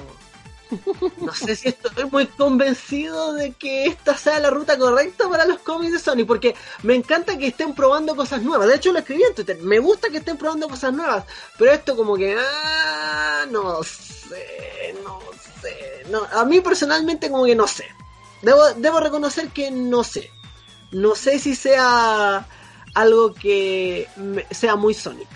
No sé si estoy muy convencido de que esta sea la ruta correcta para los cómics de Sony, porque me encanta que estén probando cosas nuevas. De hecho, lo escribí en Twitter. Me gusta que estén probando cosas nuevas, pero esto como que, ah, no sé, no sé. No, a mí personalmente como que no sé. Debo, debo reconocer que no sé. No sé si sea algo que sea muy Sonic.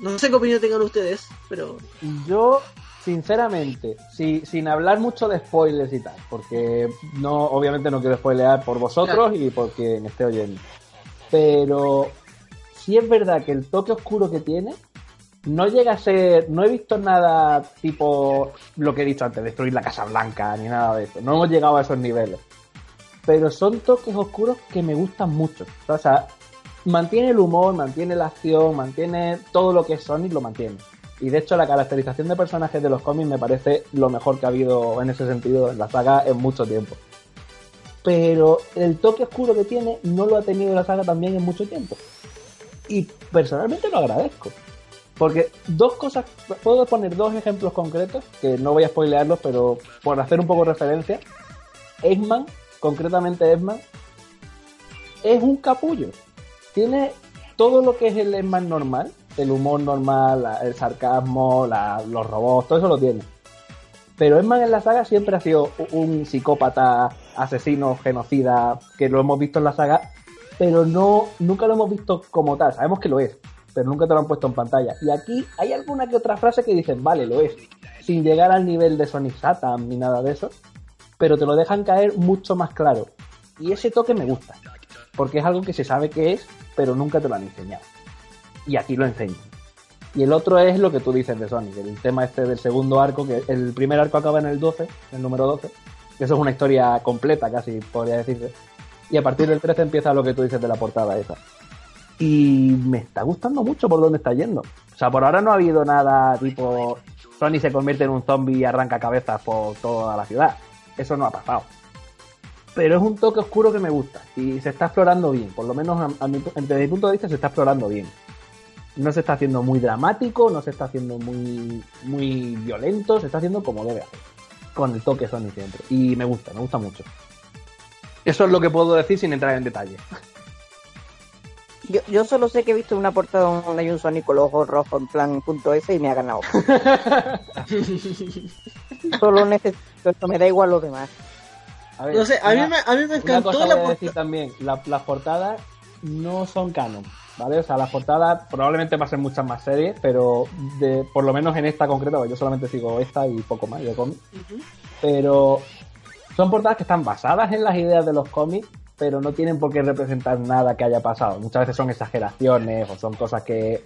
No sé qué opinión tengan ustedes, pero... Yo, sinceramente, si, sin hablar mucho de spoilers y tal, porque no, obviamente no quiero spoilear por vosotros y por quien esté oyendo. Pero si es verdad que el toque oscuro que tiene no llega a ser. No he visto nada tipo lo que he dicho antes, destruir la Casa Blanca ni nada de eso. No hemos llegado a esos niveles. Pero son toques oscuros que me gustan mucho. O sea, mantiene el humor, mantiene la acción, mantiene todo lo que es Sonic, lo mantiene. Y de hecho la caracterización de personajes de los cómics me parece lo mejor que ha habido en ese sentido en la saga en mucho tiempo. Pero el toque oscuro que tiene no lo ha tenido la saga también en mucho tiempo. Y personalmente lo agradezco. Porque dos cosas, puedo poner dos ejemplos concretos, que no voy a spoilearlos, pero por hacer un poco referencia. Eggman, concretamente Eggman, es un capullo. Tiene todo lo que es el Eggman normal, el humor normal, el sarcasmo, los robots, todo eso lo tiene. Pero Eggman en la saga siempre ha sido un psicópata, asesino, genocida, que lo hemos visto en la saga, pero no, nunca lo hemos visto como tal. Sabemos que lo es, pero nunca te lo han puesto en pantalla. Y aquí hay alguna que otra frase que dicen, vale, lo es, sin llegar al nivel de Sonic Satan ni nada de eso, pero te lo dejan caer mucho más claro. Y ese toque me gusta, porque es algo que se sabe que es, pero nunca te lo han enseñado. Y aquí lo enseñan. Y el otro es lo que tú dices de Sonic, el tema este del segundo arco, que el primer arco acaba en el 12, el número 12, que eso es una historia completa casi, podría decirse. Y a partir del 13 empieza lo que tú dices de la portada esa. Y me está gustando mucho por dónde está yendo. O sea, por ahora no ha habido nada tipo Sonic se convierte en un zombie y arranca cabezas por toda la ciudad. Eso no ha pasado. Pero es un toque oscuro que me gusta y se está explorando bien. Por lo menos a- a mi desde mi punto de vista se está explorando bien. No se está haciendo muy dramático, no se está haciendo muy, muy violento, se está haciendo como debe hacer. Con el toque Sonic siempre. Y me gusta, me gusta mucho. Eso es lo que puedo decir sin entrar en detalle. Yo, yo solo sé que he visto una portada donde hay un Sonic con los ojos rojos en plan punto S y me ha ganado. solo necesito esto, me da igual lo demás. A ver, No sé, a mí una- me, a mí me Una encantó cosa la portada. también, la- las portadas no son canon, ¿vale? O sea, las portadas probablemente pasen muchas más series, pero de, por lo menos en esta concreta, porque yo solamente sigo esta y poco más de cómic, pero son portadas que están basadas en las ideas de los cómics, pero no tienen por qué representar nada que haya pasado. Muchas veces son exageraciones o son cosas que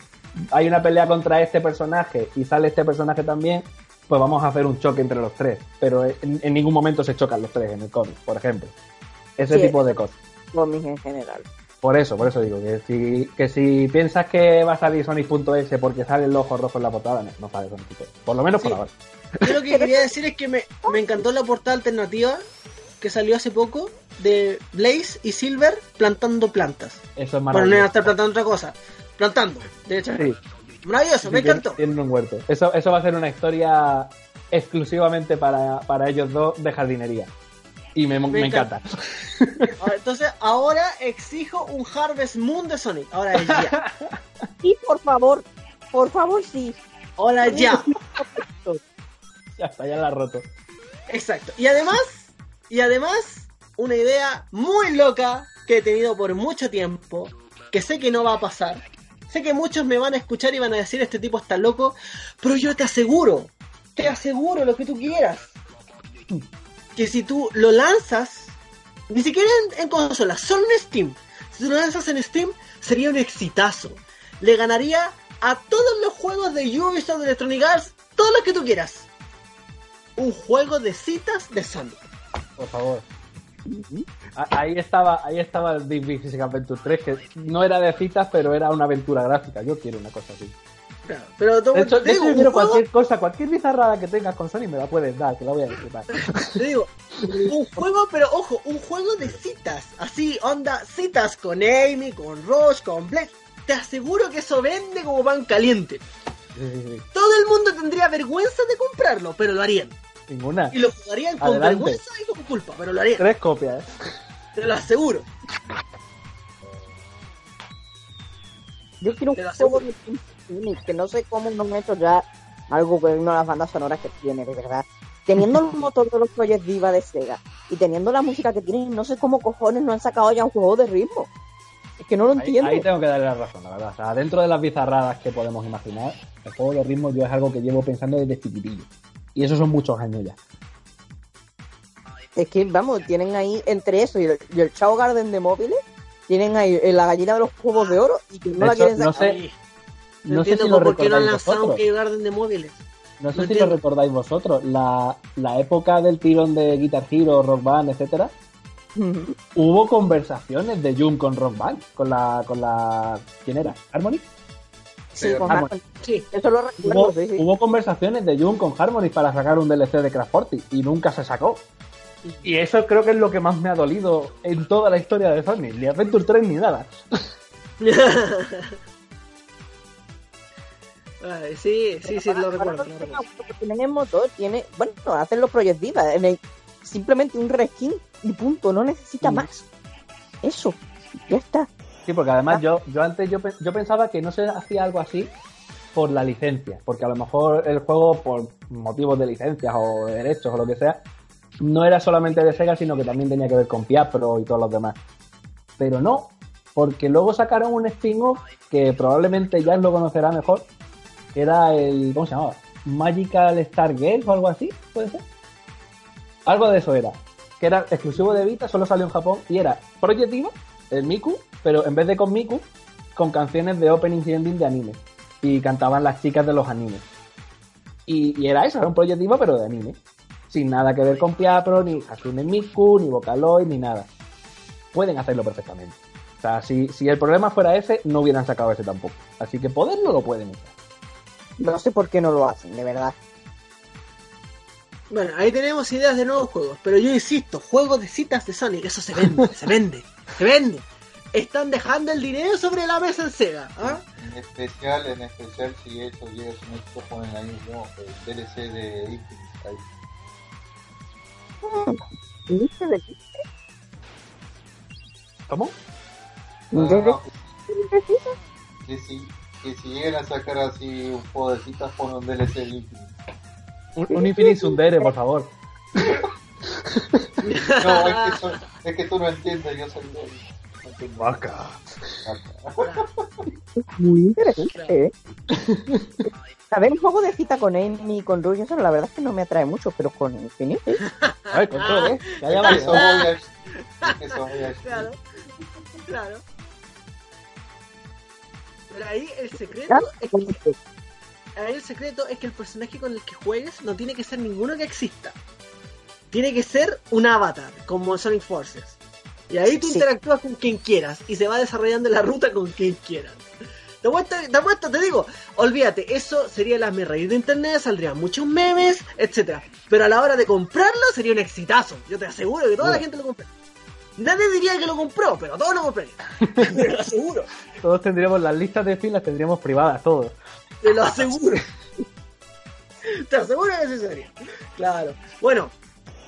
hay una pelea contra este personaje y sale este personaje también, pues vamos a hacer un choque entre los tres, pero en, en ningún momento se chocan los tres en el cómic, por ejemplo. Ese Sí. tipo de cosas. Cómics en general. Por eso, por eso digo, que si, que si piensas que va a salir Sonic.exe porque sale el ojo rojo en la portada, no, no sale Sonic.exe. Por lo menos Sí. por ahora. Yo lo que quería decir es que me, me encantó la portada alternativa que salió hace poco de Blaze y Silver plantando plantas. Eso es Bueno, no iban a maravilloso. estar plantando otra cosa. Plantando, de hecho. Sí, Maravilloso, me encantó. Tienen un huerto. Eso, eso va a ser una historia exclusivamente para, para ellos dos de jardinería. Y me, me Me encanta. Ahora, Entonces, ahora exijo un Harvest Moon de Sonic. Ahora es ya. Sí, por favor, por favor, sí. Ahora ya. Ya está, ya la ha roto. Exacto. Y además, y además, una idea muy loca que he tenido por mucho tiempo, que sé que no va a pasar. Sé que muchos me van a escuchar y van a decir este tipo está loco, pero yo te aseguro, te aseguro lo que tú quieras, que si tú lo lanzas, ni siquiera en, en consolas, solo en Steam, si tú lo lanzas en Steam, sería un exitazo. Le ganaría a todos los juegos de Ubisoft, de Electronic Arts, todo lo que tú quieras. Un juego de citas de Sonic. Por favor. Ahí estaba, ahí estaba el Big Big Physical Adventure 3, que no era de citas, pero era una aventura gráfica. Yo quiero una cosa así. Claro, pero De hecho, de hecho, yo quiero cualquier cosa, cualquier bizarrada que tengas con Sony me la puedes dar, que la voy a disfrutar. Te digo, un juego, pero ojo, un juego de citas. Así, onda, citas con Amy, con Roche, con Blake. Te aseguro que eso vende como pan caliente. Todo el mundo tendría vergüenza de comprarlo, pero lo harían. Ninguna. Y lo jugarían con Adelante. vergüenza y con culpa, pero lo harían. Tres copias. ¿eh? Te lo aseguro. Yo quiero un juego de que no sé cómo no han hecho ya algo con una de las bandas sonoras que tiene, de verdad. Teniendo el motor de los Project Diva de Sega y teniendo la música que tienen, no sé cómo cojones no han sacado ya un juego de ritmo. Es que no lo Ahí, entiendo. ahí tengo que darle la razón, la verdad. O sea, dentro de las bizarradas que podemos imaginar, el juego de ritmo yo es algo que llevo pensando desde chiquitillo. Y eso son muchos años ya. Es que, vamos, tienen ahí entre eso y el, y el Chao Garden de móviles, tienen ahí eh, la gallina de los huevos de oro y que no De la hecho, quieren no sacar. sé- No sé entiendo si lo por qué no han lanzado un. Garden de móviles. No sé No si entiendo. lo recordáis vosotros. La, la época del tirón de Guitar Hero, Rock Band, etcétera, hubo conversaciones de Jun con Rock Band, con la, con la, ¿quién era? Harmony. Sí, Pero- con Ah, Harmony. Sí. Eso lo recuerdo, Hubo, sí, sí. hubo conversaciones de Jun con Harmony para sacar un DLC de Crash 40 y nunca se sacó. Y eso creo que es lo que más me ha dolido en toda la historia de Sony. Ni Adventure 3 ni nada. Ay, sí, sí, sí, lo recuerdo. lo tienen el motor, tiene, bueno, hacen los Project Diva, en el- simplemente un reskin y punto, no necesita Mm. más. Eso, ya está. Sí, porque además yo, yo antes yo, yo pensaba que no se hacía algo así por la licencia, porque a lo mejor el juego por motivos de licencias o de derechos o lo que sea, no era solamente de Sega, sino que también tenía que ver con Piapro y todos los demás. Pero no, porque luego sacaron un spin-off que probablemente ya lo conocerá mejor, que era el, ¿cómo se llamaba? Magical Star Games o algo así, puede ser. Algo de eso era, que era exclusivo de Vita, solo salió en Japón y era Project Diva, el Miku, pero en vez de con Miku, con canciones de openings y ending de anime. Y cantaban las chicas de los animes. Y, y era eso, era un Project Diva, pero de anime. Sin nada que ver con Piapro, ni Hatsune Miku, ni Vocaloid, ni nada. Pueden hacerlo perfectamente. O sea, si, si el problema fuera ese, no hubieran sacado ese tampoco. Así que poderlo lo pueden usar. No sé por qué no lo hacen, de verdad. Bueno, ahí tenemos ideas de nuevos juegos, pero yo insisto, juegos de citas de Sonic, eso se vende, se vende, se vende. Están dejando el dinero sobre la mesa en Sega, ¿ah? En especial, en especial si eso llega a su éxito, ponen ahí mismo el DLC de Infinite. Ahí. ¿Viste de ¿Cómo? No, ¿De- no, no, que, si, que si llegan a sacar así un juego de citas, ponen un DLC de Infinite. Un, un Infinite Sundere, por favor. No, es que, eso- es que tú no entiendes, yo soy gay. Vaca. Muy interesante, ¿eh? A ver, un juego de cita con Amy y con Ruby, eso la verdad es que no me atrae mucho, pero con Infinite. A ver, ¿eh? Que eso voy a- Claro, claro. Pero ahí el secreto es que, ahí el secreto es que el personaje con el que juegues no tiene que ser ninguno que exista. Tiene que ser un avatar, como Sonic Forces. Y ahí tú Sí. interactúas con quien quieras y se va desarrollando la ruta con quien quieras. Te apuesto, te apuesto, te digo, olvídate, eso sería la reír de internet, saldrían muchos memes, etcétera. Pero a la hora de comprarlo sería un exitazo. Yo te aseguro que toda la gente lo compra. Nadie diría que lo compró, pero todos lo comprarían. Te lo aseguro, Todos tendríamos las listas de fin, las tendríamos privadas, todos. te lo aseguro. Te aseguro que sí sería. Claro. Bueno,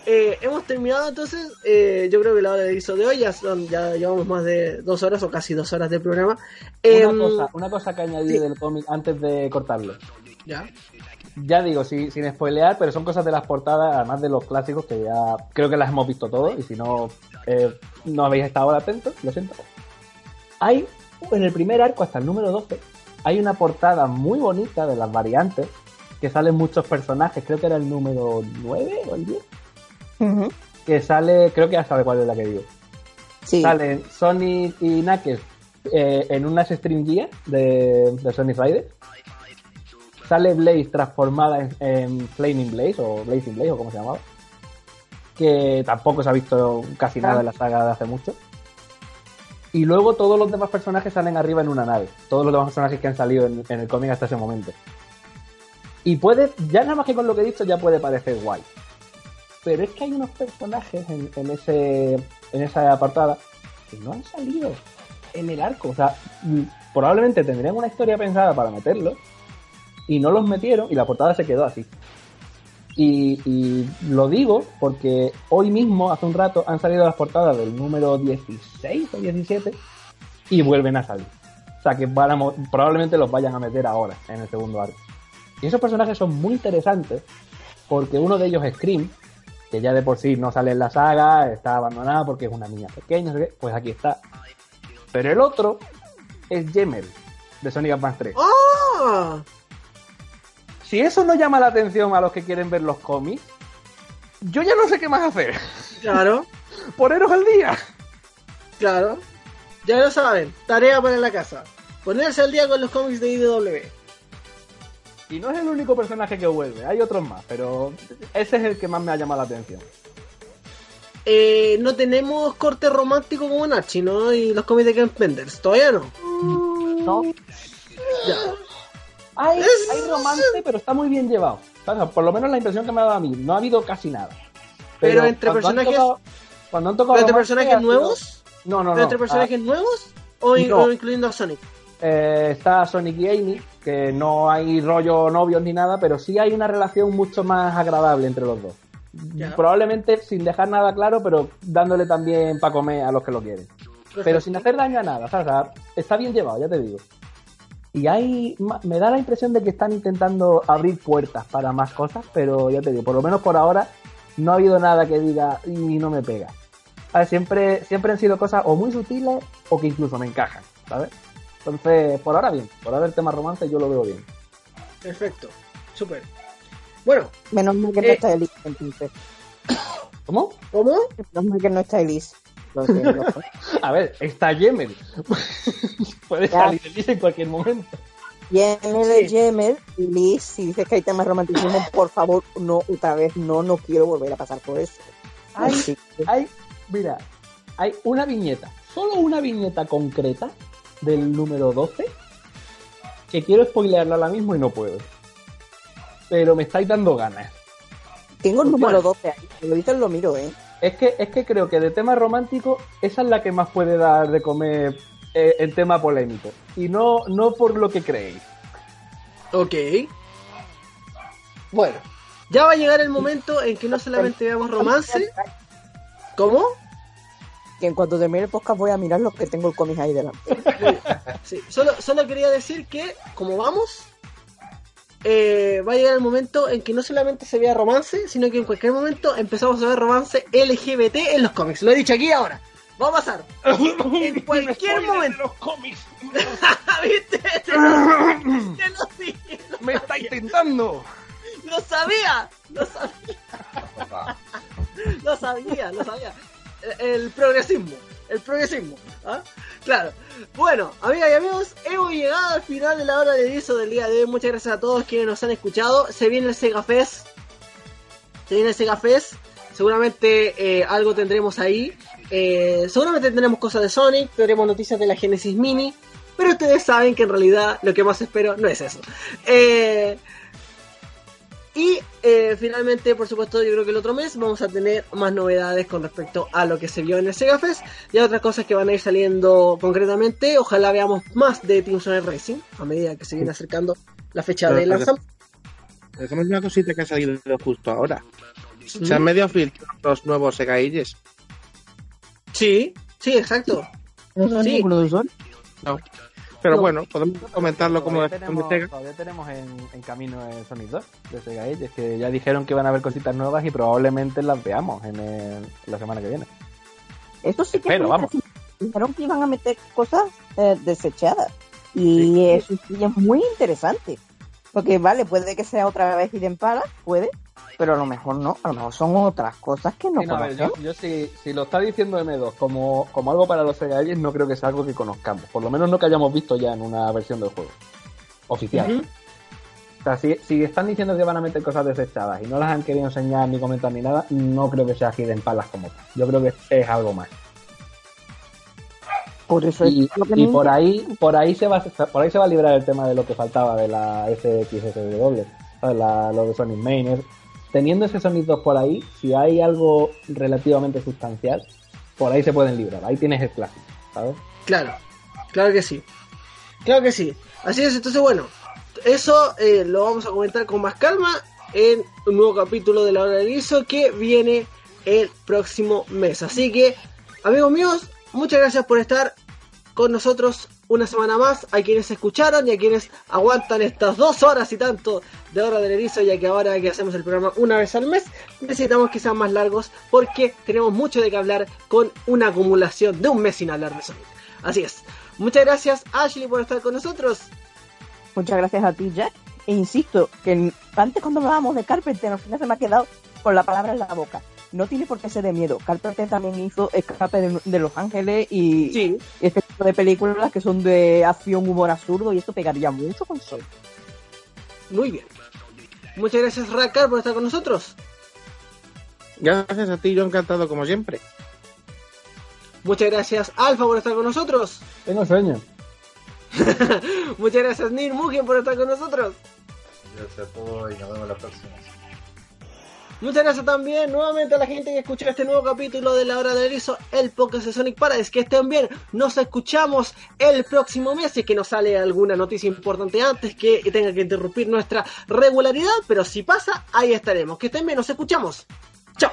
eh, hemos terminado entonces. eh, yo creo que la hora de hizo de hoy ya, son, ya llevamos más de dos horas o casi dos horas de programa. Una, Em, cosa, una cosa que añadir sí. del cómic antes de cortarlo. Ya. Ya digo, sí, sin spoilear, pero son cosas de las portadas, además de los clásicos, que ya creo que las hemos visto todos, y si no, eh, no habéis estado atentos, lo siento. Hay, en el primer arco, hasta el número 12, hay una portada muy bonita de las variantes que salen muchos personajes, creo que era el número 9 o el 10, Que sale, creo que ya sabe cuál es la que digo. Sí. Salen Sonic y Knuckles eh, en unas Stream Gear de, de Sonic Rider. Sale Blaze transformada en, en Flaming Blaze o Blazing Blaze o como se llamaba. Que tampoco se ha visto casi nada en la saga de hace mucho. Y luego todos los demás personajes salen arriba en una nave. Todos los demás personajes que han salido en, en el cómic hasta ese momento. Y puede, ya nada más que con lo que he dicho, ya puede parecer guay. Pero es que hay unos personajes en, ese en esa apartada que no han salido en el arco. O sea, mm, probablemente tendrían una historia pensada para meterlos y no los metieron y la portada se quedó así. Y, lo digo porque hoy mismo, hace un rato, han salido las portadas del número 16 o 17 y vuelven a salir. O sea que van a probablemente los vayan a meter ahora en el segundo arco. Y esos personajes son muy interesantes porque uno de ellos es Scream, que ya de por sí no sale en la saga, está abandonada porque es una niña pequeña, pues aquí está. Pero el otro es Jemel, de Sonic Advance 3. ¡Ah! Si eso no llama la atención a los que quieren ver los cómics, yo ya no sé qué más hacer. Claro, Poneros al día. claro. Ya lo saben, tarea para la casa. Ponerse al día con los cómics de IDW. Y no es el único personaje que vuelve, hay otros más, pero ese es el que más me ha llamado la atención. Eh, no tenemos corte romántico como Nachi, ¿no? Y los cómics de Ken Penders. Todavía no. No, Ya. Hay, Es- hay romance, pero está muy bien llevado. O sea, por lo menos la impresión que me ha dado a mí, no ha habido casi nada. Pero entre cuando han personajes- tocado- cuando han tocado ¿Pero entre romance, personajes nuevos? No, no, ¿Pero no. entre personajes nuevos? O, in- No. o incluyendo a Sonic? Eh, está Sonic y Amy, que no hay rollo novios ni nada, pero sí hay una relación mucho más agradable entre los dos. Ya. Probablemente sin dejar nada claro, pero dándole también para comer a los que lo quieren. Pero sin hacer daño a nada, ¿sabes? O sea, está bien llevado, ya te digo. Y hay, me da la impresión de que están intentando abrir puertas para más cosas, pero ya te digo, por lo menos por ahora no ha habido nada que diga y no me pega. A ver, siempre, siempre han sido cosas o muy sutiles o que incluso me encajan, ¿sabes? Entonces, por ahora bien, por ahora el tema romance yo lo veo bien. Perfecto. Súper. Bueno, menos mal que no Eh. está Elise entonces. ¿Cómo? ¿cómo? Menos mal que no está Elise. A ver, está Yemen. Puede Ya. salir Elise en cualquier momento. Yemer Sí. es Yemer, y Liz, si dices que hay temas de romanticismo, por favor, no, otra vez, no, no quiero volver a pasar por eso. Ay. Así que- Hay, mira, hay una viñeta, solo una viñeta concreta del número 12 que quiero spoilearla ahora mismo y no puedo. Pero me estáis dando ganas. Tengo el ¿Por número cuál? 12 ahí, lo dices lo miro, ¿eh? Es que, es que creo que de tema romántico, esa es la que más puede dar de comer eh, en tema polémico. Y no, no por lo que creéis. Ok. Bueno, ya va a llegar el momento en que no solamente veamos romance. ¿Cómo? Que en cuanto termine el podcast voy a mirar los que tengo el cómic ahí delante. Sí, solo, solo quería decir que, como vamos, eh, va a llegar el momento en que no solamente se vea romance, sino que en cualquier momento empezamos a ver romance LGBT en los cómics. Lo he dicho aquí ahora. Va a pasar. En cualquier momento. los cómics. ¿Viste? Te lo, te lo dije. Lo, ¡Me estáis tentando! lo sabía. Lo sabía. Lo sabía, lo sabía. El, progresismo. El progresismo. ¿ah? Claro. Bueno, amigas y amigos, hemos llegado al final de la hora de eso del día de hoy. Muchas gracias a todos quienes nos han escuchado. Se viene el Sega Fest. Se viene el Sega Fest. Seguramente eh, algo tendremos ahí. Eh, seguramente tendremos cosas de Sonic. Tendremos noticias de la Genesis Mini. Pero ustedes saben que en realidad lo que más espero no es eso. Eh, y eh, finalmente, por supuesto, yo creo que el otro mes vamos a tener más novedades con respecto a lo que se vio en el Sega Fest y a otras cosas que van a ir saliendo concretamente. Ojalá veamos más de Team Sonic Racing a medida que se viene acercando la fecha Pero, de lanzamiento. Dejemos una cosita que ha salido justo ahora. Se han medio filtrado los nuevos Sega Ages. Sí, sí, exacto. ¿No son Sí. ninguno de Sol? No. Pero No. bueno, podemos comentarlo como todavía tenemos, Sega. todavía tenemos en, en camino el Sonic 2 de Sega Age, es que ya dijeron que van a haber cositas nuevas y probablemente las veamos en, el- la semana que viene. Eso sí que vamos. Dijeron que iban a meter cosas eh, desechadas. Y eso sí es muy interesante. Porque vale, puede que sea otra vez Hidden Palace, puede, pero a lo mejor no, a lo mejor son otras cosas que no Sí, no, conocemos. yo, yo si, si lo está diciendo M2 como, como algo para los Sega no creo que sea algo que conozcamos. Por lo menos no que hayamos visto ya en una versión del juego. Oficial. O sea, si, si están diciendo que van a meter cosas desechadas y no las han querido enseñar ni comentar ni nada, no creo que sea Hidden Palace como tal. Yo creo que es algo más. Por eso Y, es lo que y me por ahí por ahí se va por ahí se va a librar el tema de lo que faltaba de la SXSW. La- lo de Sonic Main. Es- Teniendo ese Sonic 2 por ahí, si hay algo relativamente sustancial, por ahí se pueden librar. Ahí tienes el clásico, ¿sabes? Claro, claro que sí. Claro que sí. Así es, entonces bueno, eso eh, lo vamos a comentar con más calma en un nuevo capítulo de la hora del guiso que viene el próximo mes. Así que, amigos míos, muchas gracias por estar con nosotros una semana más, a quienes escucharon y a quienes aguantan estas dos horas y tanto de hora del erizo, ya que ahora que hacemos el programa una vez al mes, necesitamos que sean más largos porque tenemos mucho de qué hablar con una acumulación de un mes sin hablar de Sonic. Así es. Muchas gracias Ashley por estar con nosotros. Muchas gracias a ti, Jack. E insisto, que antes cuando hablábamos de Carpenter, al final se me ha quedado con la palabra en la boca. No tiene por qué ser de miedo. Carpenter también hizo Escape de, de Los Ángeles y Sí, este tipo de películas que son de acción, humor absurdo y esto pegaría mucho con Sol. muy bien. Muchas gracias Rakar por estar con nosotros. Gracias a ti, yo encantado como siempre. Muchas gracias Alfa por estar con nosotros. Tengo sueño. Muchas gracias Nir Mugen por estar con nosotros. Gracias a todos y nos vemos la próxima. Muchas gracias también nuevamente a la gente que escuchó este nuevo capítulo de La Hora del Erizo, el podcast de Sonic Paradise. Que estén bien, nos escuchamos el próximo mes. Si es que nos sale alguna noticia importante antes que tenga que interrumpir nuestra regularidad, pero si pasa, ahí estaremos. Que estén bien, nos escuchamos. Chao.